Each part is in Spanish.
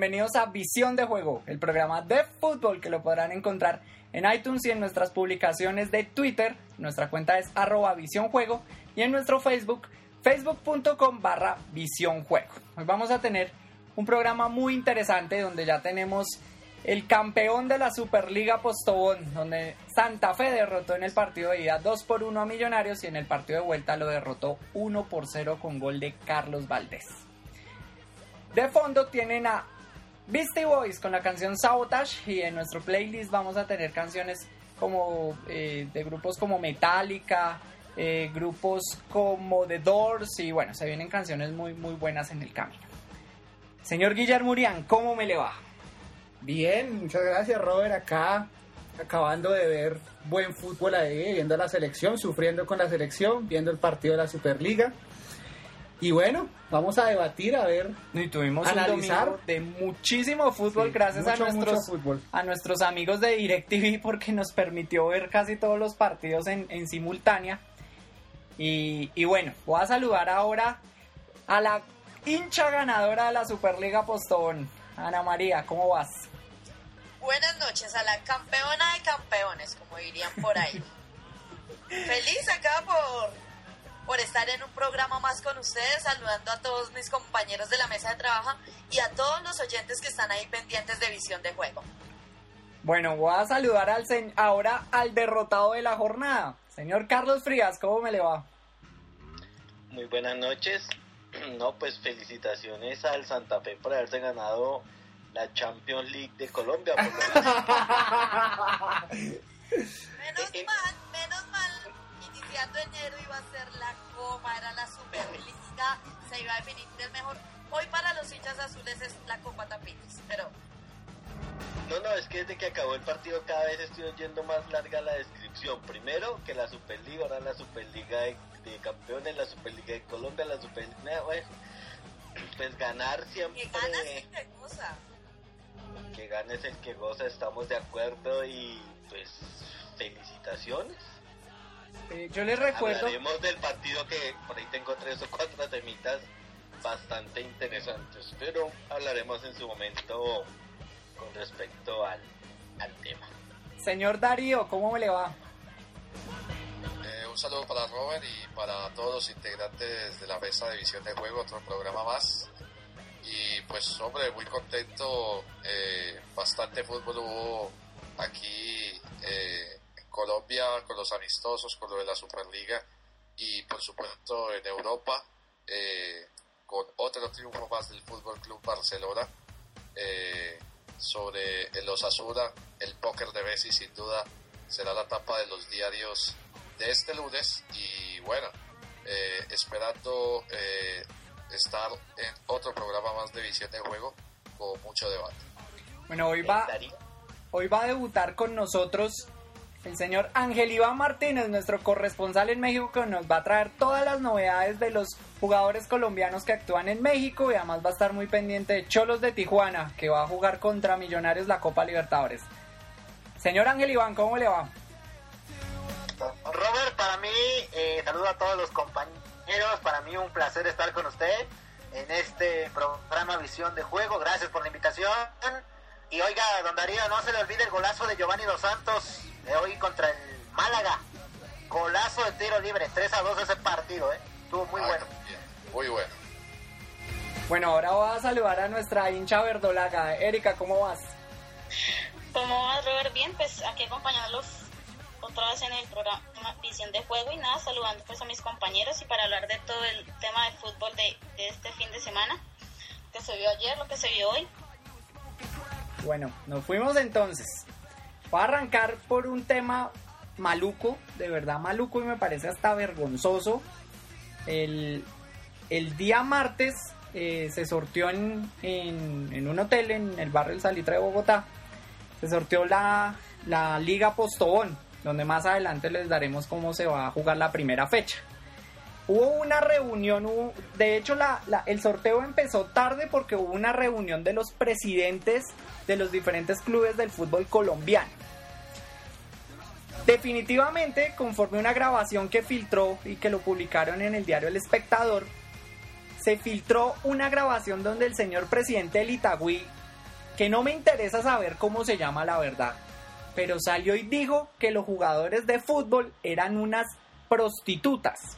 bienvenidos a Visión de Juego, el programa de fútbol que lo podrán encontrar en iTunes y en nuestras publicaciones de Twitter. Nuestra cuenta es arroba Visión Juego y en nuestro Facebook, facebook.com barra Visión Juego. Hoy vamos a tener un programa muy interesante donde ya tenemos el campeón de la Superliga Postobón, donde Santa Fe derrotó en el partido de ida 2 por 1 a Millonarios y en el partido de vuelta lo derrotó 1 por 0 con gol de Carlos Valdés. De fondo tienen a Beastie Boys con la canción Sabotage y en nuestro playlist vamos a tener canciones como eh, de grupos como Metallica, eh, grupos como The Doors y bueno, se vienen canciones muy muy buenas en el camino. Señor Guillermo Urián, ¿cómo me le va? Bien, muchas gracias Robert, acá acabando de ver buen fútbol ahí, viendo la selección, sufriendo con la selección, viendo el partido de la Superliga. Y bueno, vamos a debatir, a ver. Y tuvimos analizar. un domingo de muchísimo fútbol Sí, gracias a, nuestros, a nuestros amigos de DirecTV porque nos permitió ver casi todos los partidos en, en simultánea. Y, y bueno, voy a saludar ahora a la hincha ganadora de la Superliga Postobón, Ana María, ¿cómo vas? Buenas noches a la campeona de campeones, como dirían por ahí. Feliz acá por, por estar en un programa más con ustedes, saludando a todos mis compañeros de la mesa de trabajo y a todos los oyentes que están ahí pendientes de visión de juego. Bueno, voy a saludar al se- ahora al derrotado de la jornada, señor Carlos Frías, ¿cómo me le va? Muy buenas noches. No, pues felicitaciones al Santa Fe por haberse ganado la Champions League de Colombia. por lo menos. Mal, menos mal, iniciando enero iba a ser la Copa, era la Superliga, se iba a definir el mejor. Hoy para los hinchas azules es la Copa Tapitos, pero No, no, es que desde que acabó el partido cada vez estoy oyendo más larga la descripción. Primero que la Superliga, ahora la Superliga de, de Campeones, la Superliga de Colombia, la Superliga... Bueno, pues ganar que siempre... ganas y que goza. Que gane es el que goza, estamos de acuerdo y pues felicitaciones. Eh, yo les recuerdo... Hablaremos del partido que por ahí tengo tres o cuatro temitas bastante interesantes, pero hablaremos en su momento con respecto al, al tema. Señor Darío, ¿cómo me le va? Eh, un saludo para Robert y para todos los integrantes de la mesa de visión de juego, otro programa más. Y pues hombre, muy contento, eh, bastante fútbol hubo aquí eh, Colombia con los amistosos, con lo de la Superliga y por supuesto en Europa eh, con otro triunfo más del Fútbol Club Barcelona eh, sobre el Osasuna, el póker de Messi sin duda será la tapa de los diarios de este lunes y bueno, eh, esperando eh, estar en otro programa más de visión de juego con mucho debate. Bueno, hoy va, hoy va a debutar con nosotros el señor Ángel Iván Martínez, nuestro corresponsal en México, que nos va a traer todas las novedades de los jugadores colombianos que actúan en México y además va a estar muy pendiente de Cholos de Tijuana, que va a jugar contra Millonarios la Copa Libertadores. Señor Ángel Iván, ¿cómo le va? Robert, para mí, eh, saludo a todos los compañeros, para mí un placer estar con usted en este programa Visión de Juego, gracias por la invitación. Y oiga, don Darío, no se le olvide el golazo de Giovanni Dos Santos de hoy contra el Málaga. Golazo de tiro libre, 3 a 2 ese partido, ¿eh? Estuvo muy Ah, bueno. bien, muy bueno. Bueno, ahora voy a saludar a nuestra hincha verdolaga. Erika, ¿cómo vas? ¿Cómo vas, Robert? Bien, pues aquí acompañándolos otra vez en el programa Visión de Juego y nada, saludando pues a mis compañeros y para hablar de todo el tema de fútbol de, de este fin de semana, que se vio ayer, lo que se vio hoy. Bueno, nos fuimos entonces. Voy a arrancar por un tema maluco, de verdad maluco y me parece hasta vergonzoso. El, día martes eh, se sorteó en, en- en un hotel en el barrio El Salitre de Bogotá. Se sorteó la, la Liga Postobón, donde más adelante les daremos cómo se va a jugar la primera fecha. Hubo una reunión, de hecho la- la- el sorteo empezó tarde porque hubo una reunión de los presidentes de los diferentes clubes del fútbol colombiano. Definitivamente, conforme una grabación que filtró y que lo publicaron en el diario El Espectador, se filtró una grabación donde el señor presidente del Itagüí que no me interesa saber cómo se llama la verdad, pero salió y dijo que los jugadores de fútbol eran unas prostitutas.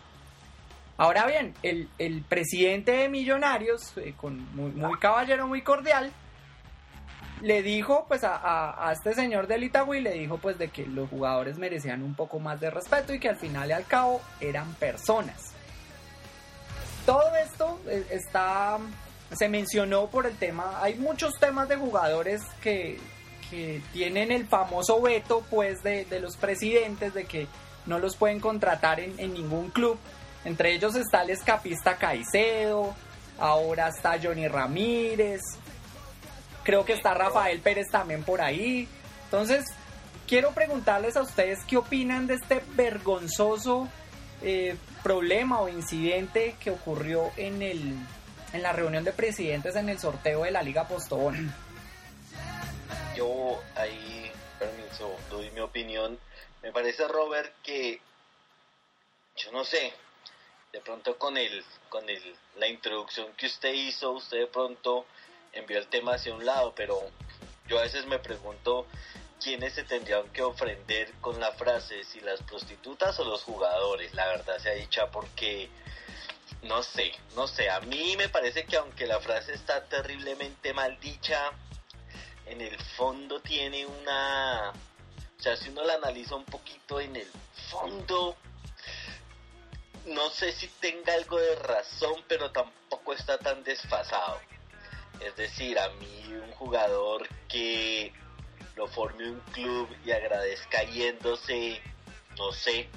Ahora bien, el, el presidente de Millonarios, eh, con muy, muy caballero, muy cordial, le dijo pues a, este señor del Itagüí, le dijo pues de que los jugadores merecían un poco más de respeto y que al final y al cabo eran personas. Todo esto eh, está, se mencionó por el tema, hay muchos temas de jugadores que, que tienen el famoso veto pues de, de los presidentes de que no los pueden contratar en ningún club. Entre ellos está el escapista Caicedo, ahora está Johnny Ramírez, creo que está Rafael Pérez también por ahí. Entonces, quiero preguntarles a ustedes qué opinan de este vergonzoso eh, problema o incidente que ocurrió en, el, en la reunión de presidentes en el sorteo de la Liga Postobón. Yo ahí, permiso, doy mi opinión. Me parece, Robert, que yo no sé, de pronto con el, con el, la introducción que usted hizo, usted de pronto envió el tema hacia un lado, pero yo a veces me pregunto quiénes se tendrían que ofender con la frase, si las prostitutas o los jugadores, la verdad sea dicha, porque no sé, no sé, a mí me parece que aunque la frase está terriblemente mal dicha, en el fondo tiene una... O sea, si uno la analiza un poquito en el fondo, no sé si tenga algo de razón, pero tampoco está tan desfasado. Es decir, a mí un jugador que lo forme un club y agradezca yéndose, no sé,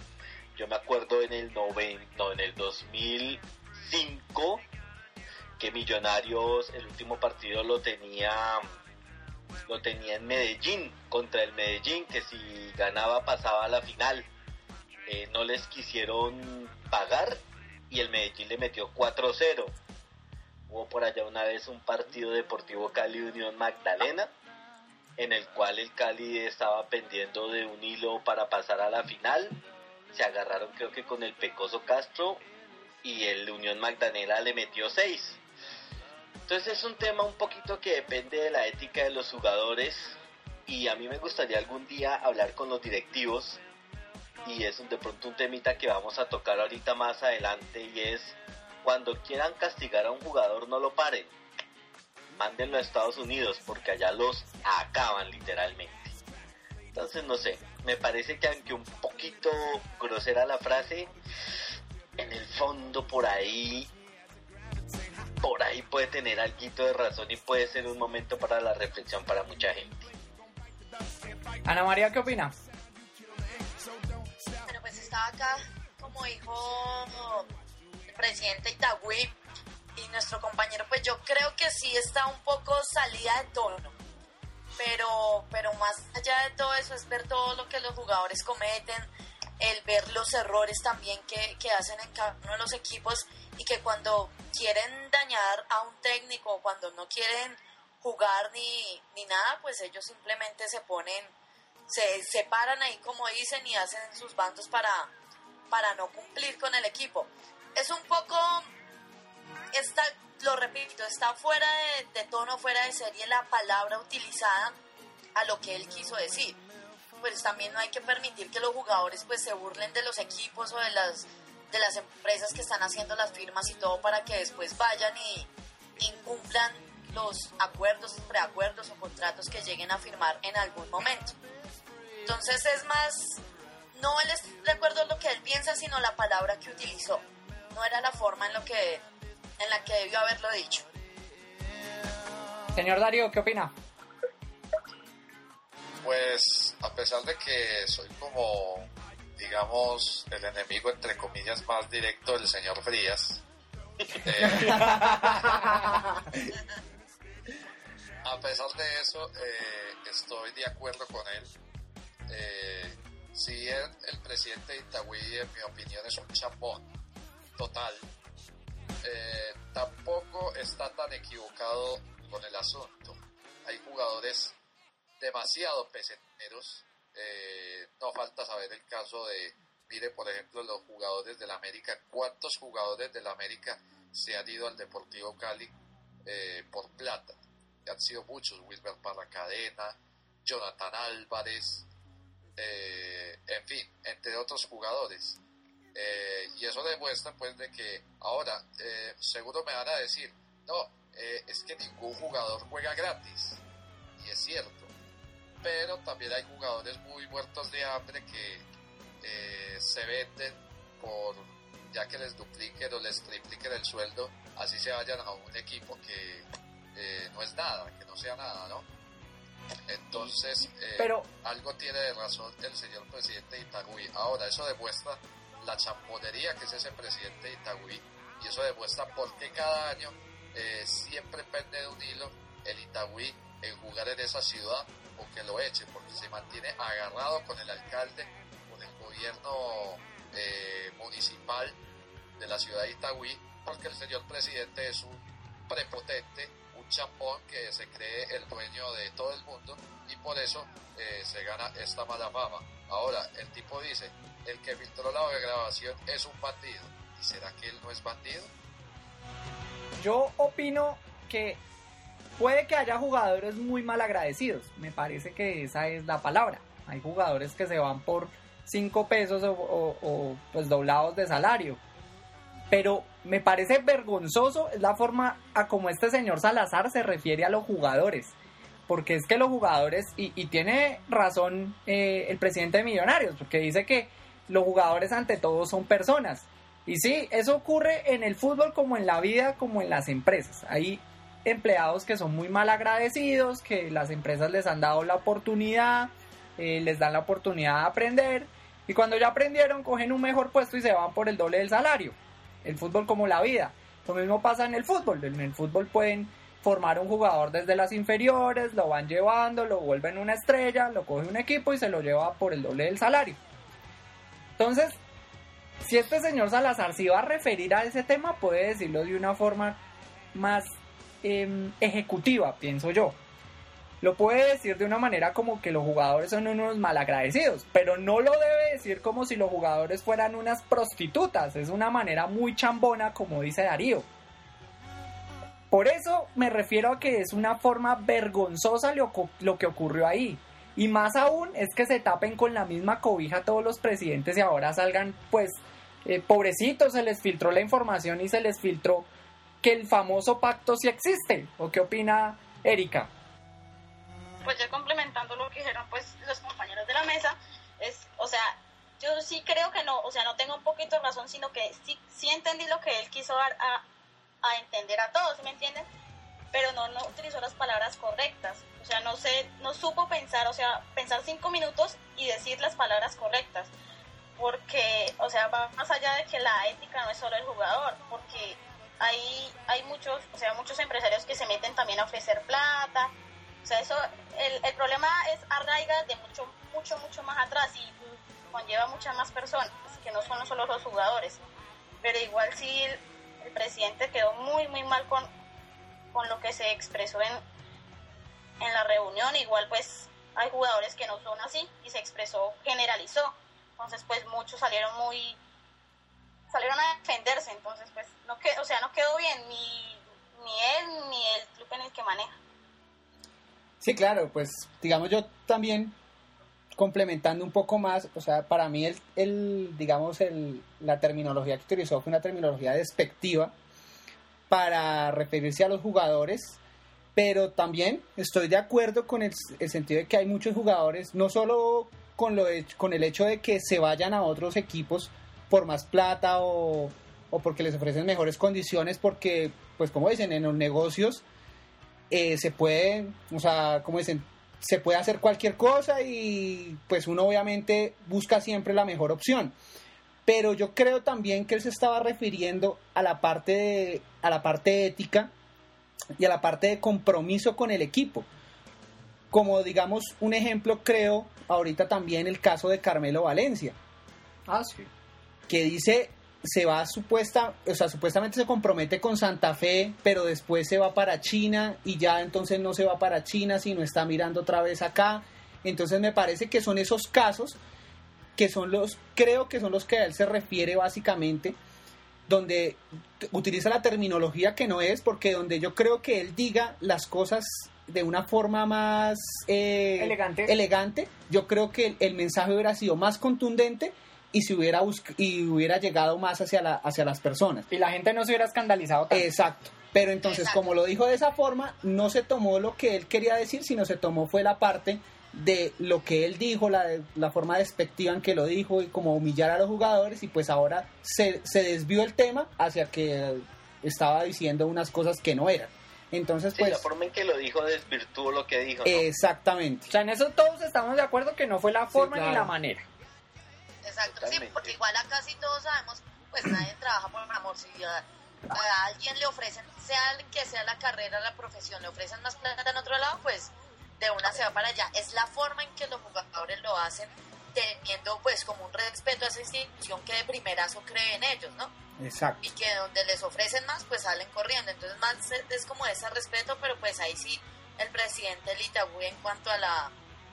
yo me acuerdo en el 90, no, en el 2005 que Millonarios el último partido lo tenía lo tenía en Medellín contra el Medellín que si ganaba pasaba a la final Eh, no les quisieron pagar y el Medellín le metió 4-0 hubo por allá una vez un partido deportivo Cali Unión Magdalena en el cual el Cali estaba pendiendo de un hilo para pasar a la final. Se agarraron creo que con el Pecoso Castro y el Unión Magdalena le metió 6 entonces es un tema un poquito que depende de la ética de los jugadores y a mí me gustaría algún día hablar con los directivos y es de pronto un temita que vamos a tocar ahorita más adelante y es cuando quieran castigar a un jugador no lo paren, mándenlo a Estados Unidos porque allá los acaban literalmente. Entonces no sé, me parece que aunque un poquito grosera la frase, en el fondo por ahí por ahí puede tener algo de razón y puede ser un momento para la reflexión para mucha gente. Ana María, ¿qué opina? Acá, como dijo el presidente Itagüí y nuestro compañero, pues yo creo que sí está un poco salida de tono. Pero, pero más allá de todo eso es ver todo lo que los jugadores cometen, el ver los errores también que, que hacen en cada uno de los equipos y que cuando quieren dañar a un técnico, cuando no quieren jugar ni, ni nada, pues ellos simplemente se ponen, se separan ahí como dicen y hacen sus bandos para, para no cumplir con el equipo. Es un poco, está, lo repito, está fuera de, de tono, fuera de serie la palabra utilizada a lo que él quiso decir. Pues también no hay que permitir que los jugadores pues se burlen de los equipos o de las de las empresas que están haciendo las firmas y todo para que después vayan y incumplan los acuerdos, preacuerdos o contratos que lleguen a firmar en algún momento. Entonces es más, no el es- de acuerdo a lo que él piensa, sino la palabra que utilizó. No era la forma en, lo que, en la que debió haberlo dicho. Señor Darío, ¿qué opina? Pues a pesar de que soy como, digamos, el enemigo entre comillas más directo del señor Frías, eh, a pesar de eso eh, estoy de acuerdo con él. Eh, si bien el presidente de Itagüí, en mi opinión, es un chambón total, eh, tampoco está tan equivocado con el asunto. Hay jugadores demasiado peseteros. Eh, no falta saber el caso de, mire por ejemplo, los jugadores del América. ¿Cuántos jugadores del América se han ido al Deportivo Cali eh, por plata? han sido muchos, Wilber Parracadena, Jonathan Álvarez, eh, en fin, entre otros jugadores. Eh, y eso demuestra pues de que ahora eh, seguro me van a decir, no, es que ningún jugador juega gratis. Y es cierto. Pero también hay jugadores muy muertos de hambre que se venden por ya que les dupliquen o les tripliquen el sueldo, así se vayan a un equipo que no es nada, que no sea nada, ¿no? Entonces, Pero, algo tiene de razón el señor presidente Itagüí. Ahora, eso demuestra la champonería que es ese presidente Itagüí y eso demuestra por qué cada año eh, siempre pende de un hilo el Itagüí en jugar en esa ciudad o que lo eche, porque se mantiene agarrado con el alcalde, con el gobierno eh, municipal de la ciudad de Itagüí, porque el señor presidente es un prepotente, champón que se cree el dueño de todo el mundo y por eso eh, se gana esta mala fama. Ahora, el tipo dice, el que filtró la grabación es un bandido. ¿Y será que él no es bandido? Yo opino que puede que haya jugadores muy mal agradecidos. Me parece que esa es la palabra. Hay jugadores que se van por 5 pesos o, pues doblados de salario. Pero me parece vergonzoso la forma a como este señor Salazar se refiere a los jugadores. Porque es que los jugadores, y, tiene razón eh, el presidente de Millonarios, porque dice que los jugadores ante todo son personas. Y sí, eso ocurre en el fútbol como en la vida, como en las empresas. Hay empleados que son muy mal agradecidos, que las empresas les han dado la oportunidad, eh, les dan la oportunidad de aprender, y cuando ya aprendieron cogen un mejor puesto y se van por el doble del salario. El fútbol como la vida. Lo mismo pasa en el fútbol. En el fútbol pueden formar un jugador desde las inferiores, lo van llevando, lo vuelven una estrella, lo coge un equipo y se lo lleva por el doble del salario. Entonces, si este señor Salazar se iba a referir a ese tema, puede decirlo de una forma más em, ejecutiva, pienso yo. Lo puede decir de una manera como que los jugadores son unos malagradecidos, pero no lo debe decir como si los jugadores fueran unas prostitutas. Es una manera muy chambona, como dice Darío. Por eso me refiero a que es una forma vergonzosa lo que ocurrió ahí. Y más aún es que se tapen con la misma cobija todos los presidentes y ahora salgan, pues, eh, pobrecitos, se les filtró la información y se les filtró que el famoso pacto sí existe. ¿O qué opina Erika? Pues ya complementando lo que dijeron pues los compañeros de la mesa, es, o sea, yo sí creo que no, o sea, no tengo un poquito de razón, sino que sí, sí entendí lo que él quiso dar a, a entender a todos, ¿me entienden? pero no, no utilizó las palabras correctas. O sea, no sé, no supo pensar, o sea, pensar cinco minutos y decir las palabras correctas. Porque, o sea, va más allá de que la ética no es solo el jugador, porque hay, hay muchos, o sea, muchos empresarios que se meten también a ofrecer plata. O sea, eso, el, el problema es arraiga de mucho, mucho, mucho más atrás y conlleva muchas más personas, que no son solo los jugadores. Pero igual sí el, el presidente quedó muy, muy mal con, con lo que se expresó en, en la reunión. Igual pues hay jugadores que no son así y se expresó, generalizó. Entonces pues muchos salieron muy salieron a defenderse, entonces pues no quedó, o sea, no quedó bien ni, ni él ni el club en el que maneja. Sí, claro, pues digamos yo también complementando un poco más, o sea, para mí el, el digamos el, la terminología que utilizó fue una terminología despectiva para referirse a los jugadores, pero también estoy de acuerdo con el, sentido de que hay muchos jugadores, no solo con, lo con el hecho de que se vayan a otros equipos por más plata o, o porque les ofrecen mejores condiciones, porque, pues como dicen, en los negocios eh, se puede, o sea, como dicen, se puede hacer cualquier cosa y pues uno obviamente busca siempre la mejor opción pero yo creo también que él se estaba refiriendo a la parte de, a la parte ética y a la parte de compromiso con el equipo. Como digamos un ejemplo creo ahorita también el caso de Carmelo Valencia. Ah, sí. Que dice se va supuesta, o sea, supuestamente se compromete con Santa Fe, pero después se va para China y ya entonces no se va para China, sino está mirando otra vez acá. Entonces me parece que son esos casos que son los, creo que son los que a él se refiere básicamente, donde utiliza la terminología que no es, porque donde yo creo que él diga las cosas de una forma más eh, Elegante. elegante, yo creo que el, el mensaje hubiera sido más contundente y se hubiera y hubiera llegado más hacia la, hacia las personas. Y la gente no se hubiera escandalizado tanto. Exacto. Pero entonces, Exacto. como lo dijo de esa forma, no se tomó lo que él quería decir, sino se tomó fue la parte de lo que él dijo, la, la forma despectiva en que lo dijo y como humillar a los jugadores y pues ahora se, se desvió el tema hacia que estaba diciendo unas cosas que no eran. Entonces, Sí, la pues, forma en que lo dijo desvirtuó lo que dijo. ¿no? exactamente. O sea, en eso todos estamos de acuerdo que no fue la forma ni claro. la manera. Exacto, sí, porque igual acá sí todos sabemos, pues nadie trabaja por amor. Si a, a alguien le ofrecen, sea que sea la carrera, la profesión, le ofrecen más plata en otro lado, pues de una se va para allá. Es la forma en que los jugadores lo hacen, teniendo pues como un respeto a esa institución que de primerazo cree en ellos, ¿no? Exacto. Y que donde les ofrecen más, pues salen corriendo. Entonces más es- como ese respeto, pero pues ahí sí el presidente del Itagüí en cuanto a la,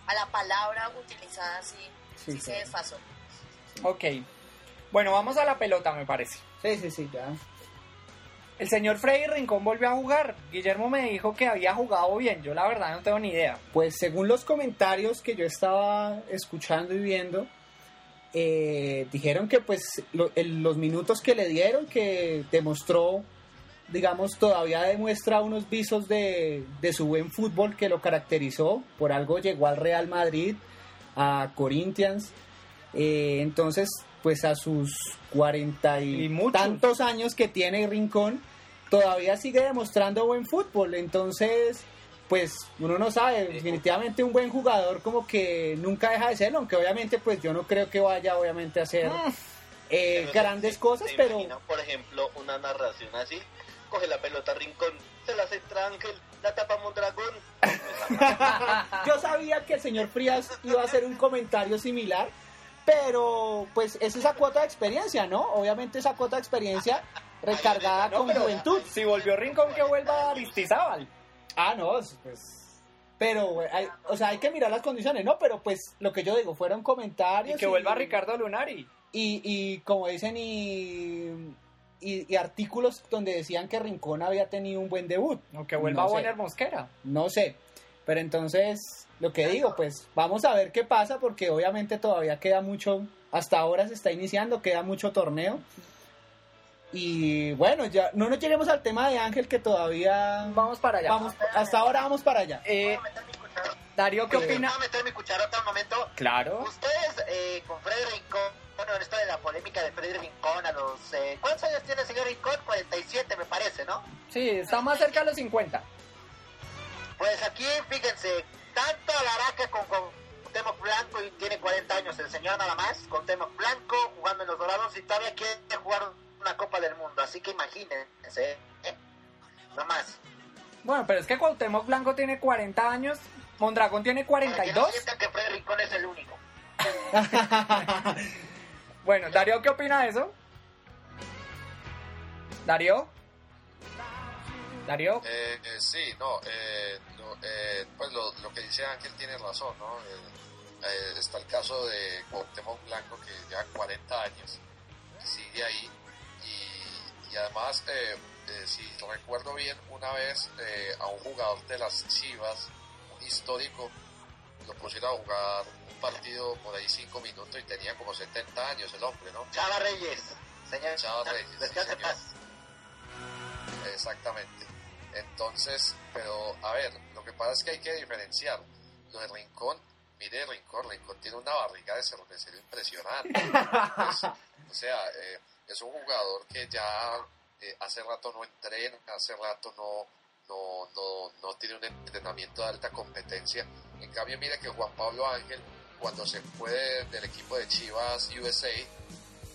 a la palabra utilizada sí, Sí, sí se desfasó. Ok. Bueno, vamos a la pelota, me parece. Sí, sí, sí, ya. El señor Freddy Rincón volvió a jugar. Guillermo me dijo que había jugado bien. Yo la verdad no tengo ni idea. Pues según los comentarios que yo estaba escuchando y viendo, eh, dijeron que pues lo- el- los minutos que le dieron, que demostró, digamos, todavía demuestra unos visos de, de su buen fútbol que lo caracterizó. Por algo llegó al Real Madrid, a Corinthians. Eh, entonces, pues a sus cuarenta y, tantos años que tiene Rincón, todavía sigue demostrando buen fútbol. Entonces, pues uno no sabe, definitivamente un buen jugador como que nunca deja de serlo, aunque obviamente pues yo no creo que vaya obviamente a hacer Mm, eh, Pero grandes ¿se- cosas, se pero imagina, por ejemplo, una narración así, coge la pelota rincón, se la centra Ángel, la tapa Mondragón. yo sabía que el señor Frías iba a hacer un comentario similar, pero pues es esa cuota de experiencia, ¿no? Obviamente esa cuota de experiencia recargada No, con pero juventud. Si volvió Rincón, que vuelva Aristizábal. Ah, no, pues. Pero, hay- o sea, hay que mirar las condiciones, ¿no? Pero pues lo que yo digo, fueron comentarios. Y que vuelva Ricardo Lunari. Y, y como dicen, y, y, y artículos donde decían que Rincón había tenido un buen debut. O que vuelva No sé. Bonner Mosquera. No sé. Pero entonces, lo que digo, pues vamos a ver qué pasa, porque obviamente todavía queda mucho. Hasta ahora se está iniciando, queda mucho torneo. Y bueno, ya no nos lleguemos al tema de Ángel, que todavía. Vamos para allá. Vamos, hasta ahora vamos para allá. Eh, ¿Puedo meter mi cuchara- Darío, ¿qué Eh, opina? ¿Puedo meter mi cucharota un momento? Claro. Ustedes eh, con Freddy Rincón, bueno, esto de la polémica de Freddy Rincón a los... eh, ¿Cuántos años tiene el señor Rincón? 47 me parece, ¿no? Sí, está más cerca de los 50. Pues aquí, fíjense, tanto Alaraca con, con Cuauhtémoc Blanco y tiene 40 años el señor nada más, con Cuauhtémoc Blanco jugando en los Dorados y todavía quiere jugar una Copa del Mundo, así que imagínense, eh, no más. Bueno, pero es que Cuauhtémoc Blanco tiene 40 años, Mondragón tiene Para que no 42. sientan que Freddy Rincón es el único. Bueno, Darío, ¿qué opina de eso? Darío. Darío. Eh, eh, sí, no, eh, eh, pues lo, lo que dice Ángel tiene razón, ¿no? Eh, está el caso de Cuauhtémoc Blanco que lleva 40 años sigue ahí y, y además, eh, eh, si recuerdo bien, una vez eh, a un jugador de las Chivas, un histórico, lo pusieron a jugar un partido por ahí 5 minutos y tenía como 70 años el hombre, ¿no? Chava Reyes, señor. Chava Reyes, señor. Exactamente. Entonces, pero a ver, lo que pasa es que hay que diferenciar. Lo de Rincón, mire Rincón, Rincón tiene una barriga de cervecero impresionante. Pues, o sea, eh, es un jugador que ya eh, hace rato no entrena, hace rato no, no, no, no tiene un entrenamiento de alta competencia. En cambio, mire que Juan Pablo Ángel, cuando se fue del equipo de Chivas USA,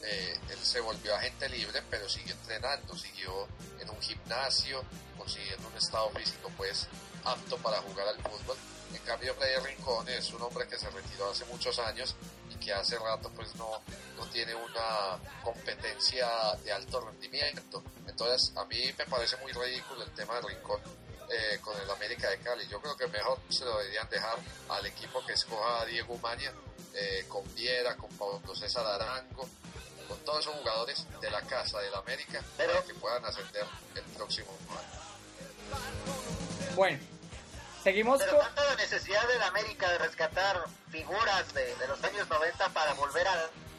eh, él se volvió agente libre, pero siguió entrenando, siguió en un gimnasio, consiguiendo un estado físico pues apto para jugar al fútbol. En cambio, Freddy Rincón es un hombre que se retiró hace muchos años y que hace rato pues no, no tiene una competencia de alto rendimiento. Entonces, a mí me parece muy ridículo el tema de Rincón eh, con el América de Cali. Yo creo que mejor se lo deberían dejar al equipo que escoja a Diego Umaña, eh, con Viera, con Pablo César Arango, con todos esos jugadores de la casa del América para que puedan ascender el próximo año. Bueno, seguimos Pero con... tanta la necesidad de la América de rescatar figuras de, de los años 90 para volver a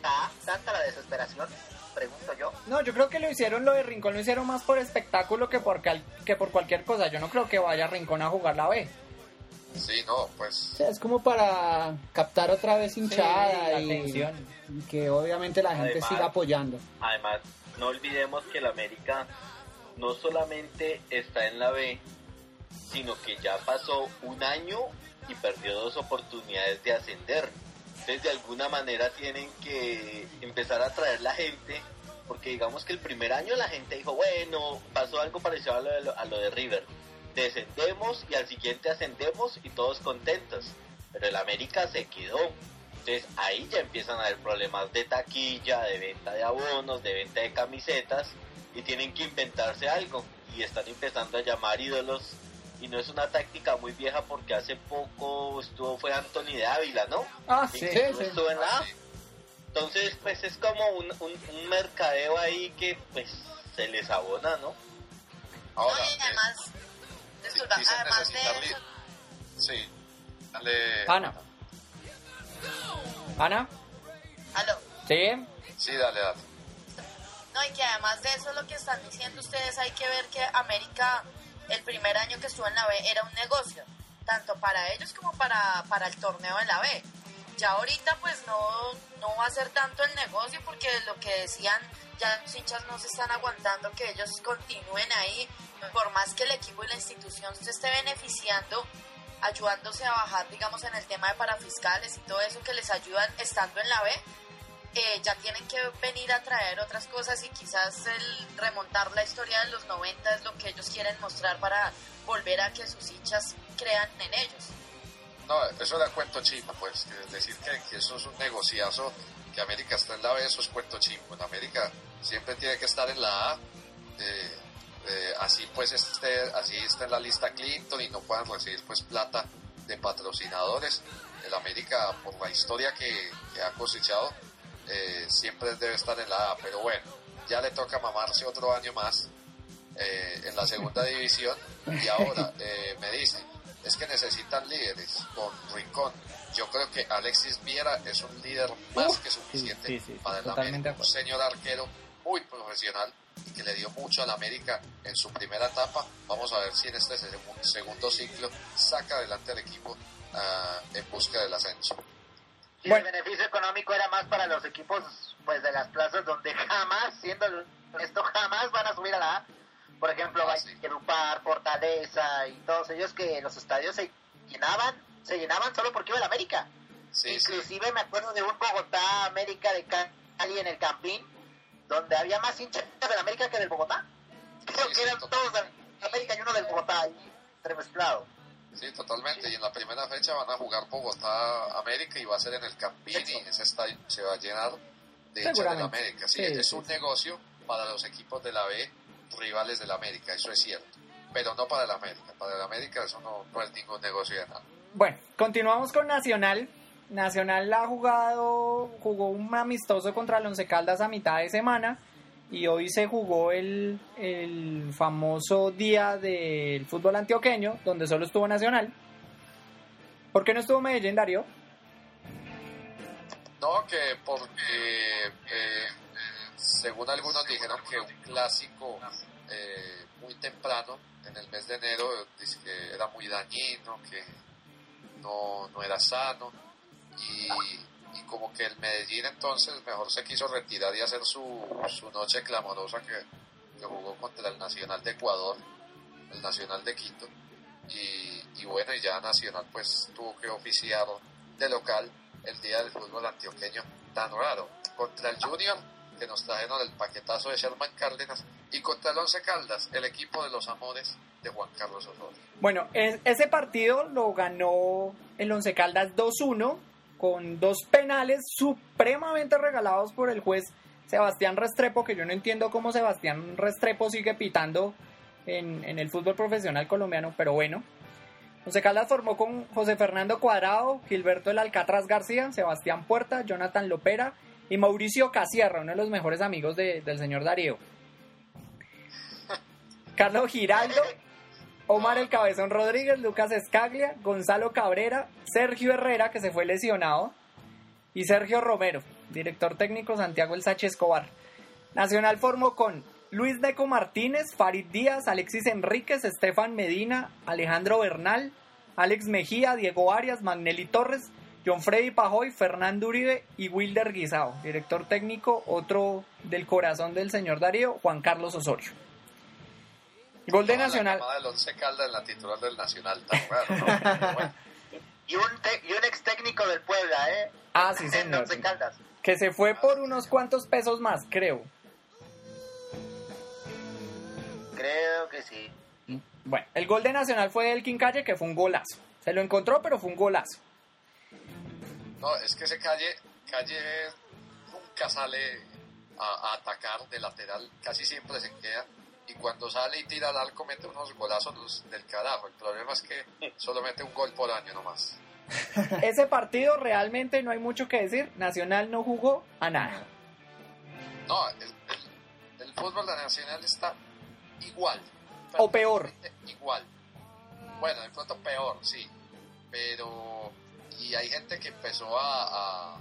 a- tanta la desesperación, pregunto yo. No, yo creo que lo hicieron, lo de Rincón lo hicieron más por espectáculo que por, cal- que por cualquier cosa. Yo no creo que vaya Rincón a jugar la B. Sí, no, pues O sea, es como para captar otra vez hinchada la y, atención. y que obviamente la gente Además- siga apoyando. Además, no olvidemos que el América no solamente está en la B, sino que ya pasó un año y perdió dos oportunidades de ascender. Entonces, de alguna manera tienen que empezar a traer la gente, porque digamos que el primer año la gente dijo, bueno, pasó algo parecido a lo de, a lo de River. Descendemos y al siguiente ascendemos y todos contentos. Pero el América se quedó. Entonces ahí ya empiezan a haber problemas de taquilla, de venta de abonos, de venta de camisetas y tienen que inventarse algo y están empezando a llamar ídolos y no es una táctica muy vieja porque hace poco estuvo fue Anthony de Ávila, ¿no? Ah, sí. Sí. estuvo en la A. Ah. Entonces pues es como un, un, un mercadeo ahí que pues se les abona, ¿no? ahora, no, y además, di- disculpa, dicen además de Sí, dale. Ana. Ana, aló, sí. Sí, dale, dale. no, y que además de eso lo que están diciendo ustedes, hay que ver que América, el primer año que estuvo en la B, era un negocio, tanto para ellos como para, para el torneo de la B. Ya ahorita pues no, no va a ser tanto el negocio porque lo que decían, ya los hinchas no se están aguantando que ellos continúen ahí, por más que el equipo y la institución se esté beneficiando, ayudándose a bajar, digamos, en el tema de parafiscales y todo eso que les ayudan estando en la B, eh, ya tienen que venir a traer otras cosas y quizás el remontar la historia de los 90 es lo que ellos quieren mostrar para volver a que sus hinchas crean en ellos. No, eso era cuento chimba, pues. decir que, que eso es un negociazo, que América está en la B, eso es cuento chimbo. En América siempre tiene que estar en la A. eh, eh, así pues esté, así está en la lista Clinton y no puedan recibir pues plata de patrocinadores. El América, por la historia que, que ha cosechado, eh, siempre debe estar en la A. Pero bueno, ya le toca mamarse otro año más eh, en la segunda división y ahora eh, me dicen es que necesitan líderes con Rincón. Yo creo que Alexis Viera es un líder más que suficiente sí, sí, sí, para el América. un señor arquero muy profesional y que le dio mucho al América en su primera etapa. Vamos a ver si en este seg- segundo ciclo saca adelante al equipo ah, en busca del ascenso. Bueno. el beneficio económico era más para los equipos pues de las plazas donde jamás, siendo esto jamás van a subir a la A. Por ejemplo, Ah, sí. Valledupar, Fortaleza y todos ellos que los estadios se llenaban, se llenaban solo porque iba el América. sí, sí. Inclusive me acuerdo de un Bogotá América de Cali en el Campín, donde había más hinchas del América que del Bogotá. Creo Sí, que sí, eran total. todos del América y uno del Bogotá ahí entremezclado. Sí, totalmente. Y en la primera fecha van a jugar Bogotá América y va a ser en el Campín y ese estadio se va a llenar de hinchas del. América. Sí, Sí, es sí, un sí. negocio para los equipos de la B, rivales del América, eso es cierto. Pero no para el América. Para el América eso no, no es ningún negocio de nada. Bueno, continuamos con Nacional. Nacional ha jugado, jugó un amistoso contra el Once Caldas a mitad de semana y hoy se jugó el, el famoso día del fútbol antioqueño, donde solo estuvo Nacional. ¿Por qué no estuvo Medellín, Darío? No, que porque eh, eh, según algunos dijeron que un clásico eh, muy temprano, en el mes de enero, dice era muy dañino, que no, no era sano y, y como que el Medellín entonces mejor se quiso retirar y hacer su, su noche clamorosa que, que jugó contra el Nacional de Ecuador, el Nacional de Quito y, y bueno, y ya Nacional pues tuvo que oficiar de local el día del fútbol antioqueño tan raro contra el Junior que nos trajeron el paquetazo de Sherman Cárdenas y contra el Once Caldas, el equipo de los amores de Juan Carlos Osorio. Bueno, es- ese partido lo ganó el Once Caldas 2-1 con dos penales supremamente regalados por el juez Sebastián Restrepo, que yo no entiendo cómo Sebastián Restrepo sigue pitando en, en el fútbol profesional colombiano, pero bueno. Once Caldas formó con José Fernando Cuadrado, Gilberto El Alcatraz García, Sebastián Puerta, Jonathan Lopera y Mauricio Casierra, uno de los mejores amigos de- del señor Darío. Carlos Giraldo, Omar El Cabezón Rodríguez, Lucas Escaglia, Gonzalo Cabrera, Sergio Herrera, que se fue lesionado, y Sergio Romero, director técnico Santiago El Sache Escobar. Nacional formó con Luis Deco Martínez, Farid Díaz, Alexis Enríquez, Estefan Medina, Alejandro Bernal, Alex Mejía, Diego Arias, Magnelli Torres, John Freddy Pajoy, Fernando Uribe y Wilder Guisao. Director técnico, otro del corazón del señor Darío, Juan Carlos Osorio. Gol de Nacional. La del Once Caldas en la titular del Nacional, tan raro, ¿no? Bueno, Y un, te- y un ex técnico del Puebla, ¿eh? Ah, sí, En señor. Once Caldas. Que se fue por unos cuantos pesos más, creo. Creo que sí. Bueno, el gol de Nacional fue del Quincalle, que fue un golazo. Se lo encontró, pero fue un golazo. No, es que ese calle, calle nunca sale a, a atacar de lateral, casi siempre se queda. Y cuando sale y tira al arco mete unos golazos del carajo. El problema es que solo mete un gol por año nomás. Ese partido realmente no hay mucho que decir. Nacional no jugó a nada. No, el, el- el fútbol de Nacional está igual. O peor. Igual. Bueno, de pronto peor, sí. Pero. Y hay gente que empezó a, a,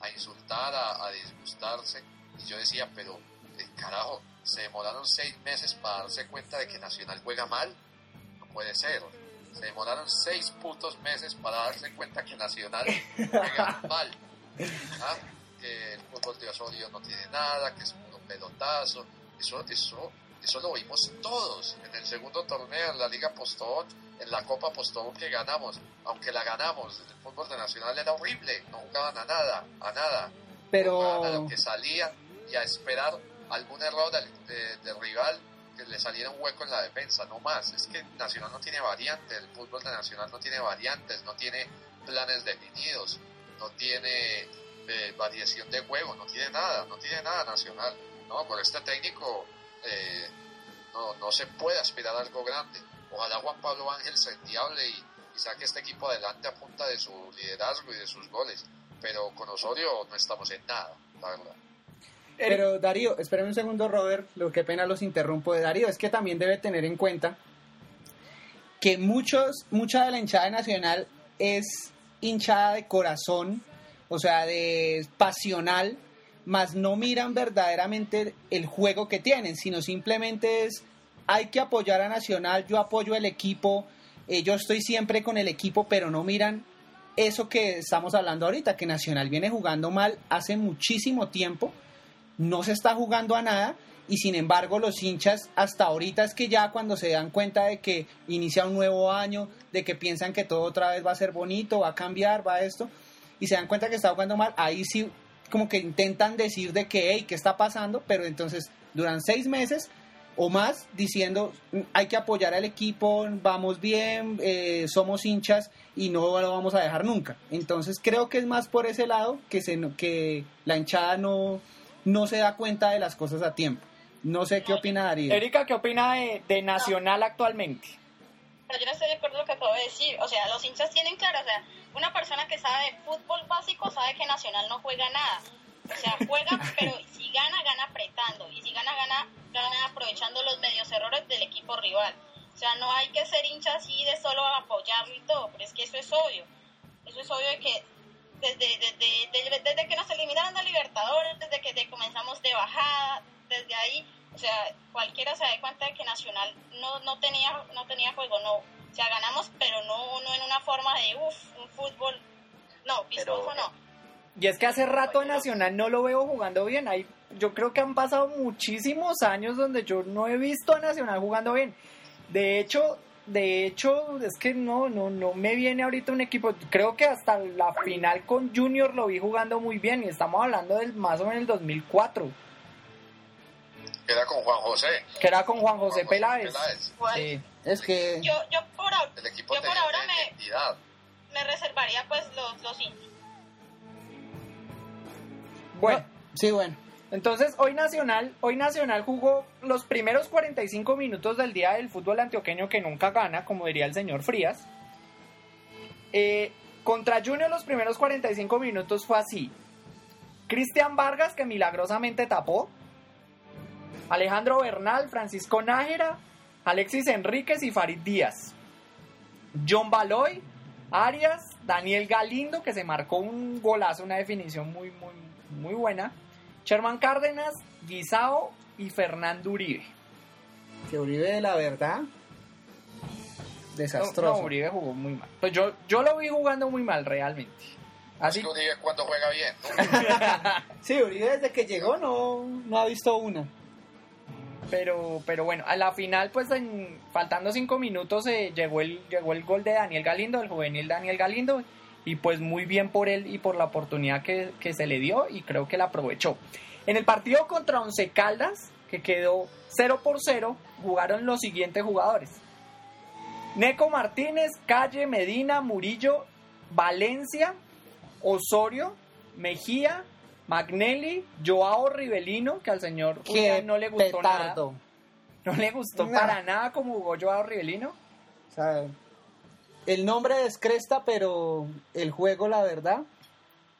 a insultar, a, a disgustarse. Y yo decía, pero, eh, carajo, se demoraron seis meses para darse cuenta de que Nacional juega mal. No puede ser. Se demoraron seis putos meses para darse cuenta que Nacional juega mal. ¿Ah? Que el fútbol de Osorio no tiene nada, que es un pelotazo. Eso, eso, eso lo vimos todos en el segundo torneo, en la Liga Postobón, en la Copa Postobón que ganamos. Aunque la ganamos, el fútbol de Nacional era horrible, no jugaban a nada, a nada. Pero a lo que salía y a esperar algún error del, de- del rival que le saliera un hueco en la defensa, no más. Es que Nacional no tiene variantes, el fútbol de Nacional no tiene variantes, no tiene planes definidos, no tiene eh, variación de juego, no tiene nada, no tiene nada Nacional. No, con este técnico eh, no, no se puede aspirar a algo grande. Ojalá Juan Pablo Ángel se endiable y, y saque este equipo adelante a punta de su liderazgo y de sus goles. Pero con Osorio no estamos en nada, la verdad. Pero Darío, espérame un segundo, Robert, lo que pena los interrumpo de Darío, es que también debe tener en cuenta que muchos, mucha de la hinchada nacional es hinchada de corazón, o sea, de pasional, más no miran verdaderamente el juego que tienen, sino simplemente es hay que apoyar a Nacional, yo apoyo el equipo, eh, yo estoy siempre con el equipo, pero no miran eso que estamos hablando ahorita, que Nacional viene jugando mal hace muchísimo tiempo, no se está jugando a nada y sin embargo los hinchas hasta ahorita es que ya cuando se dan cuenta de que inicia un nuevo año, de que piensan que todo otra vez va a ser bonito, va a cambiar, va a esto, y se dan cuenta que está jugando mal, ahí sí como que intentan decir de que, hey, ¿qué está pasando? Pero entonces duran seis meses o más diciendo "Mm, hay que apoyar al equipo, vamos bien, eh, somos hinchas y no lo vamos a dejar nunca. Entonces creo que es más por ese lado que, se, no- que la hinchada no, no se da cuenta de las cosas a tiempo. No sé qué opina Darío. Erika, ¿qué opina de, de Nacional actualmente? Pero yo no estoy de acuerdo con lo que acabo de decir. O sea, los hinchas tienen claro, o sea, una persona que sabe fútbol básico sabe que Nacional no juega nada. O sea, juega, pero si gana, gana apretando. Y si gana, gana, gana aprovechando los medios errores del equipo rival. O sea, no hay que ser hincha así de solo apoyarlo y todo, pero es que eso es obvio. Eso es obvio de que desde, desde, desde, desde que nos eliminaron de Libertadores, desde que comenzamos de bajada, desde ahí, o sea, cualquiera se da cuenta de que Nacional no, no tenía no tenía juego, no. O sea, ganamos, pero no, no en una forma de, uff, un fútbol, no, vistoso no. Y es que hace rato a Nacional no lo veo jugando bien. Hay, yo creo que han pasado muchísimos años donde yo no he visto a Nacional jugando bien. De hecho, de hecho, es que no, no, no me viene ahorita un equipo. Creo que hasta la final con Junior lo vi jugando muy bien y estamos hablando del más o menos el 2004, Queda con Juan José. que era con Juan José Juan Peláez. Sí. Es que Yo, yo por ahora, El equipo yo por ahora me, me reservaría pues los, los Bueno, sí, bueno. Entonces, hoy Nacional, hoy Nacional jugó los primeros 45 minutos del día del fútbol antioqueño que nunca gana, como diría el señor Frías. Eh, contra Junior los primeros 45 minutos fue así. Cristian Vargas, que milagrosamente tapó. Alejandro Bernal, Francisco Nájera, Alexis Enríquez y Farid Díaz. John Baloy, Arias, Daniel Galindo, que se marcó un golazo, una definición muy, muy, muy buena. Sherman Cárdenas, Guisao y Fernando Uribe. Que Uribe, la verdad, desastroso. No, no, Uribe jugó muy mal. Pues yo, yo lo vi jugando muy mal realmente. Así Es que Uribe cuando juega bien, ¿no? Sí, Uribe desde que llegó no, no ha visto una. Pero, pero bueno, a la final, pues en- faltando cinco minutos, eh, llegó, el, llegó el gol de Daniel Galindo, el juvenil Daniel Galindo, y pues muy bien por él y por la oportunidad que, que se le dio, y creo que la aprovechó. En el partido contra Once Caldas, que quedó 0 por 0, jugaron los siguientes jugadores. Neco Martínez, Calle, Medina, Murillo, Valencia, Osorio, Mejía, Magnelli, Joao Rivelino, que al señor Julián no le gustó nada. No le gustó No. para nada como jugó Joao Rivelino. O sea, el nombre descresta, pero el juego, la verdad,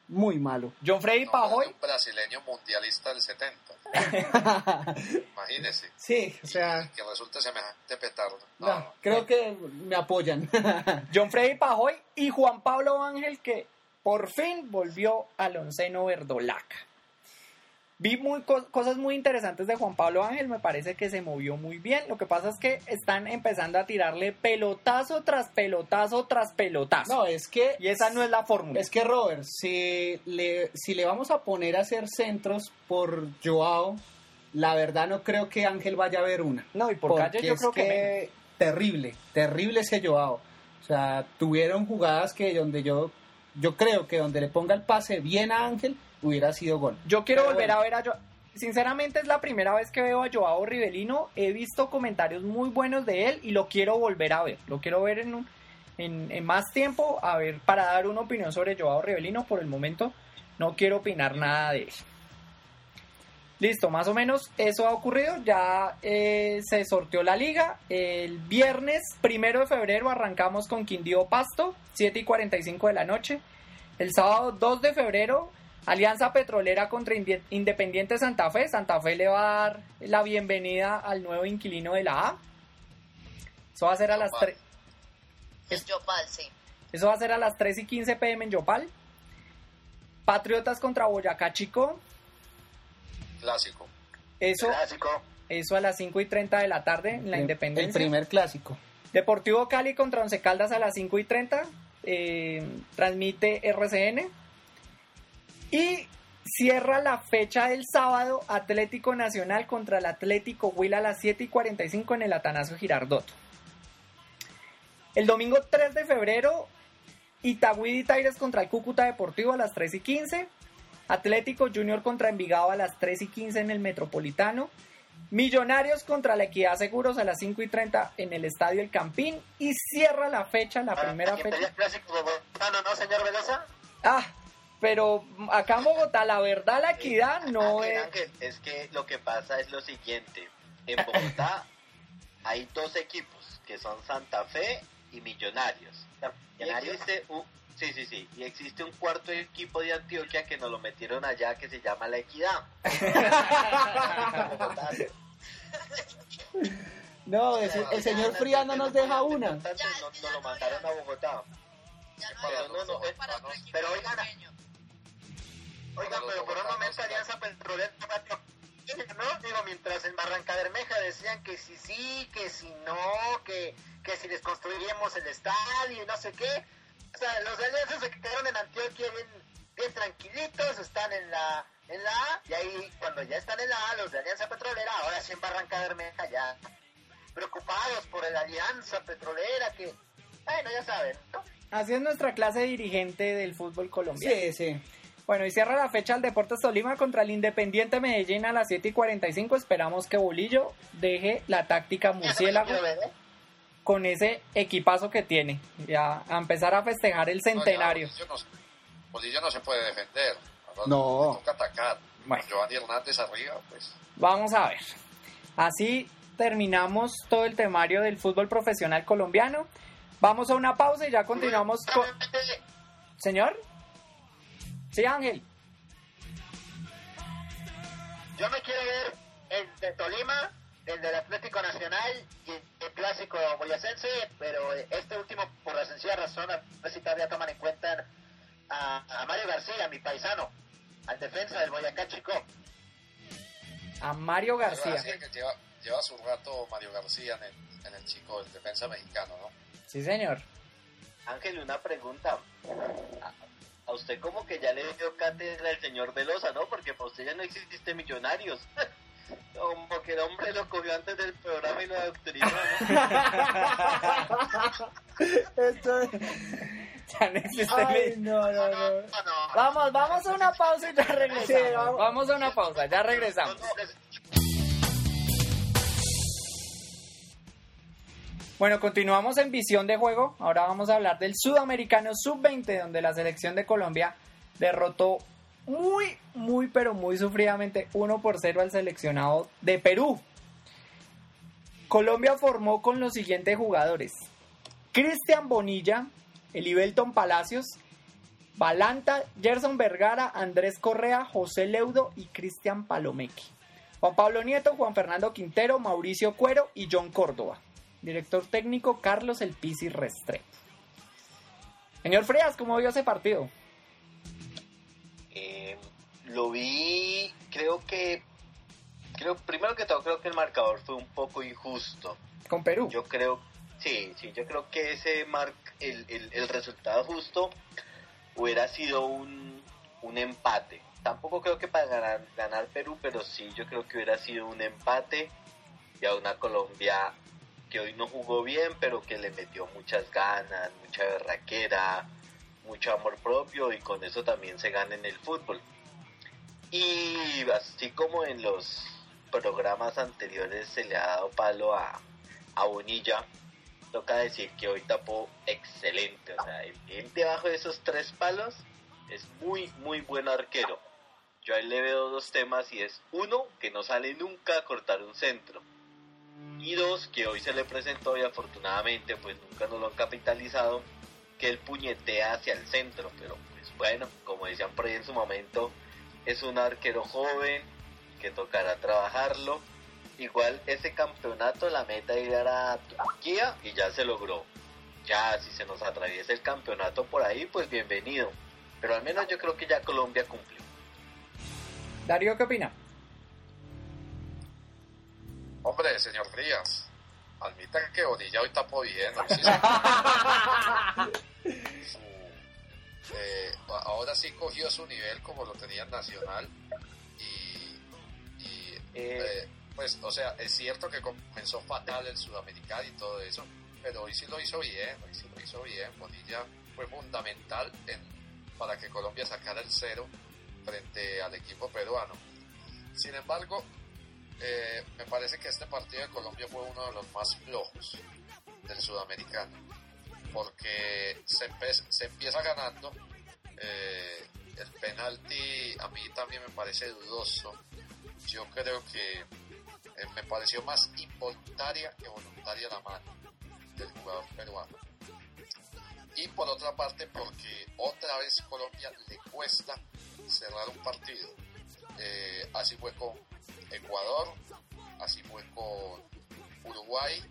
muy malo. John Freddy No, Pajoy, Un brasileño mundialista del 70. Imagínese. Sí, o sea, Que resulte semejante petardo. No, no, creo que me apoyan. John Freddy Pajoy y Juan Pablo Ángel que por fin volvió al onceno verdolaca. Vi muy, co- cosas muy interesantes de Juan Pablo Ángel, me parece que se movió muy bien. Lo que pasa es que están empezando a tirarle pelotazo tras pelotazo tras pelotazo. No, es que y esa no es la fórmula. Es que Robert, si le, si le vamos a poner a hacer centros por Joao, la verdad no creo que Ángel vaya a ver una. no, y por Porque calle yo es creo que, menos. terrible, terrible ese Joao. O sea, tuvieron jugadas que donde yo yo creo que donde le ponga el pase bien a Ángel hubiera sido gol. Yo quiero Pero volver bueno. a ver a Joao. Sinceramente es la primera vez que veo a Joao Rivelino. He visto comentarios muy buenos de él y lo quiero volver a ver. Lo quiero ver en, un- en, en más tiempo, a ver, para dar una opinión sobre Joao Rivelino. Por el momento no quiero opinar nada de él. Listo, más o menos eso ha ocurrido. Ya eh, se sorteó la liga. El viernes primero de febrero arrancamos con Quindío Pasto, 7 y 45 de la noche. El sábado 2 de febrero, Alianza Petrolera contra Independiente Santa Fe. Santa Fe le va a dar la bienvenida al nuevo inquilino de la A. Eso va a ser a las Yopal. 3. Es Yopal, sí. Eso va a ser a las 3 y 15 pm en Yopal. Patriotas contra Boyacá Chico. Clásico. Eso, Clásico. eso a las 5 y 30 de la tarde en la El- Independencia. El primer clásico. Deportivo Cali contra Once Caldas a las 5 y 30. eh, transmite RCN. Y cierra la fecha del sábado Atlético Nacional contra el Atlético Huila a las 7 y 45 en el Atanasio Girardot. El domingo 3 de febrero, Itagüí y Tigres contra el Cúcuta Deportivo a las 3 y 15. Atlético Junior contra Envigado a las 3 y 15 en el Metropolitano. Millonarios contra la Equidad Seguros a las 5 y 30 en el Estadio El Campín. Y cierra la fecha, la primera ¿Quién fecha. clásico no, señor Velosa? Ah, pero acá en Bogotá, la verdad, la Equidad no Ángel, es. Ángel, es que lo que pasa es lo siguiente. En Bogotá hay dos equipos, que son Santa Fe y Millonarios. Y Millonarios. existe un, sí, sí, sí. Y existe un cuarto equipo de Antioquia que nos lo metieron allá que se llama La Equidad. No, ese- el señor Frías no nos deja una. Entonces nos, lo mandaron a Bogotá. Ya no Pero no, no, pero oigan. Oigan, pero por un momento Alianza Petrolera ¿no? Digo, mientras en Barranca Bermeja decían que sí, sí, que si no, que, que si les construiríamos el estadio y no sé qué. O sea, los de Alianza se quedaron en Antioquia bien, bien tranquilitos, están en la, en la A, y ahí cuando ya están en la A, los de Alianza Petrolera, ahora sí en Barranca Bermeja ya preocupados por el Alianza Petrolera, que, bueno, ya saben, ¿no? Así es nuestra clase dirigente del fútbol colombiano. Sí, sí. Bueno, y cierra la fecha el Deportes Tolima contra el Independiente Medellín a las 7 y 45. Esperamos que Bolillo deje la táctica murciélago con ese equipazo que tiene. Ya a empezar a festejar el centenario. No, ya, Bolillo, no, Bolillo no se puede defender. No. Toca atacar. Bueno. Con Giovanni Hernández arriba, pues. Vamos a ver. Así terminamos todo el temario del fútbol profesional colombiano. Vamos a una pausa y ya continuamos con... Señor. Sí, Ángel. Yo me quiero ver el de Tolima el del Atlético Nacional y el clásico boyacense, pero este último por la sencilla razón, a ver si todavía toman en cuenta a, a Mario García, mi paisano, al defensa del Boyacá Chico. A Mario García. García, que lleva, lleva su rato Mario García en el, en el chico del defensa mexicano, ¿no? Sí, señor. Ángel, una pregunta. A- usted como que ya le dio cátedra el señor Velosa, ¿no? Porque para usted ya no existe Millonarios. Como que el hombre lo cogió antes del programa y lo adoctrinó, ¿no? Esto Ya no existe Ay, no, no, no. No, no. Vamos, vamos a una pausa y ya regresamos. Sí, vamos. vamos a una pausa, ya regresamos. Bueno, continuamos en visión de juego. Ahora vamos a hablar del Sudamericano Sub-20, donde la selección de Colombia derrotó muy, muy, pero muy sufridamente 1 por 0 al seleccionado de Perú. Colombia formó con los siguientes jugadores: Cristian Bonilla, Elibelton Palacios, Balanta, Gerson Vergara, Andrés Correa, José Leudo y Cristian Palomeque. Juan Pablo Nieto, Juan Fernando Quintero, Mauricio Cuero y John Córdoba. Director técnico Carlos El Pisi Restrepo. Señor Frías, ¿cómo vio ese partido? Eh, lo vi, creo que, creo primero que todo creo que el marcador fue un poco injusto. Con Perú. Yo creo, sí, sí, yo creo que ese mar, el, el, el resultado justo hubiera sido un, un empate. Tampoco creo que para ganar, ganar Perú, pero sí, yo creo que hubiera sido un empate y a una Colombia que hoy no jugó bien, pero que le metió muchas ganas, mucha berraquera, mucho amor propio y con eso también se gana en el fútbol. Y así como en los programas anteriores se le ha dado palo a, Bonilla, toca decir que hoy tapó excelente. O sea, él, debajo de esos tres palos es muy, muy buen arquero. Yo a él le veo dos temas y es uno, que no sale nunca a cortar un centro. Y que hoy se le presentó y afortunadamente pues nunca nos lo han capitalizado, que él puñetea hacia el centro. Pero pues bueno, como decían por ahí en su momento, es un arquero joven que tocará trabajarlo. Igual ese campeonato, la meta era Turquía y ya se logró. Ya si se nos atraviesa el campeonato por ahí, pues bienvenido. Pero al menos yo creo que ya Colombia cumplió. Darío, ¿qué opina? Hombre, señor Frías, admita que Bonilla hoy tapó bien. hoy sí su- eh, ahora sí cogió su nivel como lo tenía en Nacional. Y, y, Eh. eh, pues, o sea, es cierto que comenzó fatal el Sudamericano y todo eso, pero hoy sí lo hizo bien, hoy sí lo hizo bien. Bonilla fue fundamental en, para que Colombia sacara el cero frente al equipo peruano. Sin embargo, eh, me parece que este partido de Colombia fue uno de los más flojos del sudamericano, porque se, empieza ganando. eh, el penalti a mí también me parece dudoso. Yo creo que eh, me pareció más involuntaria que voluntaria la mano del jugador peruano. Y por otra parte, porque otra vez Colombia le cuesta cerrar un partido. Así fue con Ecuador, así fue con Uruguay,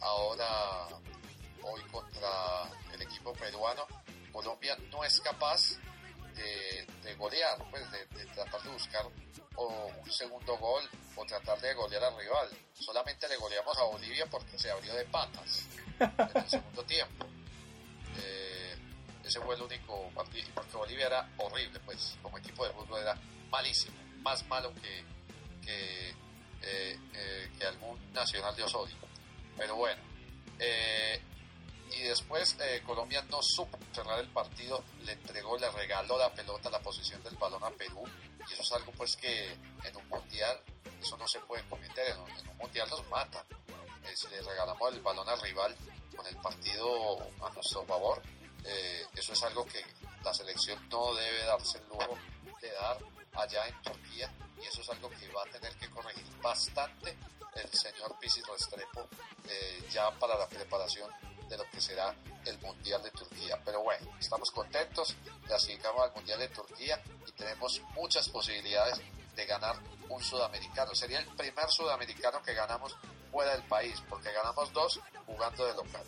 ahora hoy contra el equipo peruano, Colombia no es capaz de, golear, pues de, tratar de buscar un segundo gol o tratar de golear al rival. Solamente le goleamos a Bolivia porque se abrió de patas en el segundo tiempo. Eh, ese fue el único partido, porque Bolivia era horrible, pues como equipo de fútbol era malísimo, más malo que, que, eh, eh, que algún nacional de Osorio. Pero bueno, eh, y después eh, Colombia no supo cerrar el partido, le entregó, le regaló la pelota, la posición del balón a Perú, y eso es algo pues que en un mundial eso no se puede cometer, en un, en un mundial nos mata. Eh, si le regalamos el balón al rival con el partido a nuestro favor, eh, eso es algo que la selección no debe darse el lujo de dar allá en Turquía y eso es algo que va a tener que corregir bastante el señor Pisis Restrepo eh, ya para la preparación de lo que será el Mundial de Turquía. Pero bueno, estamos contentos, clasificamos al Mundial de Turquía y tenemos muchas posibilidades de ganar un sudamericano. Sería el primer sudamericano que ganamos fuera del país, porque ganamos dos jugando de local.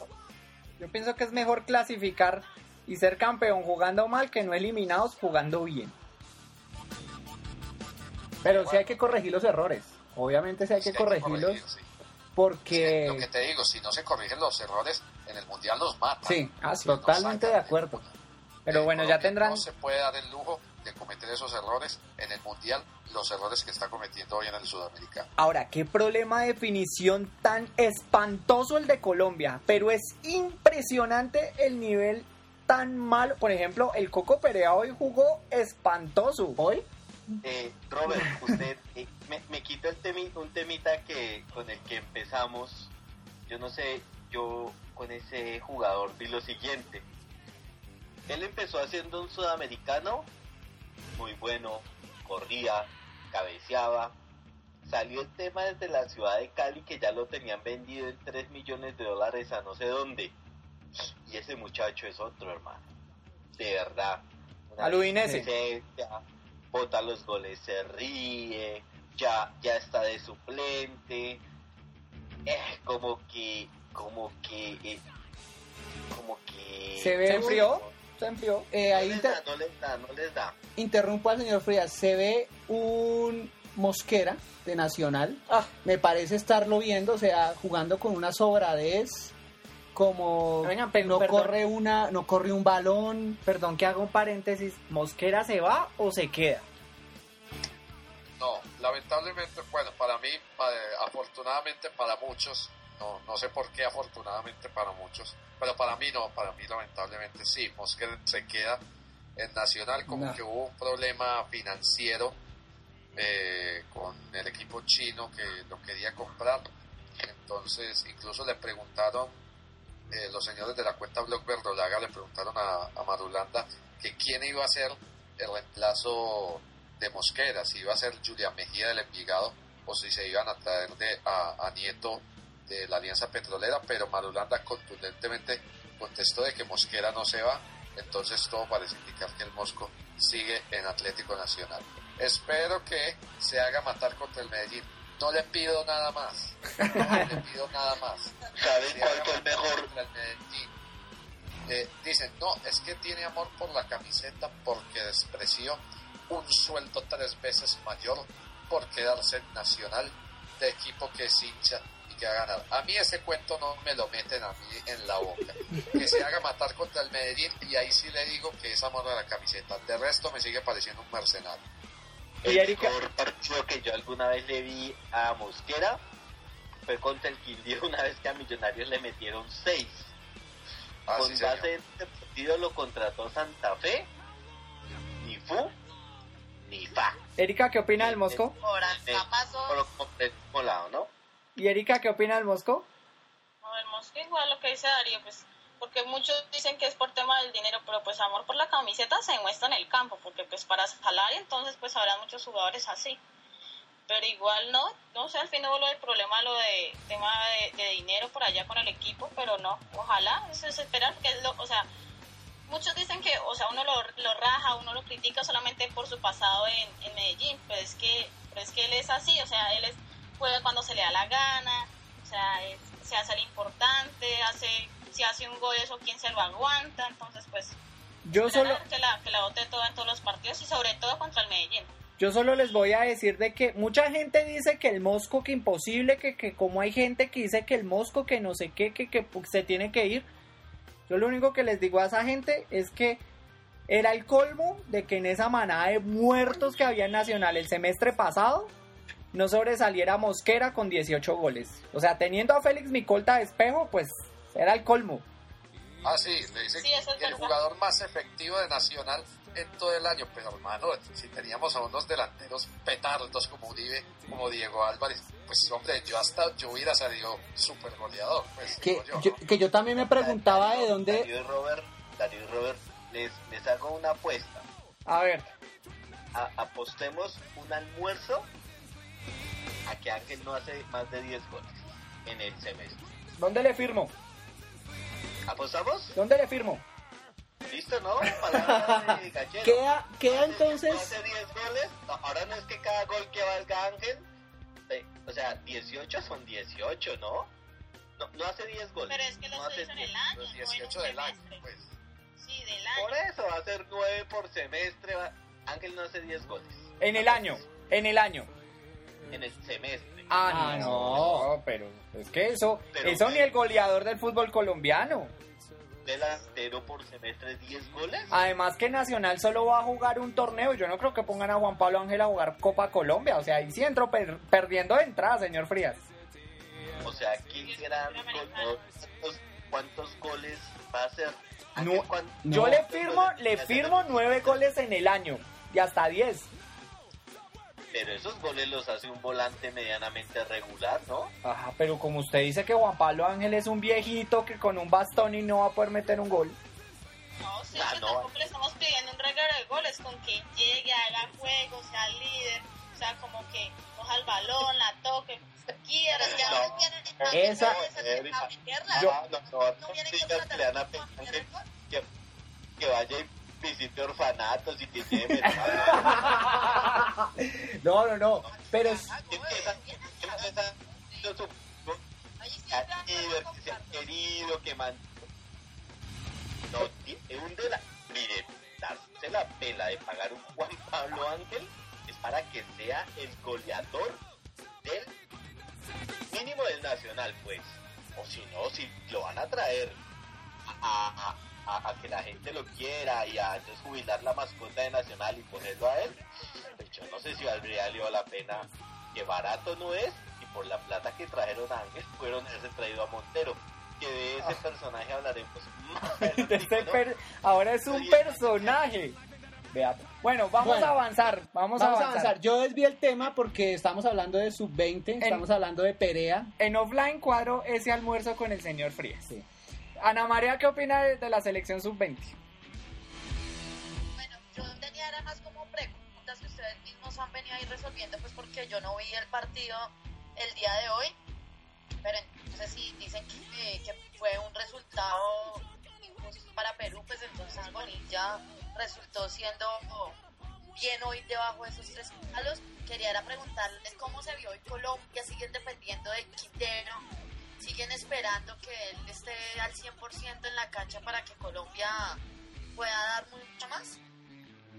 Yo pienso que es mejor clasificar y ser campeón jugando mal que no eliminados jugando bien. Pero sí hay que corregir los errores. Obviamente sí hay que Sí, corregirlos corregir, sí. porque... Lo que te digo, si no se corrigen los errores, en el mundial los matan. Sí, Ah, totalmente de acuerdo. Pero Eh, bueno, ya tendrán... No se puede dar el lujo de cometer esos errores en el mundial, los errores que está cometiendo hoy en el sudamericano. Ahora, qué problema de definición tan espantoso el de Colombia, pero es impresionante el nivel tan malo. Por ejemplo, el Coco Perea hoy jugó espantoso. Hoy Eh, Robert, usted eh, me, me quita el temi- un temita que con el que empezamos. Yo no sé, yo con ese jugador vi lo siguiente. Él empezó haciendo un sudamericano muy bueno, corría, cabeceaba. Salió el tema desde la ciudad de Cali que ya lo tenían vendido en 3 millones de dólares a no sé dónde. Y ese muchacho es otro hermano. De verdad. Una Al Udinese. presencia, bota los goles, se ríe, ya, ya está de suplente. Eh, como que, como que, eh, como que... Se ve Se enfrió, se enfrió. eh, No ahí les inter- da, no les da, no les da. interrumpo al señor Frías. Se ve un Mosquera de Nacional. Ah, Me parece estarlo viendo, o sea, jugando con una sobradez. Como Venga, pe- no perdón. corre una, no corre un balón. perdón que haga un paréntesis. ¿Mosquera se va o se queda? No, lamentablemente, bueno, para mí, eh, afortunadamente para muchos, no, no sé por qué afortunadamente para muchos, pero para mí no, para mí lamentablemente sí, Mosquera se queda en Nacional como No. que hubo un problema financiero eh, con el equipo chino que lo quería comprar, entonces incluso le preguntaron, eh, los señores de la cuenta Blog Verdolaga le preguntaron a, a Marulanda que quién iba a ser el reemplazo de Mosquera, si iba a ser Julián Mejía del Envigado o si se iban a traer de, a, a Nieto de la Alianza Petrolera, pero Marulanda contundentemente contestó de que Mosquera no se va, entonces todo parece indicar que el Mosco sigue en Atlético Nacional. Espero que se haga matar contra el Medellín. No le pido nada más. No le pido nada más. ¿Saben cuál fue el mejor? contra el Medellín. Eh, dicen, no, es que tiene amor por la camiseta porque despreció un sueldo tres veces mayor por quedarse en Nacional de equipo que es hincha y que va a ganar. A mí ese cuento no me lo meten a mí en la boca. Que se haga matar contra el Medellín y ahí sí le digo que es amor a la camiseta. De resto me sigue pareciendo un mercenario. El Y Erika- mejor partido que yo alguna vez le vi a Mosquera fue contra el Quindío una vez que a Millonarios le metieron 6. Así Con base en este partido lo contrató Santa Fe. Ni fu, ni fa. Erika, ¿qué opina del Mosco? Por pasó. por, por el mismo lado, ¿no? ¿Y Erika, qué opina del Mosco? No, el Mosco igual lo que dice Darío, pues, porque muchos dicen que es por tema del dinero, pero pues amor por la camiseta se muestra en el campo, porque pues para jalar entonces pues habrá muchos jugadores así. Pero igual no, no sé, al fin no vuelvo el problema lo de tema de, dinero por allá con el equipo, pero no, ojalá, eso es esperar, que es lo, o sea, muchos dicen que, o sea, uno lo, lo raja, uno lo critica solamente por su pasado en, Medellín, pero es que, pero es que él es así, o sea, él es, juega cuando se le da la gana, o sea, se hace el importante, hace, si hace un gol eso, ¿quién se lo aguanta? Entonces, pues, Yo solo, que la, que la bote toda en todos los partidos y sobre todo contra el Medellín. yo solo les voy a decir de que mucha gente dice que el Mosco, que imposible, que, que como hay gente que dice que el Mosco, que no sé qué, que, que se tiene que ir. Yo lo único que les digo a esa gente es que era el colmo de que en esa manada de muertos que había en Nacional el semestre pasado no sobresaliera Mosquera con 18 goles. O sea, teniendo a Félix Micolta de espejo, pues era el colmo. Ah, sí, le dicen Sí, es el verdad. jugador más efectivo de Nacional en todo el año. Pero hermano, si teníamos a unos delanteros petardos como Uribe, como Diego Álvarez, pues hombre, yo hasta yo hubiera salido súper goleador. Pues, Que digo yo, yo, ¿no? que yo también me preguntaba de dónde... Darío y Robert, Darío y Robert, les, les hago una apuesta. A ver, A- apostemos un almuerzo a que Ángel no hace más de 10 goles en el semestre. ¿dónde le firmo? ¿Apostamos? ¿Dónde le firmo? listo, ¿no? Gallego. Queda, queda No entonces. hace 10 goles, no, ahora no es que cada gol que valga Ángel, eh, o sea, 18 son 18, ¿no? No, no hace 10 goles. Pero es que no lo hace en el 10. año, Los no en un 18 del año, pues. Sí, del Por año. eso va a ser 9 por semestre. va- Ángel no hace 10 goles. En el año, en el año. En el semestre. Ah, Ah, no, pero es que eso, Pero- eso ni el goleador del fútbol colombiano. Delantero por semestre, 10 goles. Además que Nacional solo va a jugar un torneo. Yo no creo que pongan a Juan Pablo Ángel a jugar Copa Colombia. O sea, ahí sí entro per- perdiendo de entrada, señor Frías. O sea, ¿qué gran ¿Cuántos, cuántos goles va a hacer? No, Ángel, ¿cuán- Yo No. le firmo, le firmo nueve goles en el año. Y hasta diez. Pero esos goles los hace un volante medianamente regular, ¿no? Ajá, pero como usted dice que Juan Pablo Ángel es un viejito que con un bastón y no va a poder meter un gol. No, sí, Ah, que no. tampoco le estamos pidiendo un regalo de goles con que llegue, haga juego, sea líder, o sea, como que coja el balón, la toque, quiera, Pero ya no vienen Esa- a meterla. Yo- Ah, no, no, No no a. No, supongo Ahí sí que habrá ha querido, que que se ha comprarlo. querido, que man... No, ti- un de la... Mire, darse la pela de pagar un Juan Pablo Ángel es para que sea el goleador del mínimo del Nacional, pues. O si no, si lo van a traer a, a- a- a que la gente lo quiera y a entonces jubilar la mascota de Nacional y ponerlo a él, pues yo no sé si valdría la pena, que barato no es, y por la plata que trajeron a Ángel, fueron haberse traído a Montero. Que de ese personaje hablaremos más De adelante, ¿no? per- Ahora es un personaje. Vea. Bueno, vamos Bueno, a avanzar. Vamos, Vamos a avanzar. Yo desvié el tema porque estamos hablando de sub-20, estamos hablando de Perea. En offline cuadro ese almuerzo con el señor Frías. Sí. Ana María, ¿qué opina de, de la selección sub-20? Bueno, yo tenía era más como preguntas que ustedes mismos han venido ahí resolviendo, pues porque yo no vi el partido el día de hoy, pero entonces si dicen que, que fue un resultado para Perú, pues entonces Bonilla resultó siendo bien hoy debajo de esos tres palos. Quería era preguntarles cómo se vio hoy Colombia, siguen dependiendo de Quintero, siguen esperando que él esté al 100% en la cancha para que Colombia pueda dar mucho más,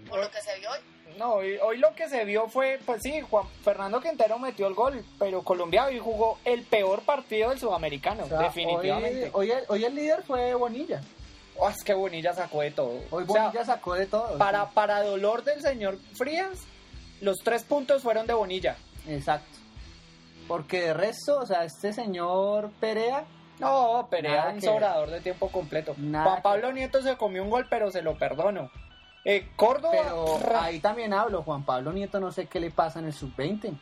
por lo que se vio hoy. No, hoy, hoy lo que se vio fue, pues sí, Juan Fernando Quintero metió el gol, pero Colombia hoy jugó el peor partido del sudamericano, O sea, definitivamente. Hoy, hoy el, hoy el líder fue Bonilla. Oh, es que Bonilla sacó de todo. Hoy O sea, Bonilla sacó de todo. para, para dolor del señor Frías, los tres puntos fueron de Bonilla. Exacto. Porque de resto, o sea, este señor Perea, No, Perea Nada un sobrador de tiempo completo. Nada Juan que Pablo Nieto se comió un gol, pero se lo perdono. Eh, Córdoba, pero ahí también hablo, Juan Pablo Nieto no sé qué le pasa en el sub-20.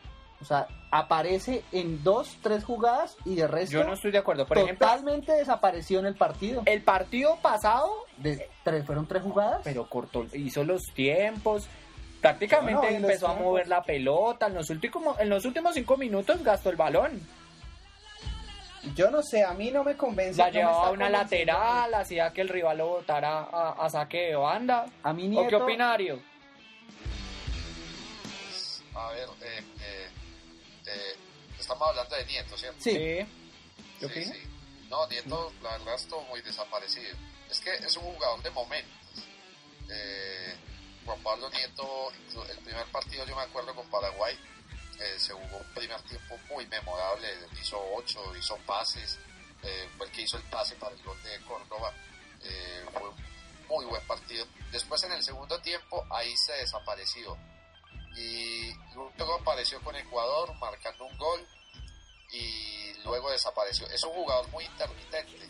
O sea, aparece en dos, tres jugadas y de resto yo no estoy de acuerdo. Por ejemplo, totalmente desapareció en el partido. el partido pasado, De, tres, ¿Fueron tres jugadas? pero cortó, hizo los tiempos. Prácticamente empezó a mover la pelota. En los, últimos, en los últimos cinco minutos gastó el balón. Yo no sé, a mí no me convence. La no llevaba a una lateral, hacía que el rival lo botara a, a saque de banda. A mí ¿O Nieto, qué opina Darío? A ver, eh, eh, eh, estamos hablando de Nieto, ¿cierto? Sí, ¿Qué sí. No, Nieto, la verdad, estuvo muy desaparecido. Es que es un jugador de momentos. Eh, Juan Pablo Nieto, el primer partido yo me acuerdo con Paraguay, eh, se jugó un primer tiempo muy memorable, hizo ocho, hizo pases, eh, fue el que hizo el pase para el gol de Córdoba, eh, fue un muy buen partido. Después en el segundo tiempo ahí se desapareció y luego apareció con Ecuador marcando un gol y luego desapareció. Es un jugador muy intermitente.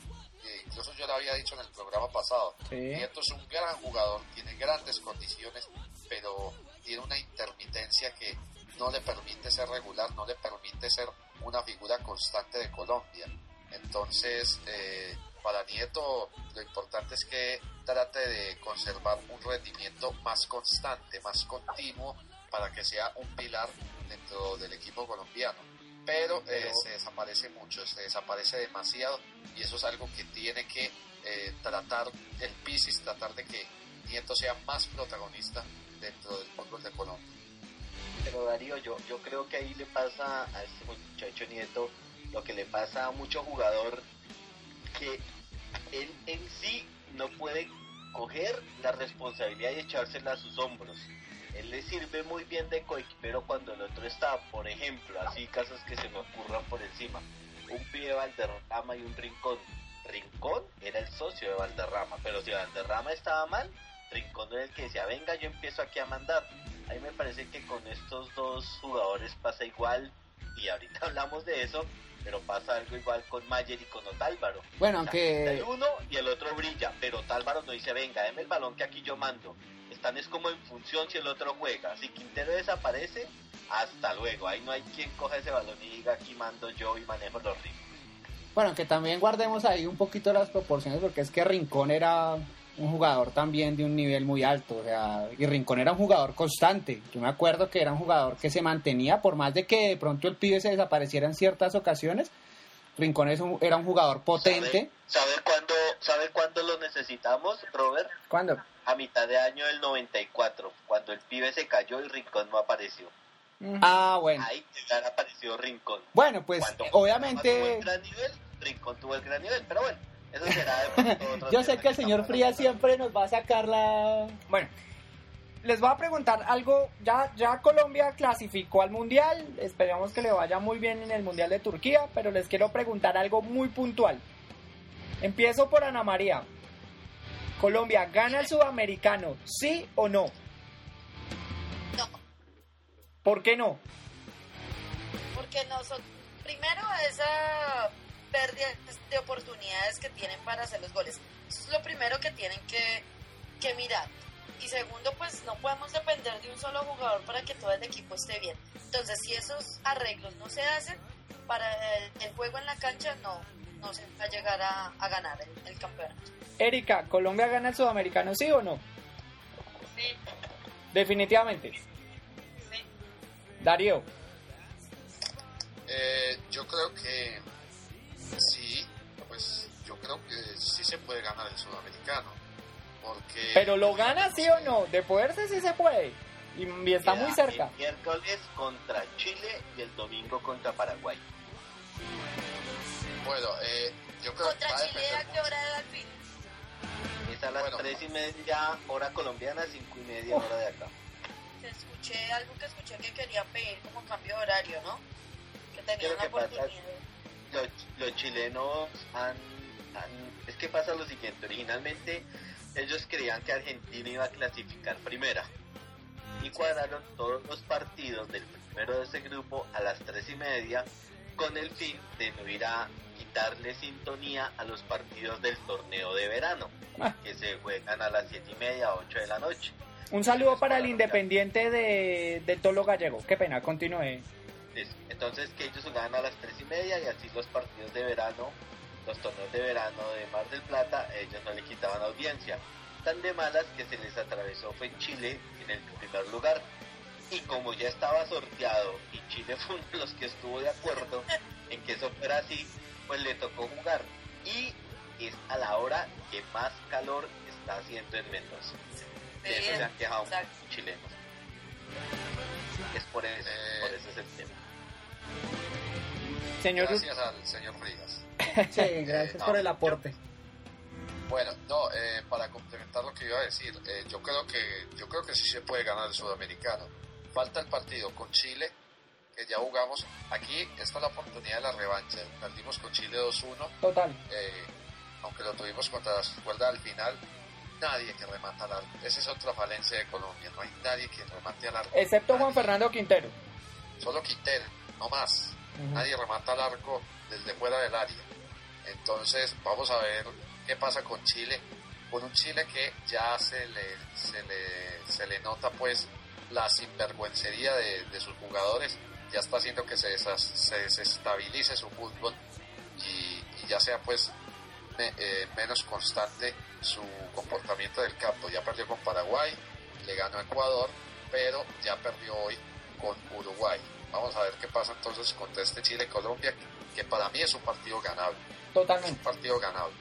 Incluso yo lo había dicho en el programa pasado. Sí. Nieto es un gran jugador, tiene grandes condiciones, pero tiene una intermitencia que no le permite ser regular, no le permite ser una figura constante de Colombia. Entonces, eh, para Nieto lo importante es que trate de conservar un rendimiento más constante, más continuo, para que sea un pilar dentro del equipo colombiano. Pero, eh, se desaparece mucho, se desaparece demasiado y eso es algo que tiene que eh, tratar el Pisis, tratar de que Nieto sea más protagonista dentro del fútbol de Colombia. Pero Darío, yo, yo creo que ahí le pasa a este muchacho Nieto lo que le pasa a mucho jugador que él en sí no puede coger la responsabilidad y echársela a sus hombros. Él le sirve muy bien de coequipero cuando el otro está, por ejemplo, así casos que se me ocurran por encima. Un pibe Valderrama y un Rincón. Rincón era el socio de Valderrama, pero si Valderrama estaba mal, Rincón era el que decía, venga, yo empiezo aquí a mandar. A mí me parece que con estos dos jugadores pasa igual, y ahorita hablamos de eso, pero pasa algo igual con Mayer y con Otálvaro. Bueno, O sea, aunque el uno y el otro brilla, pero Otálvaro no dice, venga, deme el balón que aquí yo mando. Es como en función si el otro juega. Si Quintero desaparece, hasta luego. Ahí no hay quien coja ese balón y diga, aquí mando yo y manejo los ritmos. Bueno, que también guardemos ahí un poquito las proporciones porque es que Rincón era un jugador también de un nivel muy alto, o sea, y Rincón era un jugador constante. Yo me acuerdo que era un jugador que se mantenía, por más de que de pronto el pibe se desapareciera en ciertas ocasiones, Rincón es un- era un jugador potente. ¿Sabe, sabe cuándo, ¿Sabe cuándo lo necesitamos, Robert? ¿Cuándo? A mitad de año del 94, cuando el pibe se cayó y Rincón no apareció. Ah, bueno. Ahí ya apareció Rincón. Bueno, pues Cuando obviamente tuvo el gran nivel, Rincón tuvo el gran nivel, pero bueno, eso será de yo sé que el señor Frías siempre nos va a sacar la... Bueno, les voy a preguntar algo. Ya, ya Colombia clasificó al Mundial. Esperemos que le vaya muy bien en el Mundial de Turquía. Pero les quiero preguntar algo muy puntual. Empiezo por Ana María. Colombia, ¿gana el sudamericano? ¿Sí o no? No, ¿Por qué no? porque no son. Primero, esa pérdida de oportunidades que tienen para hacer los goles. Eso es lo primero que tienen que, que mirar. Y segundo, pues no podemos depender de un solo jugador para que todo el equipo esté bien. Entonces, si esos arreglos no se hacen, para el, el juego en la cancha no, no se va a llegar a, a ganar el, el campeonato. Erika, ¿Colombia gana el sudamericano? ¿Sí o no? Sí, Definitivamente. sí. Darío, Eh, yo creo que sí, pues yo creo que sí se puede ganar el sudamericano. Porque. ¿pero lo gana sí o no? De poderse sí se puede. Y, y está muy cerca. El miércoles contra Chile y el domingo contra Paraguay. Bueno, eh, yo creo que Contra va a Chile, ¿a qué hora al fin? Es a las Bueno. tres y media hora colombiana, cinco y media hora de acá. Que escuché algo que escuché que querían pedir como cambio de horario, ¿no? Que tenían Creo la que pasa- oportunidad. Los, los chilenos han, han- Es que pasa lo siguiente, originalmente ellos creían que Argentina iba a clasificar primera y cuadraron todos los partidos del primero de ese grupo a las tres y media con el fin de no ir a quitarle sintonía a los partidos del torneo de verano Ah. que se juegan a las siete y media, ocho de la noche. Un saludo para el independiente de, de Tolo Gallego. Qué pena, continúe. Es- Entonces que ellos jugaban a las tres y media y así los partidos de verano, los torneos de verano de Mar del Plata, ellos no le quitaban audiencia. Tan de malas que se les atravesó fue en Chile en el primer lugar. Y como ya estaba sorteado y Chile fue uno de los que estuvo de acuerdo en que eso fuera así, pues le tocó jugar. Y es a la hora que más calor está haciendo en Mendoza. De eso se han quejado muchos chilenos. Es por eso, Eh, por eso es el tema. Señor, Gracias al señor Frigas. Sí, gracias no, por el aporte. Bueno, no, eh, para complementar lo que iba a decir, eh, yo creo que yo creo que sí se puede ganar el sudamericano. Falta el partido con Chile, que ya jugamos. Aquí esta es la oportunidad de la revancha. Perdimos con Chile 2-1, total. eh, aunque lo tuvimos contra las cuerdas al final. Nadie que remata al arco. Esa es otra falencia de Colombia. No hay nadie que remate al arco. Excepto Juan. Fernando Quintero. Solo Quintero, no más. Nadie remata al arco desde fuera del área. Entonces, vamos a ver qué pasa con Chile. Con un Chile que ya se le, se le, se le nota pues la sinvergüencería de, de sus jugadores. Ya está haciendo que se, desas- se desestabilice su fútbol y, ya sea pues eh, menos constante su comportamiento del campo. Ya perdió con Paraguay, le ganó a Ecuador, pero ya perdió hoy con Uruguay. Vamos a ver qué pasa entonces contra este Chile-Colombia, que para mí es un partido ganable. Es un Totalmente. partido ganable.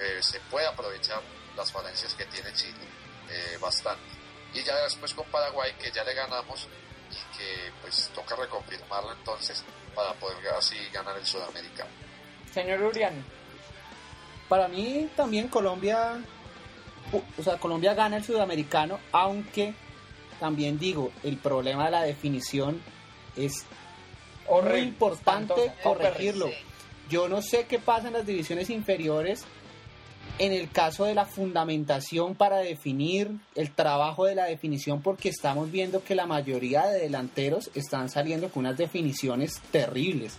eh, se puede aprovechar las falencias que tiene Chile eh, bastante. Y ya después con Paraguay, que ya le ganamos y que pues toca reconfirmarlo entonces para poder así ganar el Sudamericano. Señor Urián. Para mí también Colombia, o sea, Colombia gana el sudamericano, aunque también digo, el problema de la definición es muy importante corregirlo. Yo no sé qué pasa en las divisiones inferiores en el caso de la fundamentación para definir el trabajo de la definición, porque estamos viendo que la mayoría de delanteros están saliendo con unas definiciones terribles.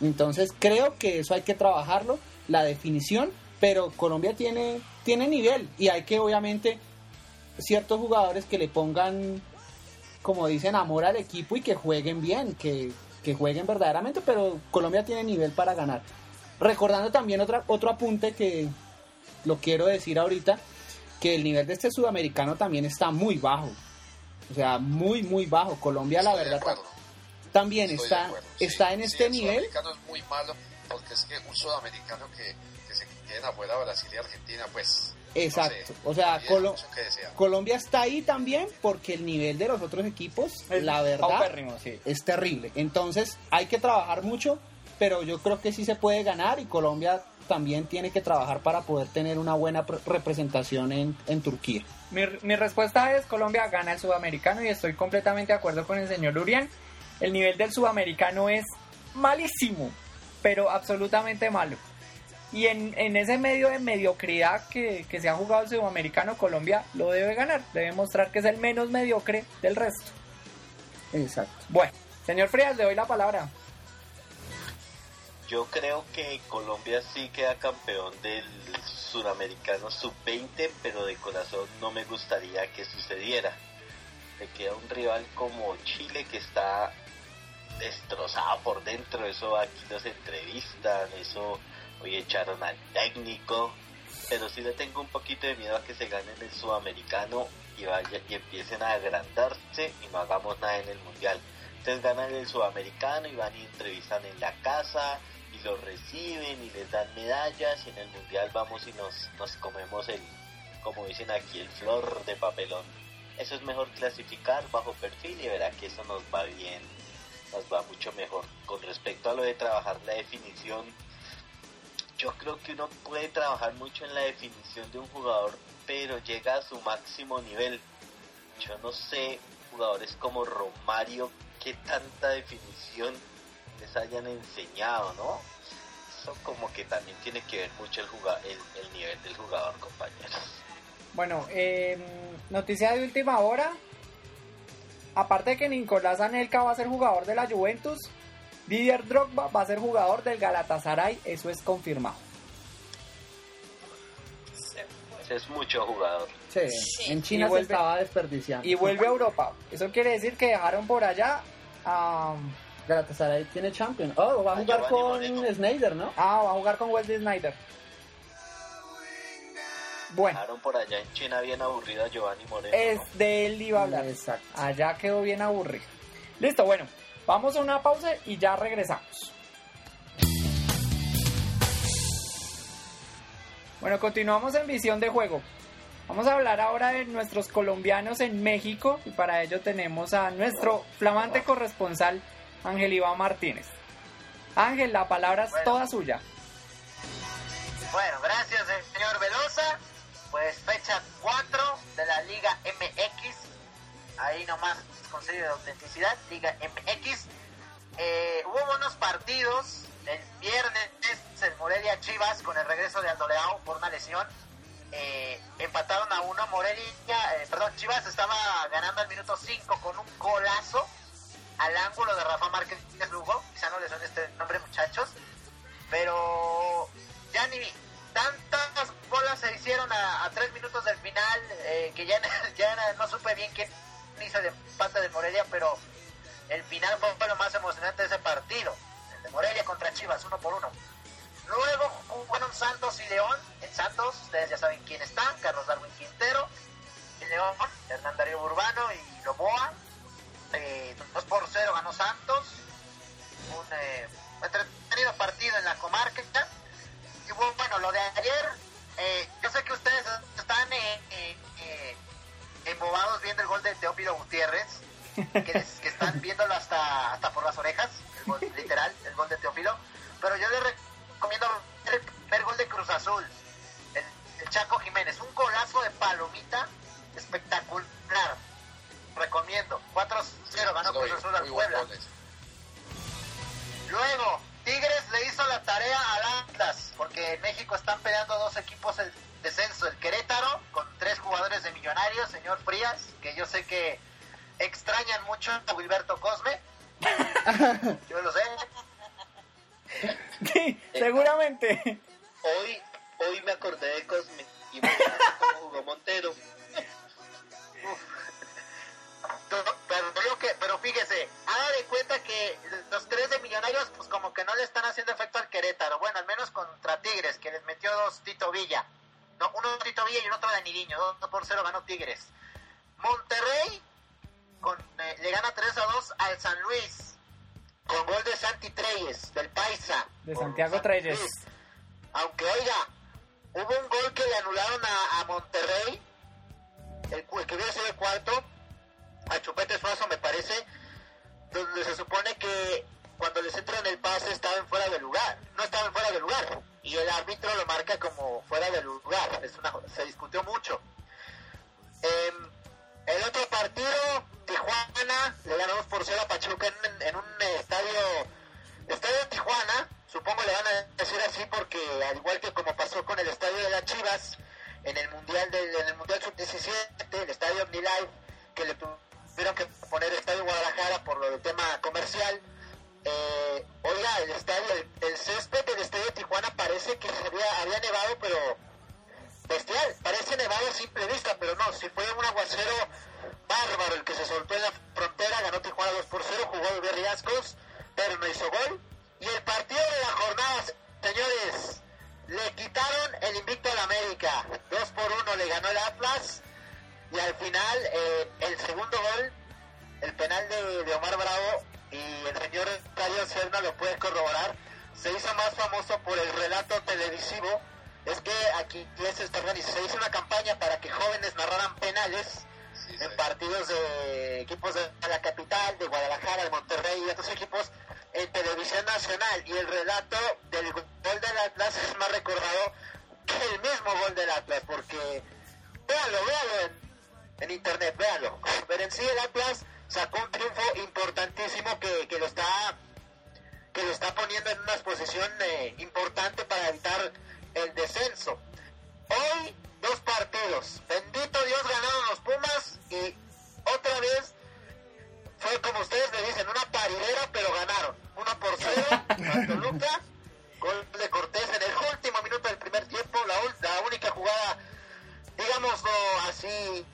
Entonces creo que eso hay que trabajarlo, la definición, pero Colombia tiene, tiene nivel y hay que obviamente ciertos jugadores que le pongan, como dicen, amor al equipo y que jueguen bien, que, que jueguen verdaderamente, pero Colombia tiene nivel para ganar. Recordando también otra, otro apunte que lo quiero decir ahorita, que el nivel de este sudamericano también está muy bajo. O sea, muy, muy bajo. Colombia, la verdad, también está, está en este nivel. El sudamericano es muy malo porque es que un sudamericano que, que se queden afuera Brasil y Argentina, pues Exacto. o sea, Colombia está ahí también porque el nivel de los otros equipos, la verdad, es terrible. Entonces hay que trabajar mucho, pero yo creo que sí se puede ganar y Colombia también tiene que trabajar para poder tener una buena representación en, en Turquía. Mi, mi, respuesta es Colombia gana el sudamericano y estoy completamente de acuerdo con el señor Urián. El nivel del sudamericano es malísimo, pero absolutamente malo. Y en, en, ese medio de mediocridad que, que, se ha jugado el sudamericano, Colombia lo debe ganar. Debe mostrar que es el menos mediocre del resto. Exacto. Bueno, señor Frías, le doy la palabra. Yo creo que Colombia sí queda campeón del sudamericano sub-20, pero de corazón no me gustaría que sucediera. Le queda un rival como Chile que está destrozado por dentro. Eso aquí nos entrevistan, eso hoy echaron al técnico, pero sí le tengo un poquito de miedo a que se ganen el sudamericano y vaya y empiecen a agrandarse y no hagamos nada en el mundial. Entonces ganan el sudamericano y van y entrevistan en la casa y los reciben y les dan medallas y en el mundial vamos y nos, nos comemos el, como dicen aquí, el flor de papelón. Eso es mejor clasificar bajo perfil y verá que eso nos va bien, nos va mucho mejor. Con respecto a lo de trabajar la definición, yo creo que uno puede trabajar mucho en la definición de un jugador, pero llega a su máximo nivel. Yo no sé, jugadores como Romario, qué tanta definición les hayan enseñado, ¿no? Eso como que también tiene que ver mucho el, el, nivel del jugador, compañeros. Bueno, eh, noticia de última hora. Aparte de que Nicolás Anelka va a ser jugador de la Juventus, Didier Drogba va a ser jugador del Galatasaray, eso es confirmado. Es mucho jugador. Sí, en China se estaba desperdiciando. Y vuelve a Europa. Eso quiere decir que dejaron por allá a... Galatasaray tiene Champions. Oh, va a jugar con Snyder, ¿no? Ah, va a jugar con Wesley Snyder. Bueno. Dejaron por allá en China bien aburrido a Giovanni Moreno. Es de él iba a hablar. Exacto. Allá quedó bien aburrido. Listo, bueno. Vamos a una pausa y ya regresamos. Bueno, continuamos en visión de juego. Vamos a hablar ahora de nuestros colombianos en México y para ello tenemos a nuestro flamante corresponsal Ángel Iván Martínez. Ángel, la palabra es toda suya. Bueno, gracias señor Velosa. Pues fecha 4 de la Liga MX. Ahí nomás Consejo de Autenticidad, Liga MX. Eh, hubo buenos partidos. El viernes el Morelia Chivas con el regreso de Aldoleao por una lesión. Eh, empataron a uno. Morelia, eh, perdón, Chivas estaba ganando al minuto 5 con un golazo al ángulo de Rafa Márquez Lugo. Quizá no les suene este nombre, muchachos. Pero ya ni tantas bolas se hicieron a, tres minutos del final que ya, ya no supe bien qué de empate de Morelia, pero el final fue lo más emocionante de ese partido. El de Morelia contra Chivas, uno por uno. Luego jugaron Santos y León. En Santos, ustedes ya saben quién está, Carlos Darwin Quintero. En León, Hernán Darío Urbano y Loboa. Eh, 2 por 0 ganó Santos. Un eh, entretenido partido en la comarca. Y bueno, lo de ayer eh, yo sé que ustedes están eh, embobados viendo el gol de Teófilo Gutiérrez, que, es- que están viéndolo hasta, hasta por las orejas, el gol, literal, el gol de Teófilo. Pero yo les recomiendo el primer gol de Cruz Azul, el, el Chaco Jiménez, un golazo de palomita espectacular. Recomiendo. 4-0 ganó Cruz Azul al Puebla. goles. Luego, Tigres le hizo la tarea al Atlas, porque en México están peleando dos equipos el descenso. El Querétaro, con jugadores de Millonarios, señor Frías, que yo sé que extrañan mucho a Wilberto Cosme. Yo lo sé. Sí, seguramente. Hoy, hoy me acordé de Cosme y me acordé cómo jugó Montero. Pero, pero que- pero fíjese, haga de cuenta que los tres de Millonarios, pues como que no le están haciendo efecto al Querétaro. Bueno, al menos contra Tigres, que les metió dos Tito Villa. No, uno Tito Villa y otro Danidiño. 2 por 0 ganó Tigres. Monterrey con, eh, le gana 3 a 2 al San Luis. Con gol de Santi Treyes, del Paisa. De Santiago San Treyes. Luis. Aunque oiga, hubo un gol que le anularon a, a Monterrey. El, el que hubiera sido el cuarto a Chupete Suazo me parece, donde se supone que cuando les entran el pase estaban fuera de lugar, no estaban fuera de lugar, y el árbitro lo marca como fuera de lugar, es una, se discutió mucho. Em, el otro partido, Tijuana, le ganó 2 por 0 a Pachuca en, un estadio, estadio Tijuana, supongo le van a decir así porque al igual que como pasó con el estadio de las Chivas, en el Mundial del el Mundial Sub-17, el estadio OmniLife, que le tuvieron que poner Estadio Guadalajara por lo del tema comercial. Eh, oiga, el estadio, el, el césped del estadio de Tijuana parece que se había, había nevado, pero bestial, parece nevado a simple vista, pero no, si fue un aguacero bárbaro el que se soltó en la frontera, ganó Tijuana 2 por 0, jugó de pero no hizo gol. Y el partido de la jornada, señores, le quitaron el invicto al América, 2 por 1 le ganó el Atlas, y al final eh, el segundo gol, el penal de Omar Bravo, y el señor Cayo Serna lo puede corroborar, se hizo más famoso por el relato televisivo. Es que aquí se está organizando, se hizo una campaña para que jóvenes narraran penales Sí, en sí. partidos de equipos de la capital, de Guadalajara, de Monterrey y otros equipos en televisión nacional. Y el relato del gol del Atlas es más recordado que el mismo gol del Atlas, porque véanlo, véanlo en, en internet, véanlo. Pero en sí el Atlas sacó un triunfo importantísimo que, que lo está que lo está poniendo en una exposición eh, importante para evitar el descenso. Hoy dos partidos. Bendito Dios ganaron los Pumas y otra vez fue como ustedes le dicen, una paridera, pero ganaron. Uno por cero a Toluca. Gol de Cortés en el último minuto del primer tiempo. La, la única jugada, digámoslo así,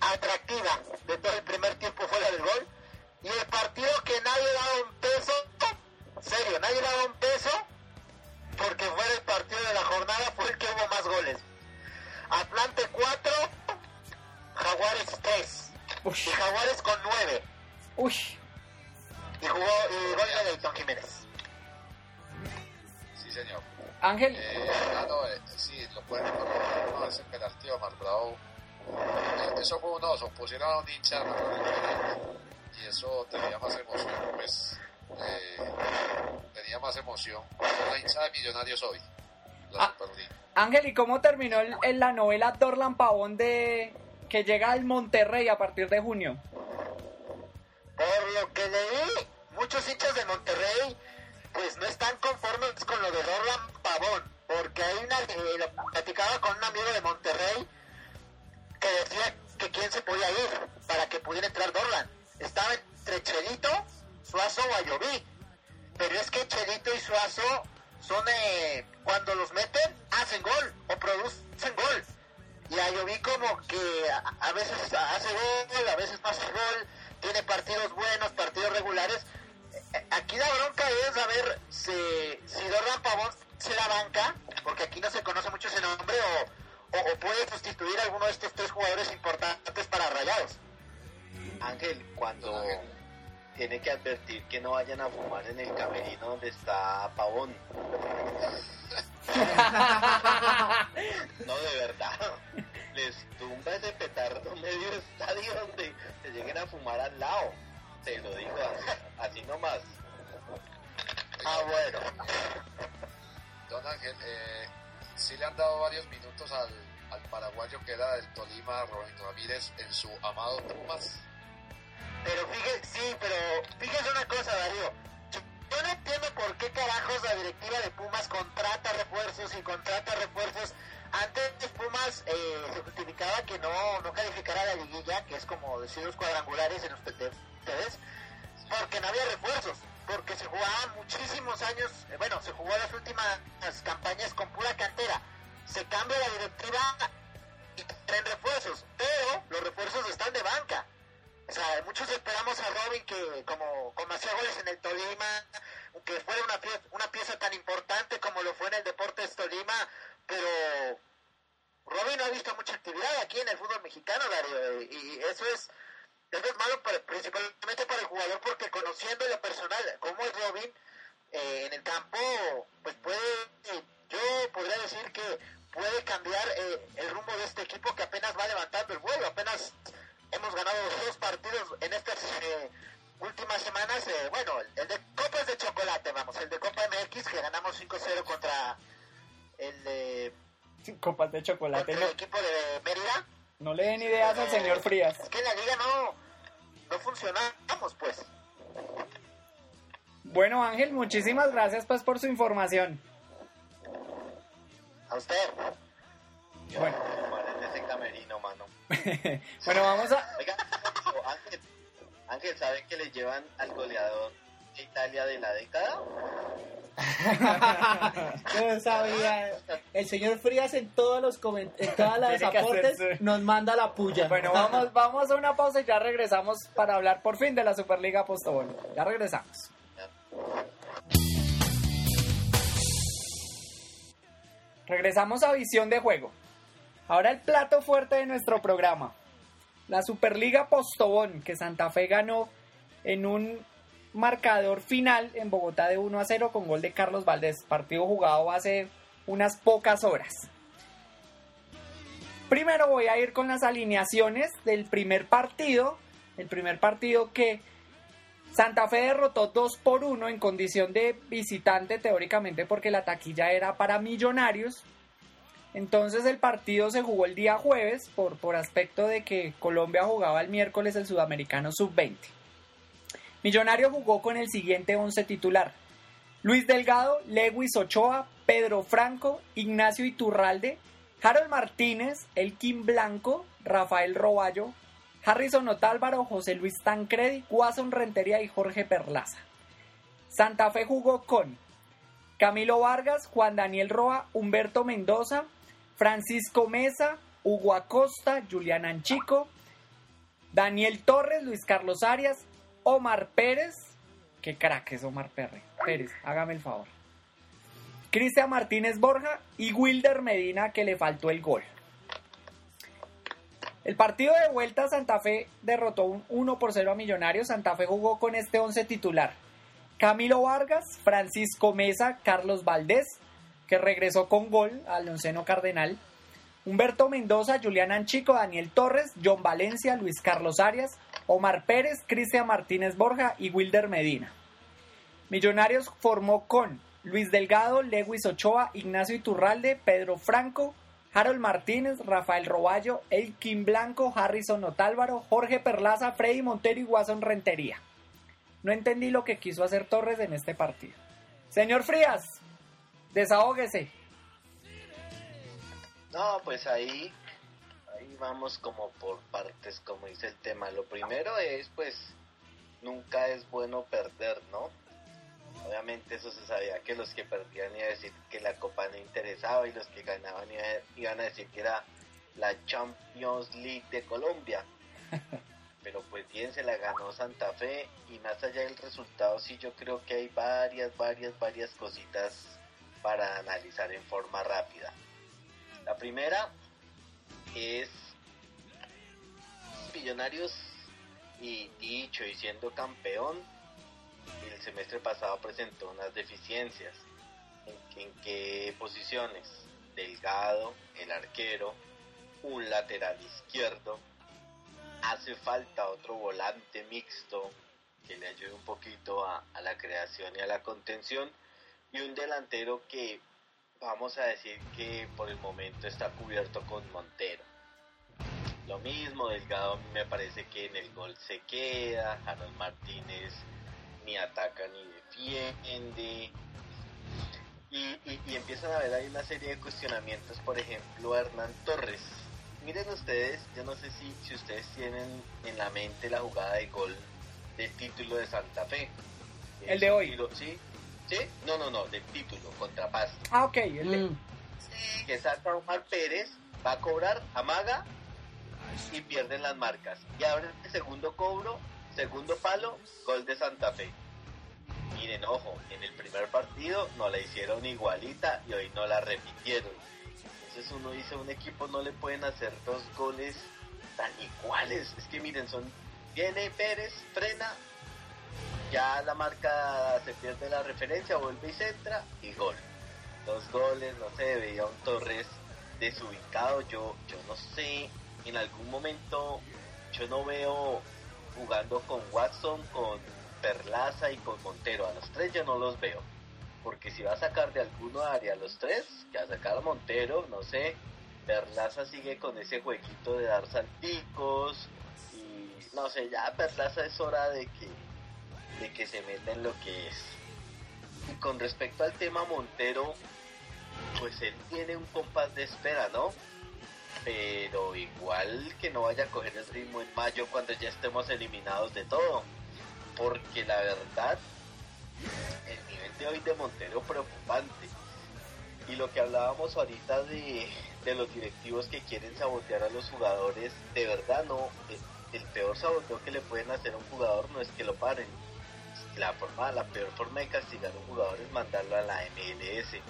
atractiva de todo el primer tiempo fuera del gol. Y el partido que nadie daba un peso, serio, nadie daba un peso, porque fue el partido de la jornada, fue el que hubo más goles. Atlante 4, Jaguares 3. Uy, Y Jaguares con 9. uy. Y jugó y gol de Leighton Jiménez. Sí, señor. Ángel, Eh, ah, no, eh, sí, lo pueden corroborar, no, ese penalti Bravo. Eh, Eso fue un oso, pusieron a un hincha y eso tenía más emoción, pues eh, tenía más emoción. La hincha de Millonarios hoy, la Ah. Superliga. Ángel, ¿y cómo terminó el- en la novela Dorlan Pavón de que llega al Monterrey a partir de junio? Por lo que leí, muchos hinchas de Monterrey pues no están conformes con lo de Dorlan Pavón, porque hay una, eh, lo platicaba con un amigo de Monterrey que decía que quién se podía ir para que pudiera entrar Dorlan. Estaba entre Chelito, Suazo o Ayoví, pero es que Chelito y Suazo son, eh, cuando los meten, hacen gol o producen gol. Y Ayoví como que a, veces hace gol, a veces no hace gol, tiene partidos buenos, partidos regulares. Eh, Aquí la bronca es a ver si, si Dorlan Pavón se la banca, porque aquí no se conoce mucho ese nombre, o, o, o puede sustituir a alguno de estos tres jugadores importantes para Rayados. Ángel, cuando tiene que advertir que no vayan a fumar en el camerino donde está Pavón. No, de verdad. Les tumba ese petardo medio estadio donde se lleguen a fumar al lado. Te lo digo así, así nomás. Ah, bueno. Don Ángel, eh, sí le han dado varios minutos al, al paraguayo que era del Tolima, Robin Ramírez, en su amado Pumas. Pero fíjese, sí, pero fíjese una cosa, Darío. Yo, no entiendo por qué carajos la directiva de Pumas contrata refuerzos y contrata refuerzos. Antes Pumas eh, se justificaba que no, no calificara la liguilla, que es como decir los cuadrangulares en usted- de ustedes, porque no había refuerzos, porque se jugaban muchísimos años, eh, bueno, se jugó las últimas campañas con pura cantera. Se cambia la directiva y traen refuerzos, pero los refuerzos están de banca. O sea, muchos esperamos a Robin que como, como hacía goles en el Tolima, que fuera una pieza, una pieza tan importante como lo fue en el Deportes Tolima, pero Robin no ha visto mucha actividad aquí en el fútbol mexicano, Darío, y, y eso es eso es malo para- principalmente para el jugador porque conociendo lo personal, como es Robin, eh, en el campo, pues puede, eh, yo podría decir que puede cambiar eh, el rumbo de este equipo que apenas va levantando el vuelo, apenas hemos ganado dos partidos en estas eh, últimas semanas, eh, bueno, el, de Copa es de chocolate, vamos, el de Copa MX que ganamos 5-0 contra el de Copas de chocolate. contra el equipo de Mérida. No le den ideas al señor Frías. Es que en la liga no, no funcionamos, pues. Bueno, Ángel, muchísimas gracias pues por su información. A usted. Yo Bueno. ese camerino, mano. bueno, vamos a... Oiga, Ángel, Ángel, ¿sabe que le llevan al goleador Italia de la década? Yo sabía. El señor Frías en todos los en todas las aportes nos manda la puya. Bueno, vamos, vamos a una pausa y ya regresamos para hablar por fin de la Superliga Postobón. Ya regresamos. Regresamos a visión de juego. Ahora el plato fuerte de nuestro programa. La Superliga Postobón, que Santa Fe ganó en un marcador final en Bogotá de 1 a 0 con gol de Carlos Valdés. Partido jugado hace unas pocas horas. Primero voy a ir con las alineaciones del primer partido. El primer partido que Santa Fe derrotó 2 por 1 en condición de visitante teóricamente porque la taquilla era para millonarios. Entonces el partido se jugó el día jueves por, por aspecto de que Colombia jugaba el miércoles el sudamericano sub-20. Millonario jugó con el siguiente 11 titular. Luis Delgado, Lewis Ochoa, Pedro Franco, Ignacio Iturralde, Harold Martínez, Elkin Blanco, Rafael Roballo, Harrison Otálvaro, José Luis Tancredi, Guasón Rentería y Jorge Perlaza. Santa Fe jugó con Camilo Vargas, Juan Daniel Roa, Humberto Mendoza, Francisco Mesa, Hugo Acosta, Julián Anchico, Daniel Torres, Luis Carlos Arias, Omar Pérez, qué crack es Omar Pérez, Pérez, hágame el favor. Cristian Martínez Borja y Wilder Medina que le faltó el gol. El partido de vuelta Santa Fe derrotó un 1 por 0 a Millonarios. Santa Fe jugó con este 11 titular. Camilo Vargas, Francisco Mesa, Carlos Valdés, que regresó con gol al onceno cardenal. Humberto Mendoza, Julián Anchico, Daniel Torres, John Valencia, Luis Carlos Arias, Omar Pérez, Cristian Martínez Borja y Wilder Medina. Millonarios formó con Luis Delgado, Lewis Ochoa, Ignacio Iturralde, Pedro Franco, Harold Martínez, Rafael Roballo, Elkin Blanco, Harrison Otálvaro, Jorge Perlaza, Freddy Montero y Guasón Rentería. No entendí lo que quiso hacer Torres en este partido. Señor Frías, desahógese. No, pues ahí, ahí vamos como por partes, como dice el tema. Lo primero es, pues, nunca es bueno perder, ¿no? Obviamente eso se sabía que los que perdían iban a decir que la copa no interesaba y los que ganaban iba- iban a decir que era la Champions League de Colombia. Pero pues bien se la ganó Santa Fe y más allá del resultado sí yo creo que hay varias, varias, varias cositas para analizar en forma rápida. La primera es Millonarios y dicho y siendo campeón, el semestre pasado presentó unas deficiencias. en, qué posiciones. Delgado, el arquero, un lateral izquierdo, hace falta otro volante mixto que le ayude un poquito a, la creación y a la contención y un delantero que vamos a decir que por el momento está cubierto con Montero. Lo mismo, Delgado me parece que en el gol se queda, Harold Martínez ni ataca ni defiende. Y, y, y empiezan a ver ahí una serie de cuestionamientos, por ejemplo, a Hernán Torres. Miren ustedes, yo no sé si, si ustedes tienen en la mente la jugada de gol del título de Santa Fe. El de hoy. ¿Sí? ¿Sí? No, no, no, del título, contra Paz. Ah, ok. Mm. Sí. Que saca Omar Pérez, va a cobrar, amaga y pierden las marcas. Y ahora el segundo cobro, segundo palo, gol de Santa Fe. Miren, ojo, en el primer partido no la hicieron igualita y hoy no la repitieron. Entonces uno dice, a un equipo no le pueden hacer dos goles tan iguales. Es que miren, son viene Pérez, frena, ya la marca se pierde la referencia, vuelve y centra y gol. Dos goles, no sé, veía un Torres desubicado, yo, yo no sé, en algún momento yo no veo jugando con Watson, con Perlaza y con Montero, a los tres yo no los veo. Porque si va a sacar de alguno área a los tres, que va a sacar a Montero, no sé, Perlaza sigue con ese jueguito de dar salticos y no sé, ya Perlaza es hora de que de que se meta en lo que es. Y con respecto al tema Montero, pues él tiene un compás de espera, ¿no? Pero igual que no vaya a coger el ritmo en mayo cuando ya estemos eliminados de todo. Porque la verdad, el nivel de hoy de Montero preocupante. Y lo que hablábamos ahorita de, de los directivos que quieren sabotear a los jugadores, de verdad no, el, el peor saboteo que le pueden hacer a un jugador no es que lo paren, la forma, la peor forma de castigar a un jugador es mandarlo a la MLS.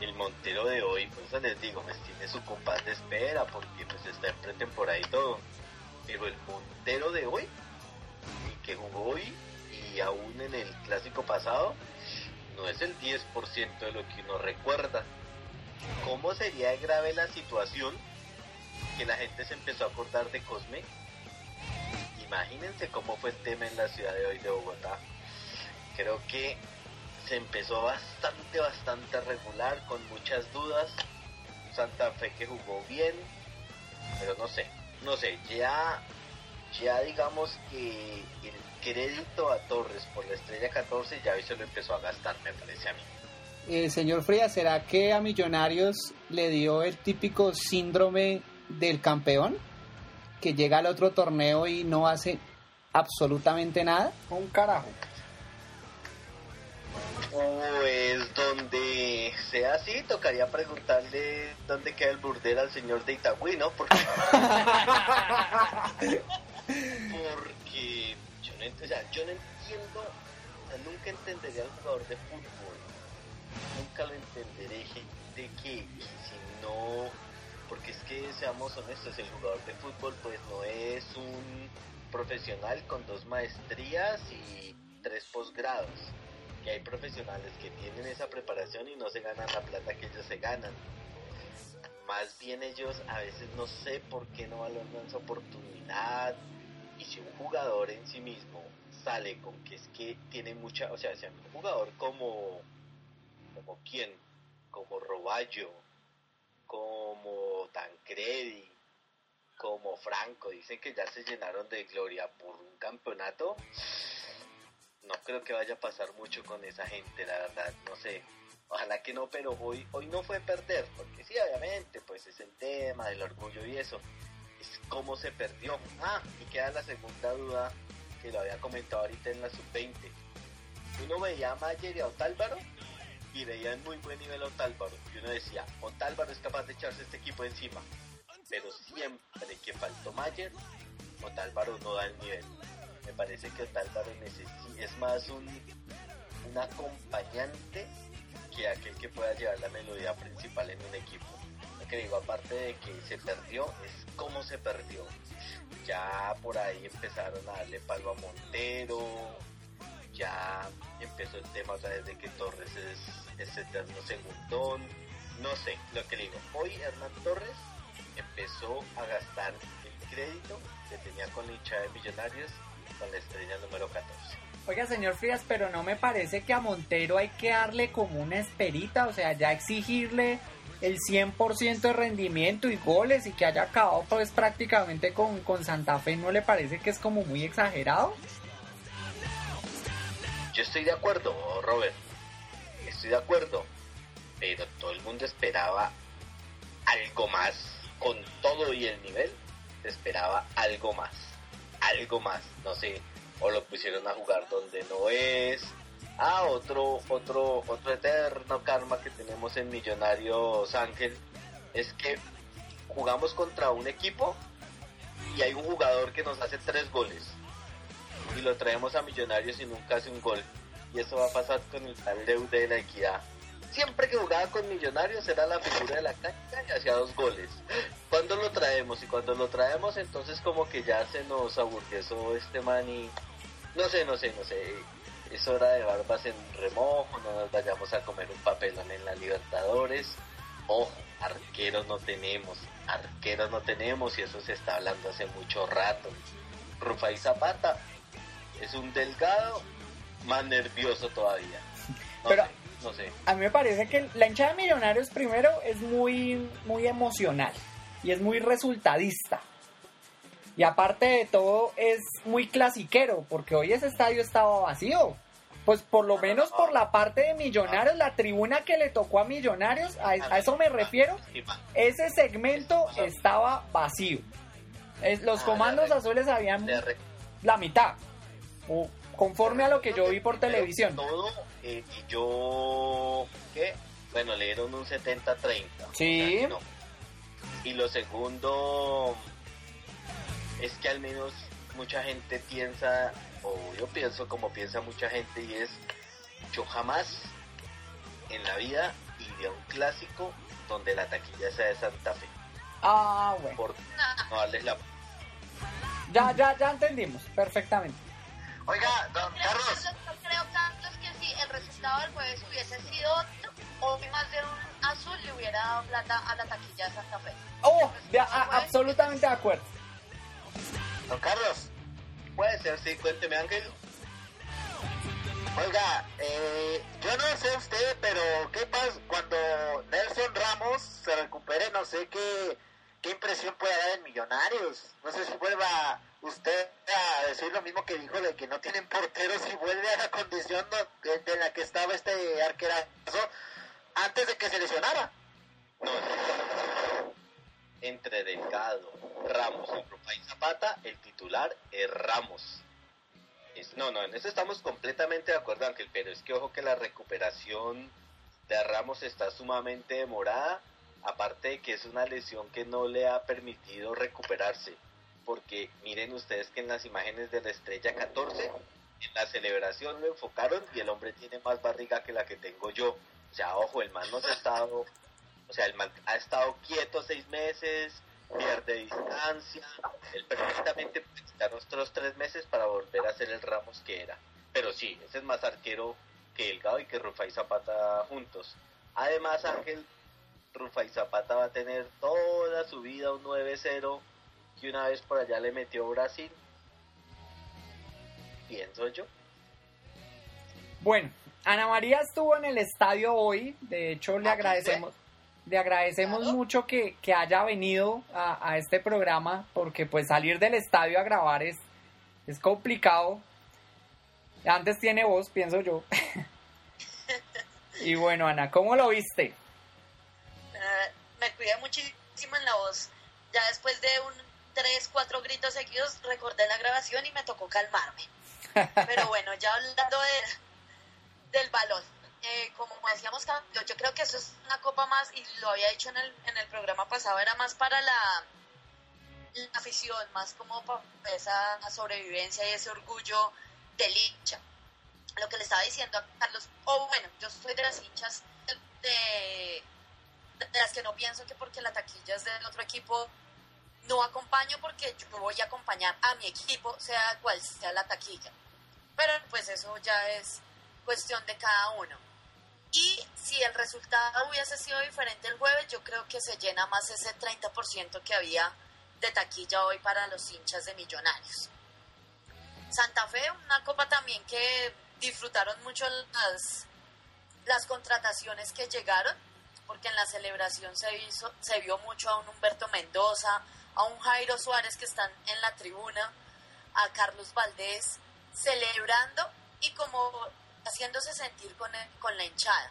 El Montero de hoy, pues eso les digo, pues tiene su compás de espera porque pues está en pretemporada y todo. Pero el Montero de hoy, y que jugó hoy y aún en el clásico pasado, no es el 10% de lo que uno recuerda. ¿Cómo sería grave la situación que la gente se empezó a acordar de Cosme? Imagínense cómo fue el tema en la ciudad de hoy de Bogotá creo que se empezó bastante, bastante regular, con muchas dudas. Santa Fe que jugó bien, pero no sé, no sé, ya, ya digamos que el crédito a Torres por la estrella 14 ya hoy se lo empezó a gastar, me parece a mí. Eh, señor Frías, ¿será que a Millonarios le dio el típico síndrome del campeón? Que llega al otro torneo y no hace absolutamente nada. Un carajo. Pues donde sea así, tocaría preguntarle dónde queda el burdel al señor de Itagüí, ¿no? Porque, porque yo, no, o yo no entiendo, nunca entendería al jugador de fútbol, nunca lo entenderé de que si no, porque es que seamos honestos, el jugador de fútbol pues no es un profesional con dos maestrías y tres posgrados que hay profesionales que tienen esa preparación y no se ganan la plata que ellos se ganan. Más bien ellos a veces no sé por qué no valoran esa oportunidad. Y si un jugador en sí mismo sale con que es que tiene mucha, o sea, si un jugador como, como quién, como Roballo, como Tancredi, como Franco, dicen que ya se llenaron de gloria por un campeonato, no creo que vaya a pasar mucho con esa gente, la verdad, no sé. Ojalá que no, pero hoy, hoy no fue perder, porque sí, obviamente, pues es el tema del orgullo y eso. Es cómo se perdió. Ah, y queda la segunda duda que lo había comentado ahorita en la sub-20. Uno veía a Mayer y a Otálvaro y veía en muy buen nivel a Otálvaro. Y uno decía, Otálvaro es capaz de echarse este equipo encima. Pero siempre que faltó Mayer, Otálvaro no da el nivel me parece que necesita, es más un, un acompañante que aquel que pueda llevar la melodía principal en un equipo. Lo que digo, aparte de que se perdió, es cómo se perdió. Ya por ahí empezaron a darle palo a Montero, ya empezó el tema otra de que Torres es, es eterno segundón, no sé, lo que digo, hoy Hernán Torres empezó a gastar el crédito que tenía con la de Millonarios con la estrella número 14. Oiga, señor Frías, pero no me parece que a Montero hay que darle como una esperita, o sea, ya exigirle el 100% de rendimiento y goles y que haya acabado pues prácticamente con, con Santa Fe, ¿no le parece que es como muy exagerado? Yo estoy de acuerdo, Robert, estoy de acuerdo, pero todo el mundo esperaba algo más, con todo y el nivel, esperaba algo más, algo más, no sé, o lo pusieron a jugar donde no es, ah, otro, otro, otro eterno karma que tenemos en Millonarios Ángel, es que jugamos contra un equipo y hay un jugador que nos hace tres goles y lo traemos a Millonarios y nunca hace un gol. Y eso va a pasar con el tal Leude de la Equidad. Siempre que jugaba con Millonarios era la figura de la cancha y hacía dos goles. ¿Cuándo lo traemos? Y cuando lo traemos entonces como que ya se nos aburguesó este man y... No sé, no sé, no sé. Es hora de barbas en remojo, no nos vayamos a comer un papelón en la Libertadores. Ojo, arqueros no tenemos, arqueros no tenemos y eso se está hablando hace mucho rato. Rufai Zapata es un delgado más nervioso todavía. No Pero- sé, no sé. A mí me parece que la hinchada de Millonarios primero es muy, muy emocional y es muy resultadista. Y aparte de todo es muy clasiquero, porque hoy ese estadio estaba vacío. Pues por lo menos por la parte de Millonarios, la tribuna que le tocó a Millonarios, a, a eso me refiero, ese segmento estaba vacío. Es- los Ah, comandos le- azules habían la mitad, o conforme a lo que yo vi por televisión. Todo, eh, y yo, ¿qué? Bueno, le dieron un 70-30. Sí. O sea, no. Y lo segundo es que al menos mucha gente piensa, o yo pienso como piensa mucha gente, y es, yo jamás en la vida iría a un clásico donde la taquilla sea de Santa Fe, Ah, bueno. por no darles la... Ya, ya, ya entendimos perfectamente. Oiga, don Carlos, yo creo, que si el resultado del jueves hubiese sido otro, o más de un azul le hubiera dado plata a la taquilla de Santa Fe. Oh, de- a- absolutamente de acuerdo. don Carlos, Puede ser, sí, cuénteme Ángel. oiga, eh, yo no sé usted, pero ¿qué pasa cuando Nelson Ramos se recupere? No sé qué, qué impresión puede dar en Millonarios. No sé si vuelva usted a decir lo mismo que dijo de que no tienen porteros y vuelve a la condición de, la que estaba este arquerazo antes de que se lesionara. No, entre Delgado, Ramos Zapata, el titular es Ramos. Es- no, no, en eso estamos completamente de acuerdo, Ángel, pero es que ojo que la recuperación de Ramos está sumamente demorada, aparte de que es una lesión que no le ha permitido recuperarse, porque miren ustedes que en las imágenes de la estrella 14, en la celebración lo enfocaron y el hombre tiene más barriga que la que tengo yo. O sea, ojo, el man no se ha estado o sea, el man ha estado quieto seis meses, pierde distancia. Él perfectamente puede necesitar otros tres meses para volver a ser el Ramos que era. Pero sí, ese es más arquero que Delgado y que Rufai Zapata juntos. Además, Ángel, Rufai Zapata va a tener toda su vida un 9-0 que una vez por allá le metió Brasil. Pienso yo. Bueno, Ana María estuvo en el estadio hoy. De hecho, le agradecemos, le agradecemos Claro. mucho que, que haya venido a, a este programa, porque pues salir del estadio a grabar es, es complicado. Antes tiene voz, pienso yo. y bueno, Ana, ¿cómo lo viste? Eh, me cuidé muchísimo en la voz. Ya después de un 3, 4 gritos seguidos, recordé la grabación y me tocó calmarme. Pero bueno, ya hablando de, del balón. Eh, como decíamos, yo, yo creo que eso es una copa más, y lo había dicho en el, en el programa pasado, era más para la, la afición, más como para esa sobrevivencia y ese orgullo del hincha. Lo que le estaba diciendo a Carlos, o bueno, yo soy de las hinchas de, de las que no pienso que porque la taquilla es del otro equipo, no acompaño porque yo voy a acompañar a mi equipo, sea cual sea la taquilla. Pero pues eso ya es cuestión de cada uno. Y si el resultado hubiese sido diferente el jueves, yo creo que se llena más ese 30% que había de taquilla hoy para los hinchas de Millonarios. Santa Fe, una copa también que disfrutaron mucho las, contrataciones que llegaron, porque en la celebración se, hizo, se vio mucho a un Humberto Mendoza, a un Jairo Suárez que están en la tribuna, a Carlos Valdés, celebrando y como haciéndose sentir con, con la hinchada.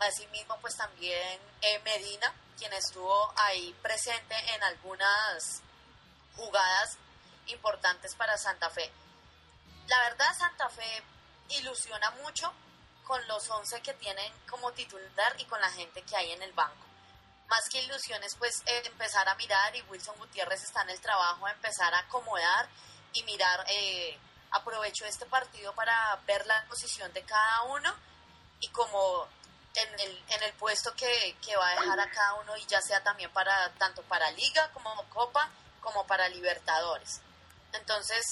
Asimismo, pues también eh, Medina, quien estuvo ahí presente en algunas jugadas importantes para Santa Fe. La verdad, Santa Fe ilusiona mucho con los 11 que tienen como titular y con la gente que hay en el banco. Más que ilusiones, pues eh, empezar a mirar y Wilson Gutiérrez está en el trabajo, empezar a acomodar y mirar, eh, aprovecho este partido para ver la posición de cada uno y como en el, en el puesto que, que va a dejar a cada uno y ya sea también para tanto para Liga como Copa como para Libertadores. Entonces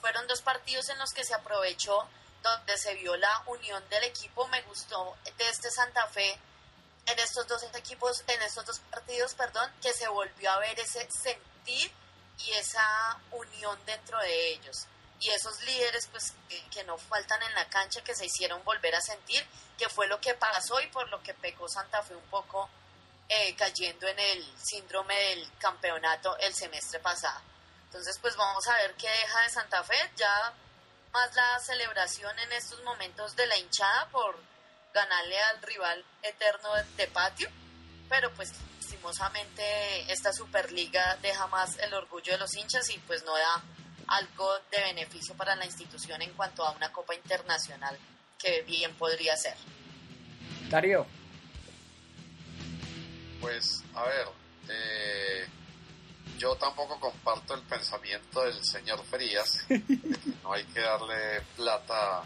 fueron dos partidos en los que se aprovechó donde se vio la unión del equipo. Me gustó de este Santa Fe en estos dos equipos, en estos dos partidos, perdón, que se volvió a ver ese sentir y esa unión dentro de ellos. Y esos líderes, pues, que, no faltan en la cancha, que se hicieron volver a sentir, que fue lo que pasó y por lo que pecó Santa Fe un poco eh, cayendo en el síndrome del campeonato el semestre pasado. Entonces, pues vamos a ver qué deja de Santa Fe. Ya más la celebración en estos momentos de la hinchada por ganarle al rival eterno de patio, pero pues lastimosamente esta Superliga deja más el orgullo de los hinchas y pues no da algo de beneficio para la institución en cuanto a una Copa Internacional que bien podría ser. Darío. Pues, a ver, eh, yo tampoco comparto el pensamiento del señor Frías, no hay que darle plata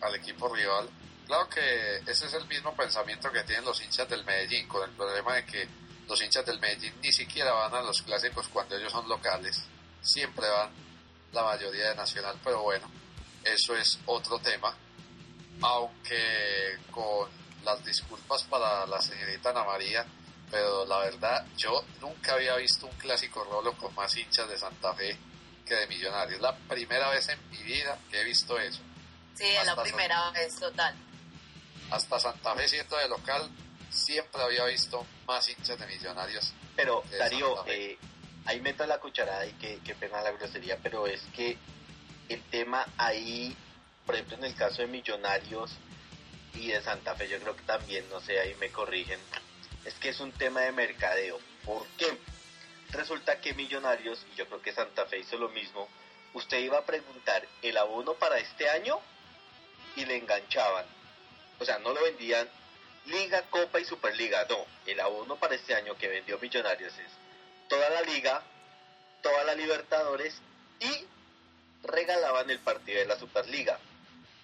al equipo rival. Claro que ese es el mismo pensamiento que tienen los hinchas del Medellín, con el problema de que los hinchas del Medellín ni siquiera van a los clásicos cuando ellos son locales, siempre van la mayoría de Nacional, pero bueno, eso es otro tema. Aunque con las disculpas para la señorita Ana María, pero la verdad yo nunca había visto un clásico rolo con más hinchas de Santa Fe que de Millonarios. La primera vez en mi vida que he visto eso. Sí, es la primera vez total. Hasta Santa Fe siendo de local, siempre había visto más hinchas de Millonarios. Pero Darío, eh, ahí meto la cucharada y qué, qué pena la grosería, pero es que el tema ahí, por ejemplo en el caso de Millonarios y de Santa Fe, yo creo que también, no sé, ahí me corrigen, es que es un tema de mercadeo. ¿Por qué? Resulta que Millonarios, y yo creo que Santa Fe hizo lo mismo, usted iba a preguntar el abono para este año y le enganchaban. O sea, no lo vendían Liga, Copa y Superliga, no. El abono para este año que vendió Millonarios es toda la Liga, toda la Libertadores y regalaban el partido de la Superliga.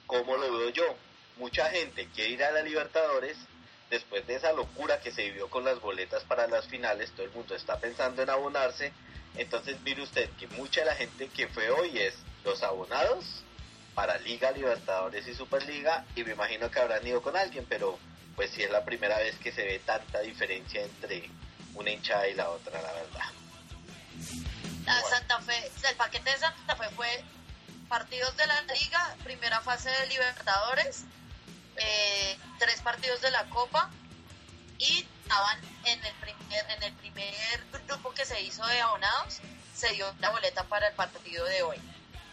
¿Cómo lo veo yo? Mucha gente quiere ir a la Libertadores después de esa locura que se vivió con las boletas para las finales, todo el mundo está pensando en abonarse. Entonces, mire usted que mucha de la gente que fue hoy es los abonados para Liga, Libertadores y Superliga, y me imagino que habrán ido con alguien, pero pues sí es la primera vez que se ve tanta diferencia entre una hinchada y la otra, la verdad. La Santa Fe, el paquete de Santa Fe fue partidos de la Liga, primera fase de Libertadores, eh, tres partidos de la Copa y estaban en el primer en el primer grupo que se hizo de abonados se dio la boleta para el partido de hoy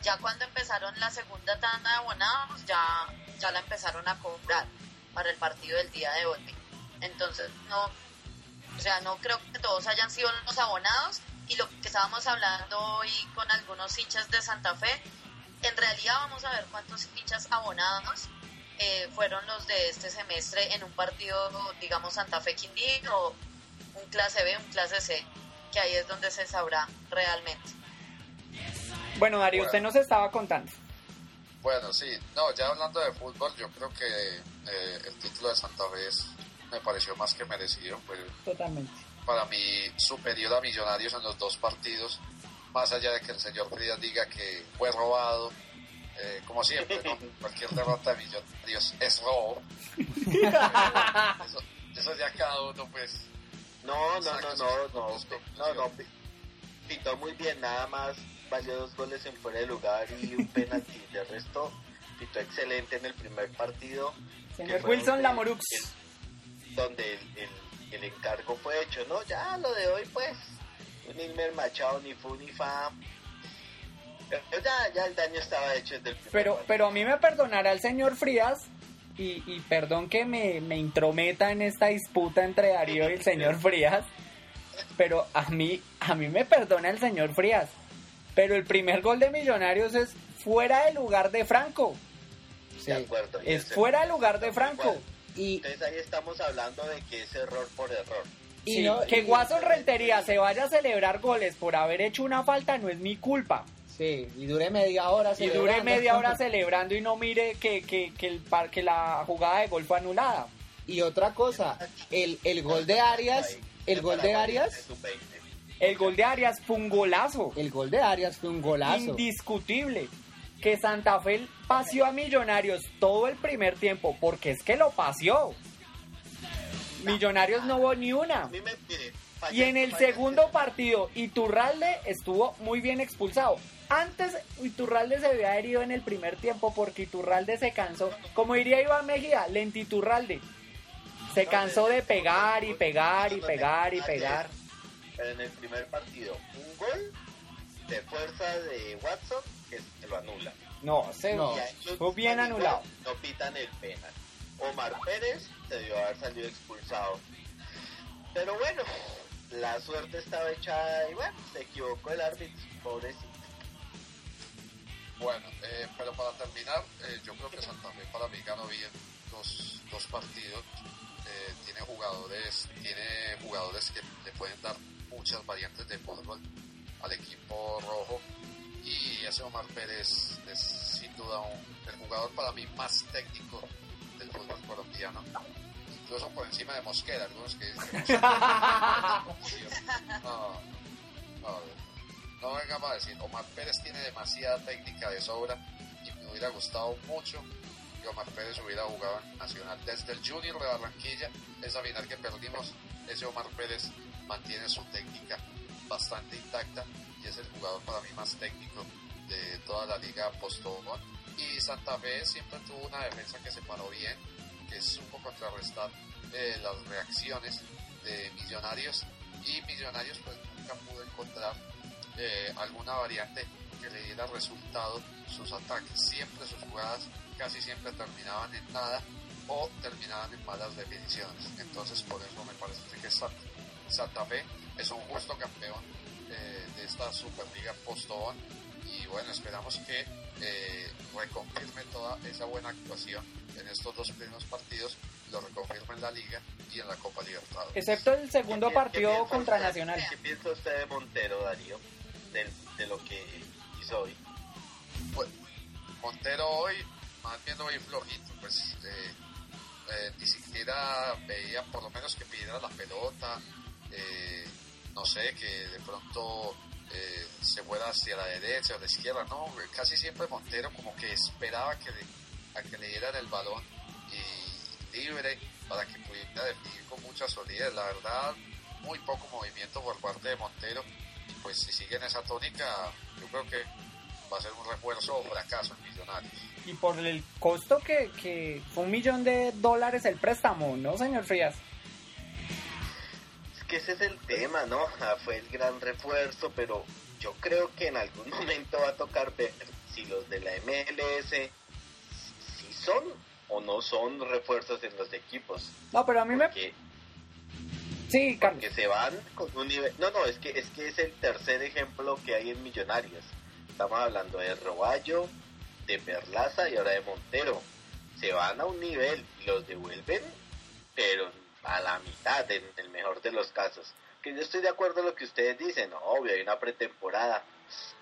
ya cuando empezaron la segunda tanda de abonados ya ya la empezaron a cobrar para el partido del día de hoy entonces no o sea no creo que todos hayan sido los abonados y lo que estábamos hablando hoy con algunos hinchas de Santa Fe en realidad vamos a ver cuántos hinchas abonados eh, fueron los de este semestre en un partido, digamos, Santa Fe Quindío, un clase B, un clase C, que ahí es donde se sabrá realmente. Bueno, Darío, usted nos estaba contando. Bueno, sí, no, ya hablando de fútbol, yo creo que eh, el título de Santa Fe me pareció más que merecido. Totalmente. Para mí, superior a Millonarios en los dos partidos, más allá de que el señor Frías diga que fue robado, Eh, como siempre, ¿no? cualquier derrota de Millonarios es robo. eso, eso ya cada uno, pues. No, no, no, no, no, no, no, conclusiones. pi- pitó muy bien, nada más valió dos goles en fuera de lugar y un penalti. De resto, pitó excelente en el primer partido. Señor que Wilson Lamorux. donde el, el- el encargo fue hecho, ¿no? Ya lo de hoy, pues, un Ilmer Machado ni fu ni fa. Pero ya, ya el daño estaba hecho desde el primer Pero, partido. pero a mí me perdonará el señor Frías y, y perdón que me, me intrometa en esta disputa entre Darío y el señor Frías, pero a mí, a mí me perdona el señor Frías. Pero el primer gol de Millonarios es fuera de lugar de Franco. De acuerdo. y Es ese- fuera de lugar de Franco. Igual. Y, Entonces ahí estamos hablando de que es error por error. y Sí, no- que y- Guaso Rentería se vaya a celebrar goles por haber hecho una falta no es mi culpa. Sí, y duré media hora Y dure celebrando. media hora celebrando y no mire que, que, que, el par- que la jugada de gol fue anulada. Y otra cosa, el, el gol de Arias, el gol de Arias, El gol de Arias fue un golazo. el gol de Arias fue un golazo. Indiscutible. Que Santa Fe paseó a Millonarios todo el primer tiempo, porque es que lo paseó. Millonarios no hubo ni una. Me mire, Y en el segundo partido, Iturralde estuvo muy bien expulsado. Antes, Iturralde se había herido en el primer tiempo porque Iturralde se cansó. Como diría Iván Mejía, lentiturralde. Se cansó de pegar y pegar y pegar y pegar. Pero en el primer partido, un gol de fuerza de Watson que se lo anula. No, se No. Fue bien anulado. No pitan el penal. Omar Pérez se debió haber salido expulsado. Pero bueno, la suerte estaba echada y bueno, se equivocó el árbitro, pobrecito. Bueno, eh, pero para terminar, eh, yo creo que Santa Fe para mí ganó bien dos, dos partidos. Eh, tiene jugadores, tiene jugadores que le pueden dar muchas variantes de fútbol al equipo rojo. Y ese Omar Pérez es sin duda un- el jugador para mí más técnico del fútbol colombiano. Incluso por encima de Mosquera, algunos que. No, no, no venga a decir, Omar Pérez tiene demasiada técnica de sobra y me hubiera gustado mucho que Omar Pérez hubiera jugado en Nacional. Desde el Junior de Barranquilla, esa final que perdimos, ese Omar Pérez mantiene su técnica bastante intacta y es el jugador para mí más técnico de toda la liga Postobón. Y Santa Fe siempre tuvo una defensa que se paró bien, que supo contrarrestar eh, las reacciones de Millonarios y Millonarios pues nunca pudo encontrar eh, alguna variante que le diera resultado sus ataques. Siempre sus jugadas casi siempre terminaban en nada o terminaban en malas definiciones. Entonces por eso me parece que Santa, Santa Fe es un justo campeón eh, de esta Superliga Postobón y bueno, esperamos que eh, reconfirme toda esa buena actuación en estos dos primeros partidos, lo reconfirme en la Liga y en la Copa Libertadores. Excepto el segundo ¿Qué- qué partido contra usted- Nacional. ¿Qué piensa usted de Montero, Darío? Del- de lo que hizo hoy. Pues, Montero hoy, más bien hoy flojito, pues eh, eh, ni siquiera veía por lo menos que pidiera la pelota, eh, no sé, que de pronto eh, se fuera hacia la derecha o la izquierda, no, casi siempre Montero como que esperaba que le, a que le dieran el balón y libre para que pudiera definir con mucha solidez, la verdad, muy poco movimiento por parte de Montero y pues si siguen esa tónica, yo creo que va a ser un refuerzo o fracaso en Millonarios. Y por el costo que, que fue un millón de dólares el préstamo, ¿no, señor Frías? Que ese es el tema, ¿no? Fue el gran refuerzo, pero yo creo que en algún momento va a tocar ver si los de la MLS si son o no son refuerzos en los equipos. No, pero a mí me... Sí, Carlos. que se van con un nivel... No, no, es que, es que es el tercer ejemplo que hay en Millonarios. Estamos hablando de Roballo, de Perlaza y ahora de Montero. Se van a un nivel y los devuelven, pero a la mitad, en el mejor de los casos. Que yo estoy de acuerdo en lo que ustedes dicen, obvio, hay una pretemporada,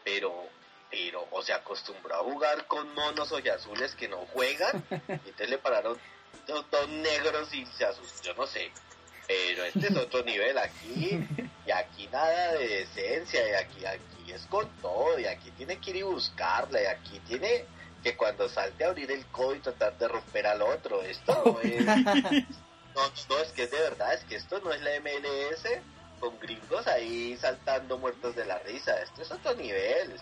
pero, pero, o se acostumbró a jugar con monos azules que no juegan, y entonces le pararon dos, dos negros y se asustó, yo no sé. Pero este es otro nivel aquí, y aquí nada de decencia, y aquí, aquí es con todo, y aquí tiene que ir y buscarla, y aquí tiene, que cuando salte a abrir el codo y tratar de romper al otro. Esto es. No, no, es que es de verdad, es que esto no es la MLS con gringos ahí saltando muertos de la risa. Esto es otro nivel.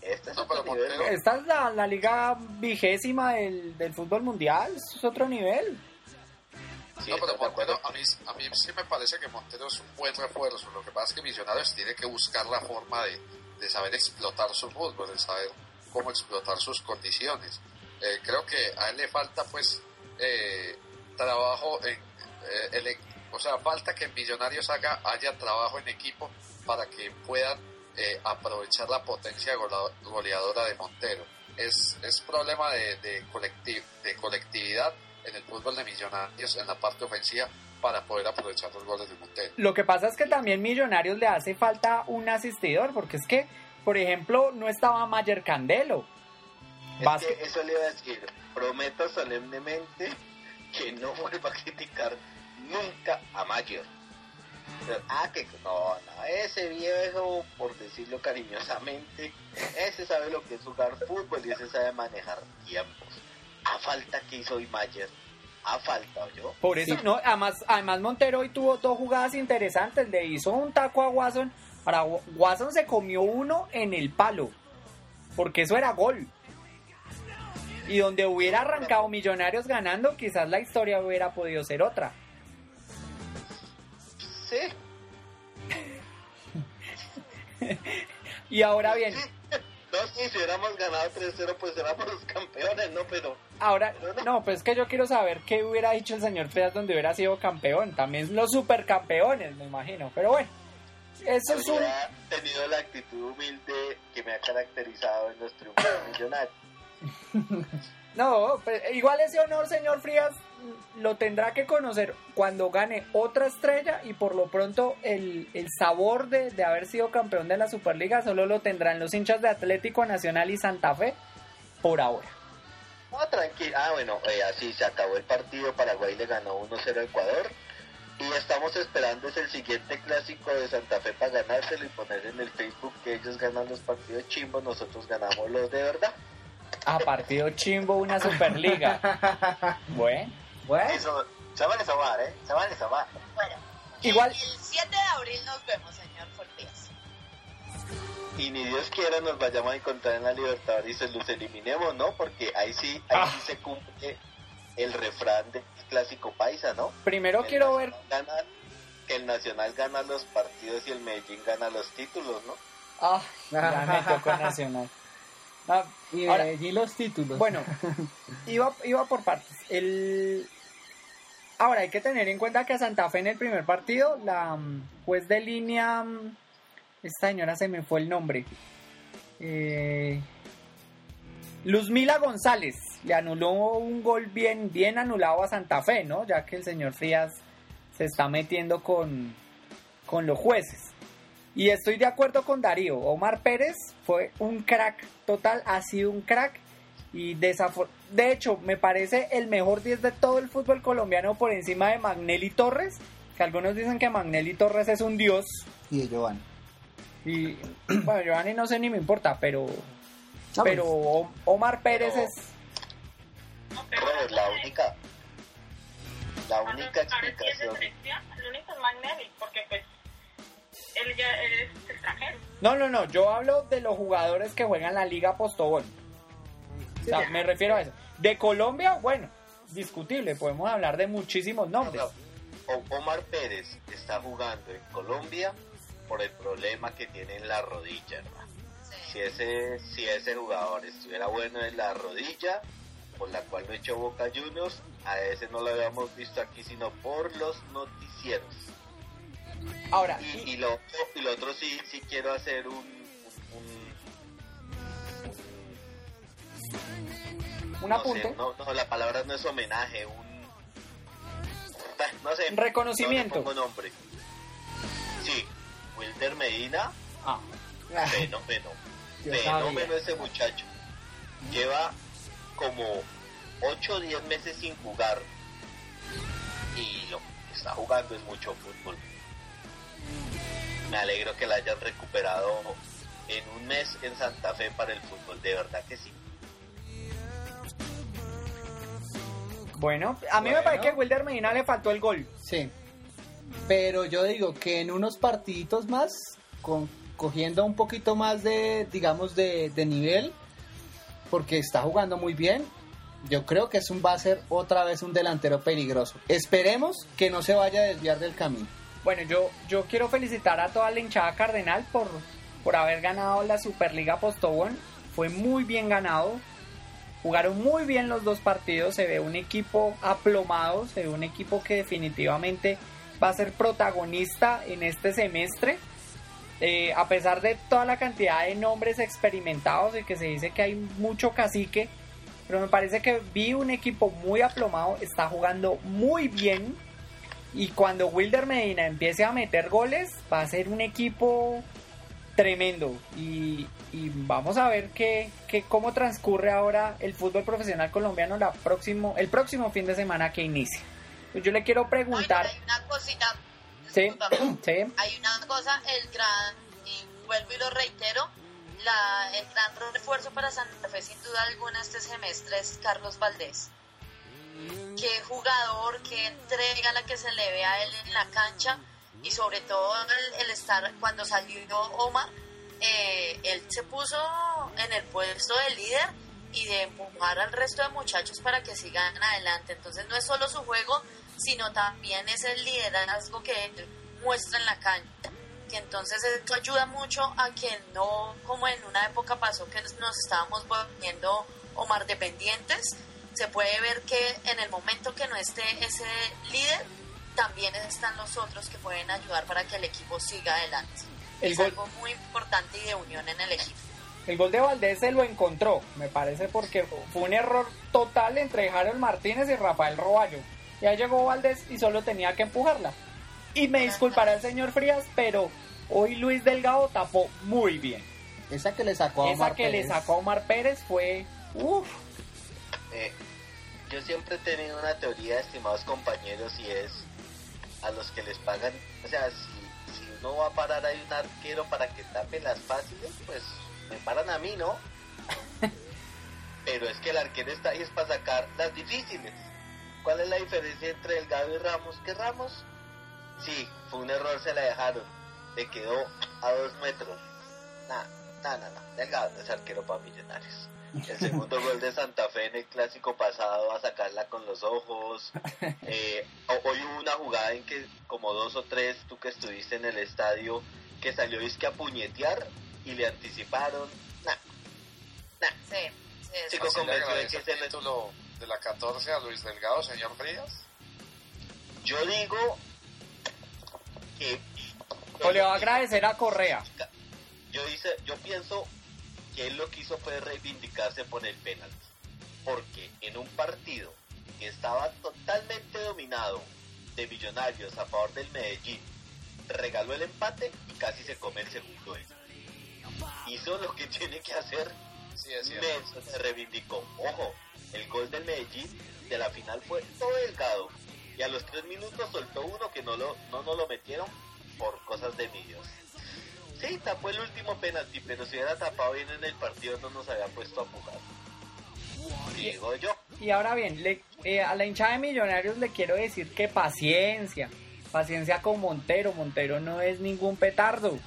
Este es No, otro nivel. Montero- Esta es la, la liga vigésima del, del fútbol mundial, esto es otro nivel. Sí, No, pero. Montero, a mí, a mí sí me parece que Montero es un buen refuerzo. Lo que pasa es que Millonarios tiene que buscar la forma de, de saber explotar su fútbol, de saber cómo explotar sus condiciones. Eh, creo que a él le falta, pues, eh, trabajo en. eh, el o sea, falta que en Millonarios haga, haya trabajo en equipo para que puedan eh, aprovechar la potencia goleadora de Montero. Es, es problema de, de, colecti- de colectividad en el fútbol de Millonarios en la parte ofensiva para poder aprovechar los goles de Montero. Lo que pasa es que también Millonarios le hace falta un asistidor, porque es que, por ejemplo, no estaba Mayer Candelo. Es que eso le iba a decir. Prometo solemnemente que no vuelva a criticar nunca a Mayer. Pero, Ah, que no, no, ese viejo, por decirlo cariñosamente, ese sabe lo que es jugar fútbol y ese sabe manejar tiempos. A falta que hizo hoy Mayer. A falta, yo. Por eso, no, además, además Montero hoy tuvo dos jugadas interesantes. Le hizo un taco a Watson. Ahora, Watson se comió uno en el palo. Porque eso era gol. Y donde hubiera arrancado Millonarios ganando, quizás la historia hubiera podido ser otra. Sí. Y ahora bien, No, si hubiéramos ganado 3-0, pues éramos los campeones, ¿no? Pero ahora, no, pues es que yo quiero saber qué hubiera dicho el señor Frías donde hubiera sido campeón. También los supercampeones, me imagino. Pero bueno, eso es un... tenido la actitud humilde que me ha caracterizado en los triunfos millonarios. No, pues, igual ese honor, señor Frías, lo tendrá que conocer cuando gane otra estrella y por lo pronto el, el sabor de, de haber sido campeón de la Superliga solo lo tendrán los hinchas de Atlético Nacional y Santa Fe por ahora. No, tranquilo. Ah, bueno, eh, así se acabó el partido. Paraguay le ganó 1-0 a Ecuador. Y estamos esperando es el siguiente clásico de Santa Fe para ganárselo y poner en el Facebook que ellos ganan los partidos chimbos, nosotros ganamos los de verdad. A partido chimbo, una Superliga. Bueno, Bueno, Eso, se van a sobar, ¿eh? Se van a sobar. Bueno, Igual- el, el 7 de abril nos vemos, señor Fortías. Y ni Dios quiera nos vayamos a encontrar en la Libertadores y se los eliminemos, ¿no? Porque ahí sí, ahí Ah. sí se cumple el refrán del clásico paisa, ¿no? primero El quiero ver... Gana- que el Nacional gana los partidos y el Medellín gana los títulos, ¿no? Ah, ya me tocó Nacional. Ah, y ahora- Medellín los títulos. Bueno, iba, iba por partes. El... Ahora, hay que tener en cuenta que a Santa Fe en el primer partido, la mm, juez de línea, mm, esta señora se me fue el nombre, eh, Luzmila González, le anuló un gol bien, bien anulado a Santa Fe, ¿no? Ya que el señor Frías se está metiendo con, con los jueces. Y estoy de acuerdo con Darío. Omar Pérez fue un crack total, ha sido un crack. Y desafor de hecho, me parece el mejor 10 de todo el fútbol colombiano por encima de Magnelli Torres. Que algunos dicen que Magnelli Torres es un dios. y de Giovanni. Y bueno, Giovanni no sé ni me importa, pero. No, pero Omar Pérez Pero- es. No, pero Robert, la única, la única explicación. el único es Magnelli, porque pues él ya él es extranjero. No, no, no. Yo hablo de los jugadores que juegan la Liga Postobón. O sea, me refiero a eso. De Colombia, bueno, discutible. Podemos hablar de muchísimos nombres. Omar Pérez está jugando en Colombia por el problema que tiene en la rodilla, hermano. Si ese, si ese jugador estuviera bueno en la rodilla, por la cual lo echó Boca Juniors, a ese no lo habíamos visto aquí, sino por los noticieros. Ahora, Y, y lo, otro- y lo otro sí, sí quiero hacer un, un, un- apunte. sé, no, no, la palabra no es homenaje, un... No sé. Reconocimiento. No pongo nombre. Sí, Wilder Medina, Ah, fenómeno. Fenómeno ese muchacho. Lleva como 8 o 10 meses sin jugar. Y lo que está jugando es mucho fútbol. Me alegro que la hayan recuperado en un mes en Santa Fe para el fútbol. De verdad que sí. Bueno, a mí me parece que Wilder Medina le faltó el gol. Sí. Pero yo digo que en unos partiditos más, con, cogiendo un poquito más de, digamos, de, de nivel, porque está jugando muy bien, yo creo que es un, va a ser otra vez un delantero peligroso. Esperemos que no se vaya a desviar del camino. Bueno, yo, yo quiero felicitar a toda la hinchada cardenal por, por haber ganado la Superliga Postobón. Fue muy bien ganado. Jugaron muy bien los dos partidos. Se ve un equipo aplomado. Se ve un equipo que definitivamente va a ser protagonista en este semestre. Eh, a pesar de toda la cantidad de nombres experimentados y que se dice que hay mucho cacique, pero me parece que vi un equipo muy aplomado, está jugando muy bien y cuando Wilder Medina empiece a meter goles va a ser un equipo tremendo y, y vamos a ver que, que cómo transcurre ahora el fútbol profesional colombiano la próximo, el próximo fin de semana que inicia. Pues yo le quiero preguntar, hay una cosita. sí, sí, Hay una cosa, el gran, y vuelvo y lo reitero, la, el gran refuerzo para Santa Fe sin duda alguna este semestre es Carlos Valdés. Qué jugador, qué entrega la que se le ve a él en la cancha y sobre todo el, el estar cuando salió Omar, eh, él se puso en el puesto de líder y de empujar al resto de muchachos para que sigan adelante. Entonces no es solo su juego, sino también es el liderazgo que él muestra en la cancha. Que entonces esto ayuda mucho a que no, como en una época pasó que nos estábamos volviendo Omar dependientes, se puede ver que en el momento que no esté ese líder, también están los otros que pueden ayudar para que el equipo siga adelante. El es gol- algo muy importante y de unión en el equipo. el gol de Valdés se lo encontró, me parece porque fue un error total entre Harold Martínez y Rafael Roballo. Ya llegó Valdés y solo tenía que empujarla. Y me disculpará el señor Frías, pero hoy Luis Delgado tapó muy bien. Esa que le sacó a Esa Omar que le Pérez. sacó a Omar Pérez fue... Uf, Eh, yo siempre he tenido una teoría, estimados compañeros, y es a los que les pagan, o sea, si, si uno va a parar ahí un arquero para que tape las fáciles, pues me paran a mí, ¿no? Pero es que el arquero está ahí es para sacar las difíciles. ¿Cuál es la diferencia entre Delgado y Ramos? ¿Qué Ramos? Sí, fue un error, se la dejaron. Le quedó a dos metros. Nah, nah, nah, nah. Delgado no es arquero para millonarios. El segundo gol de Santa Fe en el clásico pasado a sacarla con los ojos. Eh, ho- hoy hubo una jugada en que como dos o tres, tú que estuviste en el estadio, que salió disque a puñetear y le anticiparon. Nah, Sí, sí, eso Chico, le convencido de que el se título de la 14 a Luis Delgado, señor Frías. yo digo que... o le va a agradecer a Correa. Yo, dice, yo pienso que él lo que hizo fue reivindicarse por el penalti. Porque en un partido que estaba totalmente dominado de millonarios a favor del Medellín, regaló el empate y casi se come el segundo gol. Hizo lo que tiene que hacer. Sí. Nelson se reivindicó. Ojo, el gol del Medellín de la final fue todo delgado. Y a los tres minutos soltó uno que no lo, no nos lo metieron por cosas de millos. Sí, tapó el último penalti, pero si hubiera tapado bien en el partido no nos había puesto a jugar. Digo yo. Y ahora bien, le- eh, a la hinchada de Millonarios le quiero decir que paciencia, paciencia con Montero. Montero no es ningún petardo.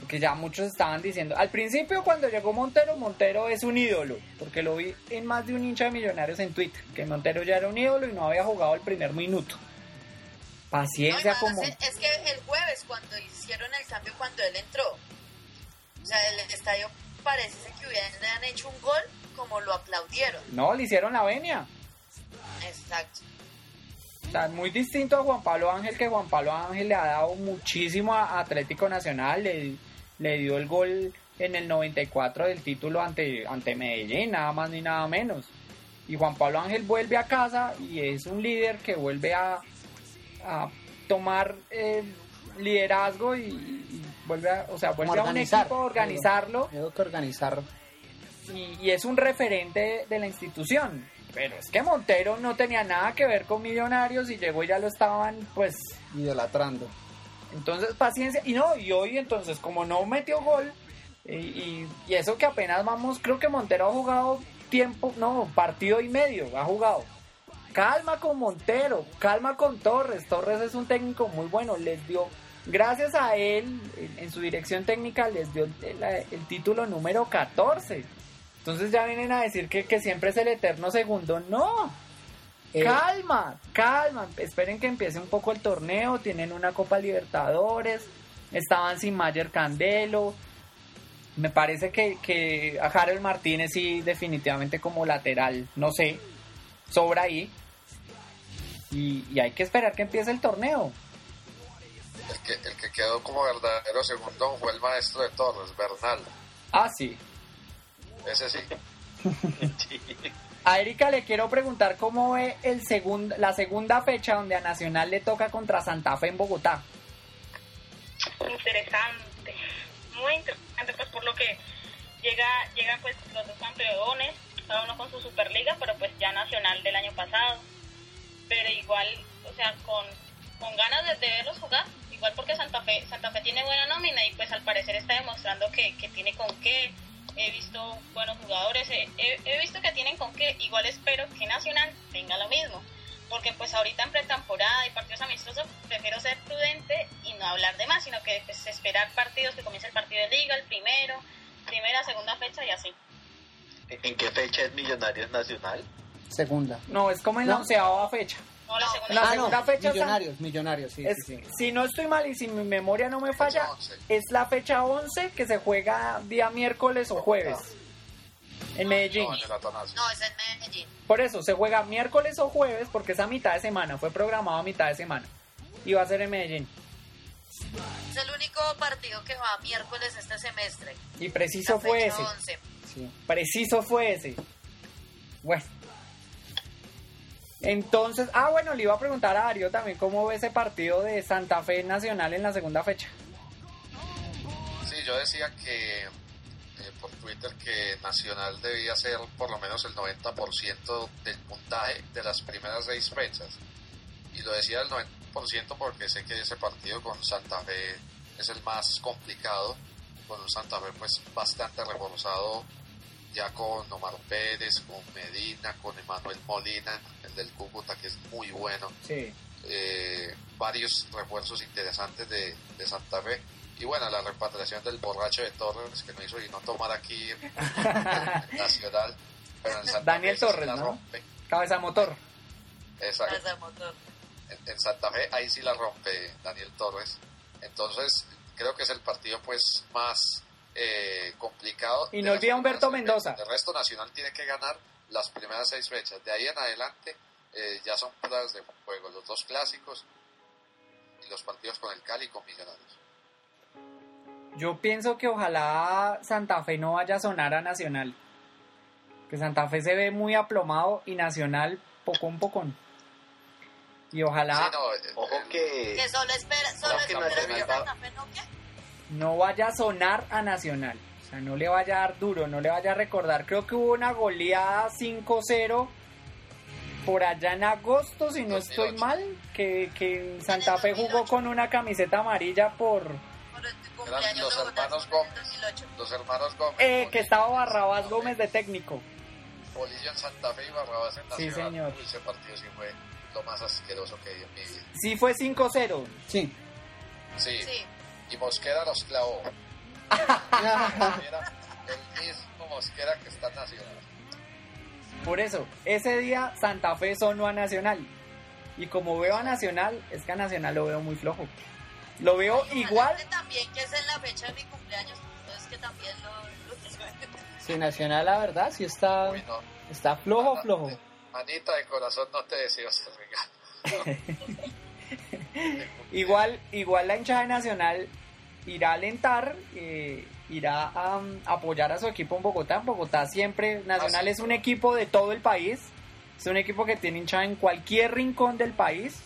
Porque ya muchos estaban diciendo, al principio cuando llegó Montero, Montero es un ídolo, porque lo vi en más de un hincha de Millonarios en Twitter, que Montero ya era un ídolo y no había jugado el primer minuto. No, Paciencia más, como... es, es que el jueves cuando hicieron el cambio cuando él entró, o sea, el estadio parece que hubieran hecho un gol como lo aplaudieron. No, le hicieron la venia. Exacto. O sea, muy distinto a Juan Pablo Ángel, que Juan Pablo Ángel le ha dado muchísimo a Atlético Nacional, le, le dio el gol en el 94 del título ante, ante Medellín, nada más ni nada menos. Y Juan Pablo Ángel vuelve a casa y es un líder que vuelve a, a tomar eh, liderazgo y, y vuelve a, o sea, vuelve a un equipo a organizarlo Tengo que organizar. y, y es un referente de la institución. Pero es que Montero no tenía nada que ver con Millonarios y llegó y ya lo estaban, pues, idolatrando. entonces paciencia. Y no, y hoy entonces, como no metió gol, y, y- y eso que apenas vamos, creo que Montero ha jugado tiempo, no, partido y medio, ha jugado. Calma con Montero, calma con Torres. Torres es un técnico muy bueno, les dio, gracias a él, en, su dirección técnica, les dio el, el título número 14. Entonces ya vienen a decir que, que siempre es el eterno segundo. No, Eh, calma, calma. Esperen que empiece un poco el torneo. Tienen una Copa Libertadores. Estaban sin Mayer Candelo. Me parece que, que a Harold Martínez sí definitivamente como lateral. No sé. Sobra ahí. Y, y hay que esperar que empiece el torneo. El que, el que quedó como verdadero segundo fue el maestro de Torres, Bernal. Ah, sí. Ese sí. A Erika le quiero preguntar cómo ve el segundo, la segunda fecha donde a Nacional le toca contra Santa Fe en Bogotá. Interesante, muy interesante, pues por lo que llega, llegan pues los dos campeones, cada uno con su Superliga, pero pues ya Nacional del año pasado. Pero igual, o sea, con, con ganas de, verlos jugar, igual porque Santa Fe, Santa Fe tiene buena nómina y pues al parecer está demostrando que, que tiene con qué. He visto buenos jugadores, he, he- he visto que tienen con qué. Igual espero que Nacional tenga lo mismo. Porque pues ahorita en pretemporada y partidos amistosos prefiero ser prudente y no hablar de más, sino que pues, esperar partidos que comience el partido de liga, el primero, primera, segunda fecha y así. ¿En qué fecha es Millonarios Nacional? Segunda. No, es como en la onceava fecha. No, la segunda La ah, segunda no, fecha, millonarios, millonarios, sí, Es- sí, sí. Si no estoy mal y si mi memoria no me falla, Fecha 11. es la fecha 11 que se juega día miércoles o jueves en Medellín. No, en el Atanasio. No, es en Medellín. Por eso, se juega miércoles o jueves porque es a mitad de semana, fue programado a mitad de semana. Y va a ser en Medellín. Es el único partido que va miércoles este semestre. Y preciso fue ese. 11. Preciso fue ese. Bueno. Entonces, ah, bueno, le iba a preguntar a Darío también cómo ve ese partido de Santa Fe Nacional en la segunda fecha. Sí, yo decía que eh, por Twitter que Nacional debía ser por lo menos el 90% del puntaje de las primeras seis fechas. Y lo decía el 90% porque sé que ese partido con Santa Fe es el más complicado. Con un Santa Fe pues bastante reforzado ya con Omar Pérez, con Medina, con Emanuel Molina, el del Cúcuta que es muy bueno Sí. eh, varios refuerzos interesantes de, de Santa Fe. Y bueno, la repatriación del borracho de Torres que no hizo y no tomar aquí en, en Nacional. Pero en Santa Daniel Fe sí Torres, la ¿no? rompe. Cabeza motor. Exacto. Casa motor. En, en Santa Fe ahí sí la rompe Daniel Torres. Entonces creo que es el partido pues más eh, complicado. Y no olvida Humberto Mendoza. El resto Nacional tiene que ganar las primeras seis fechas. De ahí en adelante eh, ya son pruebas de juego. Los dos clásicos y los partidos con el Cali y con Millonarios. Yo pienso que ojalá Santa Fe no vaya a sonar a Nacional. Que Santa Fe se ve muy aplomado y Nacional pocón pocón. Y ojalá Sí, no, eh, Ojo el- que... Que solo espera, solo que espera que Santa Fe no qué. No vaya a sonar a Nacional. O sea, no le vaya a dar duro, no le vaya a recordar. Creo que hubo una goleada 5-0 por allá en agosto, si no estoy 2008. mal, que, que Santa Fe jugó con una camiseta amarilla por... Por el cumpleaños los de hermanos Gómez. 2008. los hermanos Gómez. Eh, que estaba Barrabás Gómez de técnico. Bolillo en Santa Fe y Barrabás en Sí, Nacional. señor. Uy, ese partido sí fue lo más asqueroso que vi en mi vida. Sí fue 5-0. Sí. Sí, Sí. Y Mosquera los clavó. Era el mismo Mosquera que está en Nacional. Por eso, ese día Santa Fe sonó a Nacional. Y como veo a Nacional, es que a Nacional lo veo muy flojo. Lo veo igual. que También que es en la fecha de mi cumpleaños. Entonces que también lo... Sí, Nacional, la verdad, sí está, Uy, no. está flojo, flojo. Manita de corazón, no te deseo ese regalo. Igual, igual la hinchada de Nacional irá a alentar, eh, irá a um, apoyar a su equipo en Bogotá. En Bogotá siempre, Nacional sí. es un equipo de todo el país. Es un equipo que tiene hinchada en cualquier rincón del país.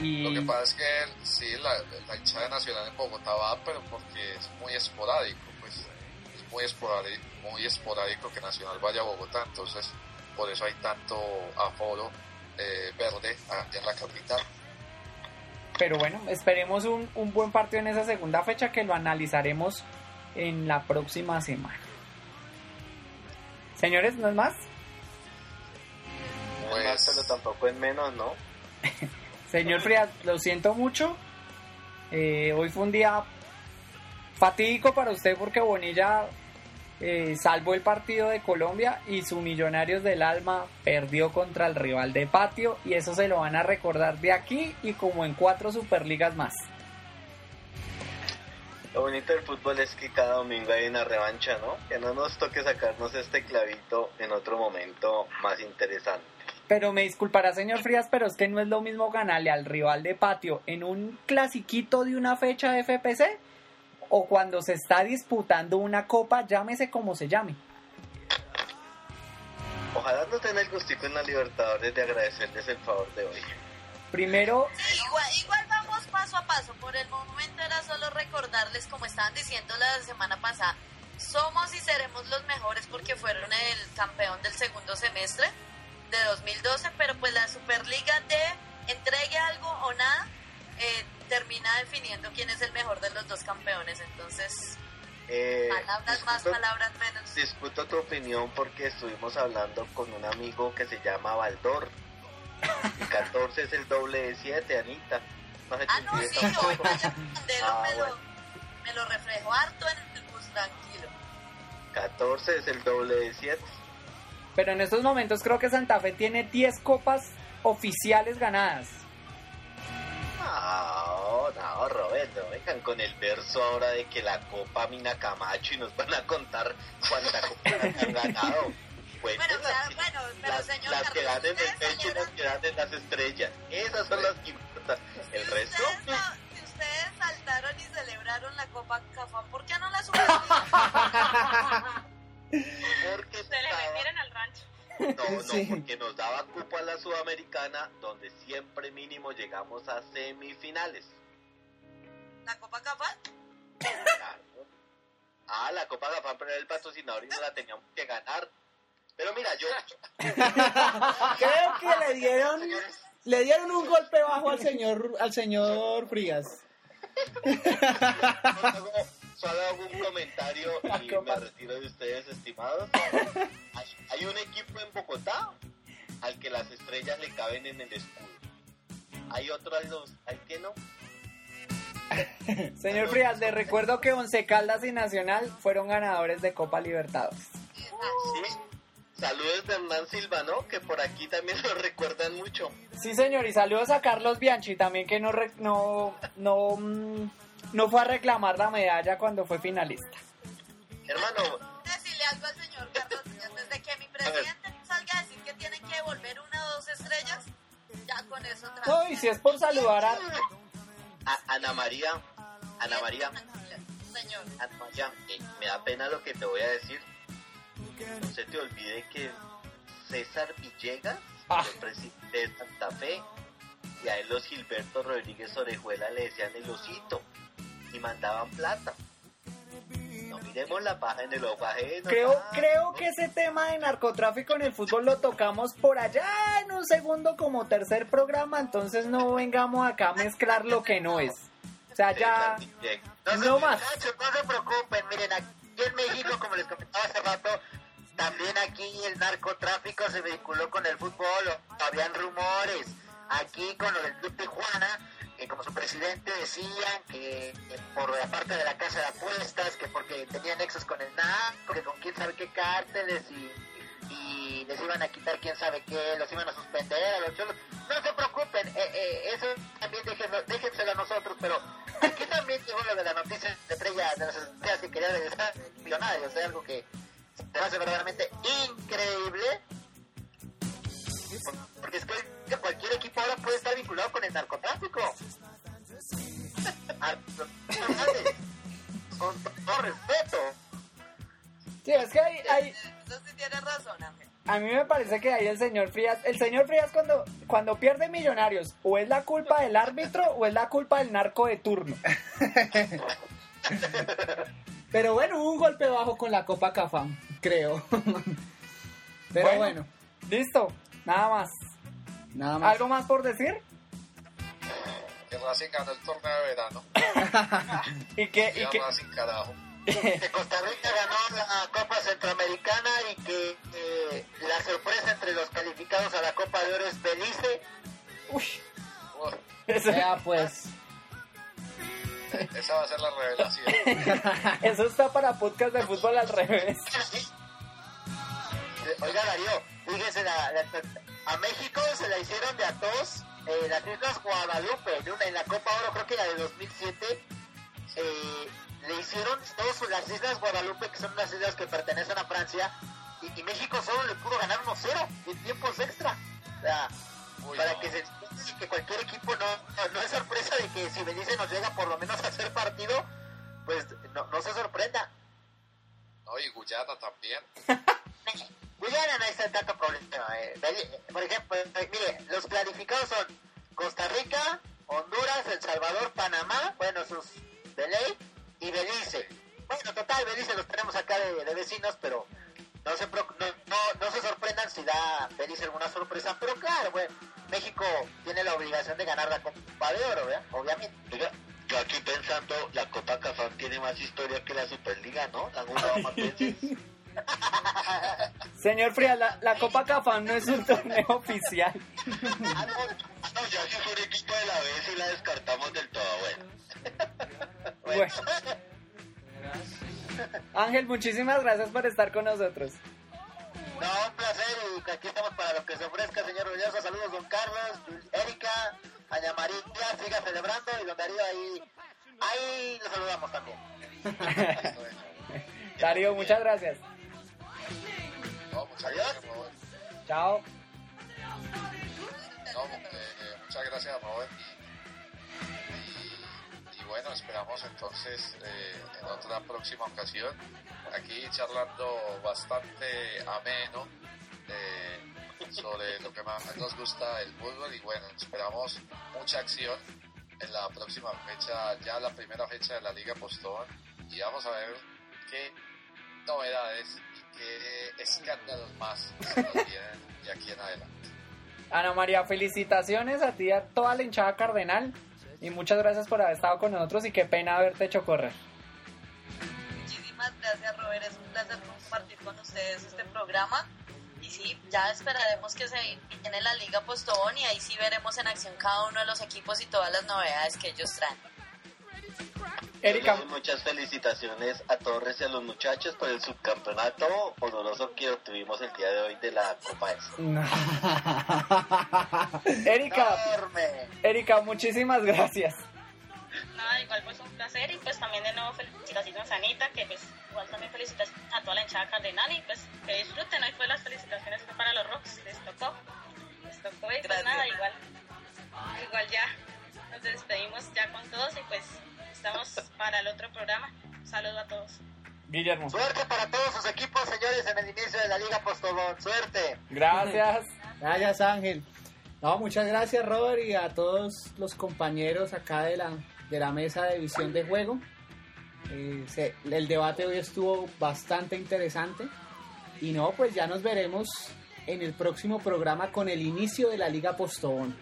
Y Lo que pasa es que sí, la, la hinchada nacional en Bogotá va, pero porque es muy esporádico, pues es muy esporádico, muy esporádico que Nacional vaya a Bogotá, entonces por eso hay tanto aforo eh, verde aquí en la capital. Pero bueno, esperemos un, un buen partido en esa segunda fecha que lo analizaremos en la próxima semana. Señores, ¿no es más? Pues Frías. pero tampoco es menos, ¿no? Señor Frías, lo siento mucho. Eh, hoy fue un día fatídico para usted porque Bonilla eh, salvó el partido de Colombia y su Millonarios del Alma perdió contra el rival de patio y eso se lo van a recordar de aquí y como en cuatro Superligas más. Lo bonito del fútbol es que cada domingo hay una revancha, ¿no? Que no nos toque sacarnos este clavito en otro momento más interesante. Pero me disculpará, señor Frías, pero es que no es lo mismo ganarle al rival de patio en un clasiquito de una fecha de FPC o cuando se está disputando una copa, llámese como se llame. Ojalá no tenga el gustico en la Libertadores de agradecerles el favor de hoy. Primero, Sí, igual, igual vamos paso a paso. Por el momento era solo recordarles, como estaban diciendo la semana pasada, somos y seremos los mejores porque fueron el campeón del segundo semestre de 2012, pero pues la Superliga de entregue algo o nada eh, termina definiendo quién es el mejor de los dos campeones. Entonces, Eh, palabras más, palabras menos. Discuto tu opinión porque estuvimos hablando con un amigo que se llama Baldor. Y 14 es el doble de 7, Anita. No Ah, no, sí, allá. Mandelo, Ah, me, lo, bueno. me lo reflejo harto en el bus, tranquilo. 14 es el doble de 7. pero en estos momentos creo que Santa Fe tiene 10 copas oficiales ganadas. No, no, Roberto, vengan con el verso ahora de que la Copa Mina Camacho y nos van a contar cuántas copas han ganado. Pues Bueno, las, claro, bueno, pero las- señor las que dan en el pecho y las que dan en las estrellas. Esas son las que importan. El Si resto, ustedes, no- si ustedes saltaron y celebraron la Copa Cafán, ¿por qué no la Superliga? porque Se le estaba- metieron al rancho. No, no, Sí. porque nos daba cupo a la Sudamericana, donde siempre mínimo llegamos a semifinales. ¿La Copa Cafán? Claro. Ah, la Copa Gafán, pero era el patrocinador y no la teníamos que ganar. Pero mira, yo, Creo que le dieron, le dieron un golpe bajo al señor, al señor Frías. solo hago, un comentario y me retiro de ustedes, estimados. Hay, hay un equipo en Bogotá al que las estrellas le caben en el escudo. Hay otro al, los, al que no. Señor Frías, le recuerdo que Once Caldas y Nacional fueron ganadores de Copa Libertadores. Sí. Saludos de Hernán Silva, ¿no? Que por aquí también lo recuerdan mucho. Sí, señor, y saludos a Carlos Bianchi también que no re- no no mm, no fue a reclamar la medalla cuando fue finalista. Hermano, Decirle algo al señor Carlos desde que mi presidente no salga a decir que tienen que devolver una o dos estrellas, ya con eso No, y si es por saludar a a- Ana María, Ana María, Señor. Ana María, eh, me da pena lo que te voy a decir. No se te olvide que César Villegas, Ah. el presidente de Santa Fe, y a él los Gilberto Rodríguez Orejuela le decían el osito y mandaban plata. No miremos la paja en el ojo ajeno. Creo, ah, creo que ese tema de narcotráfico en el fútbol lo tocamos por allá en un segundo como tercer programa, entonces no vengamos acá a mezclar lo que no es. O sea, ya... No más. No se preocupen, miren, aquí en México, como les comentaba hace rato, también aquí el narcotráfico se vinculó con el fútbol, habían rumores, aquí con lo del Club Tijuana, que como su presidente decían que, por la parte de la casa de apuestas, que porque tenían nexos con el narco, que con quién sabe qué cárteles y, les iban a quitar quién sabe qué, los iban a suspender a los cholos. No se preocupen, eh, eh, eso también déjenlo, déjenselo a nosotros, pero aquí también llegó lo de la noticia de estrella de las estrellas que quería regresar millonario, o sea, algo que se hace verdaderamente increíble. Porque es que cualquier equipo ahora puede estar vinculado con el narcotráfico. Ah, Con todo respeto. Sí, es que hay, hay, Eso sí tiene razón, Ángel. a mí me parece que ahí el señor Frías, el señor Frías cuando, cuando pierde millonarios, o es la culpa del árbitro o es la culpa del narco de turno. Pero bueno, hubo un golpe bajo con la Copa Cafam, creo. Pero bueno, Listo, nada más. nada más. ¿Algo más por decir? Que Racing ganó el torneo de verano. ¿Y que, y que, Racing, carajo. que Costa Rica ganó la Copa Centroamericana y que eh, la sorpresa entre los calificados a la Copa de Oro es Belice. Uy, Uf, eso, Vea, pues. esa va a ser la revelación. eso está para podcast de fútbol al revés. Oiga Darío, fíjese, la- la- a México se la hicieron de a tos eh, las Islas Guadalupe, en, una, en la Copa Oro, creo que la de 2007, eh, le hicieron dos las Islas Guadalupe, que son unas islas que pertenecen a Francia, y, y México solo le pudo ganar 1-0 en tiempos extra. O sea, Uy, para no. que se que cualquier equipo no, no, no es sorpresa de que si Belice nos llega por lo menos a hacer partido, pues no, no se sorprenda. No, y Guyana también. Guyana no hay tanto problema. eh. Por ejemplo, eh, mire, los clarificados son Costa Rica, Honduras, El Salvador, Panamá, bueno, sus de ley, y Belice. Bueno, total, Belice los tenemos acá de, de vecinos, pero no se, pro- no, no, no se sorprendan si da Belice alguna sorpresa. Pero claro, bueno, México tiene la obligación de ganar la Copa de Oro, ¿verdad? Obviamente. Yo aquí pensando, la Copa Cafán tiene más historia que la Superliga, ¿no? La. Señor Frías, la, la Copa Cafán no es un torneo oficial. Ah, no, No, ya si fue un equipo de la B y la descartamos del todo, bueno. Bueno. Ángel, muchísimas gracias por estar con nosotros. No, un placer y aquí estamos para lo que se ofrezca, señor Orgulloso. Saludos, don Carlos, Erika, Aña María, siga celebrando y don Darío ahí, ahí lo saludamos también. Darío, muchas gracias. Adiós. Chao. No, eh, eh, muchas gracias, Robert. Y, y- y bueno, esperamos entonces eh, en otra próxima ocasión. Aquí charlando bastante ameno eh, sobre lo que más nos gusta el fútbol. Y bueno, esperamos mucha acción en la próxima fecha, ya la primera fecha de la Liga Postón. Y vamos a ver qué novedades qué escándalos más se nos vienen de aquí en adelante. Ana María, felicitaciones a ti y a toda la hinchada cardenal. Y muchas gracias por haber estado con nosotros y qué pena haberte hecho correr. Muchísimas gracias, Robert. Es un placer compartir con ustedes este programa. Y sí, ya esperaremos que se viene la Liga Postobón y ahí sí veremos en acción cada uno de los equipos y todas las novedades que ellos traen. Erika, Muchas felicitaciones a Torres y a los muchachos por el subcampeonato honoroso que obtuvimos el día de hoy de la Copa S. Erika. Erika, muchísimas gracias. Nada, igual pues un placer y pues también de nuevo felicitaciones a Anita, que pues igual también felicitaciones a toda la hinchada cardenal y pues que disfruten, hoy fue las felicitaciones fue para los Rocks, les tocó, les tocó y pues Gracias. nada, igual, igual ya nos despedimos ya con todos y pues estamos para el otro programa. Un saludo a todos. Guillermo. Suerte para todos sus equipos, señores, en el inicio de la Liga Postobón. Suerte. Gracias. Gracias, Ángel. No, muchas gracias, Robert, y a todos los compañeros acá de la, de la mesa de visión de juego. Eh, se- el debate hoy estuvo bastante interesante. Y no, pues ya nos veremos en el próximo programa con el inicio de la Liga Postobón.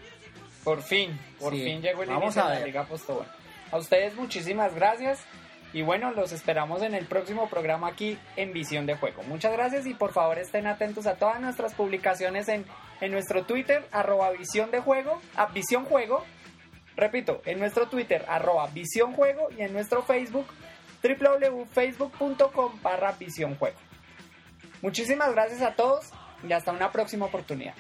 Por fin, por Sí, fin llegó el vamos inicio a de la. Liga Postobón. A ustedes muchísimas gracias. Y bueno, los esperamos en el próximo programa aquí en Visión de Juego. Muchas gracias y por favor estén atentos a todas nuestras publicaciones en, en nuestro Twitter, arroba Visión de Juego, a Visión Juego. Repito, en nuestro Twitter, arroba Visión Juego y en nuestro Facebook, www.facebook.com barra Visión Juego. Muchísimas gracias a todos y hasta una próxima oportunidad.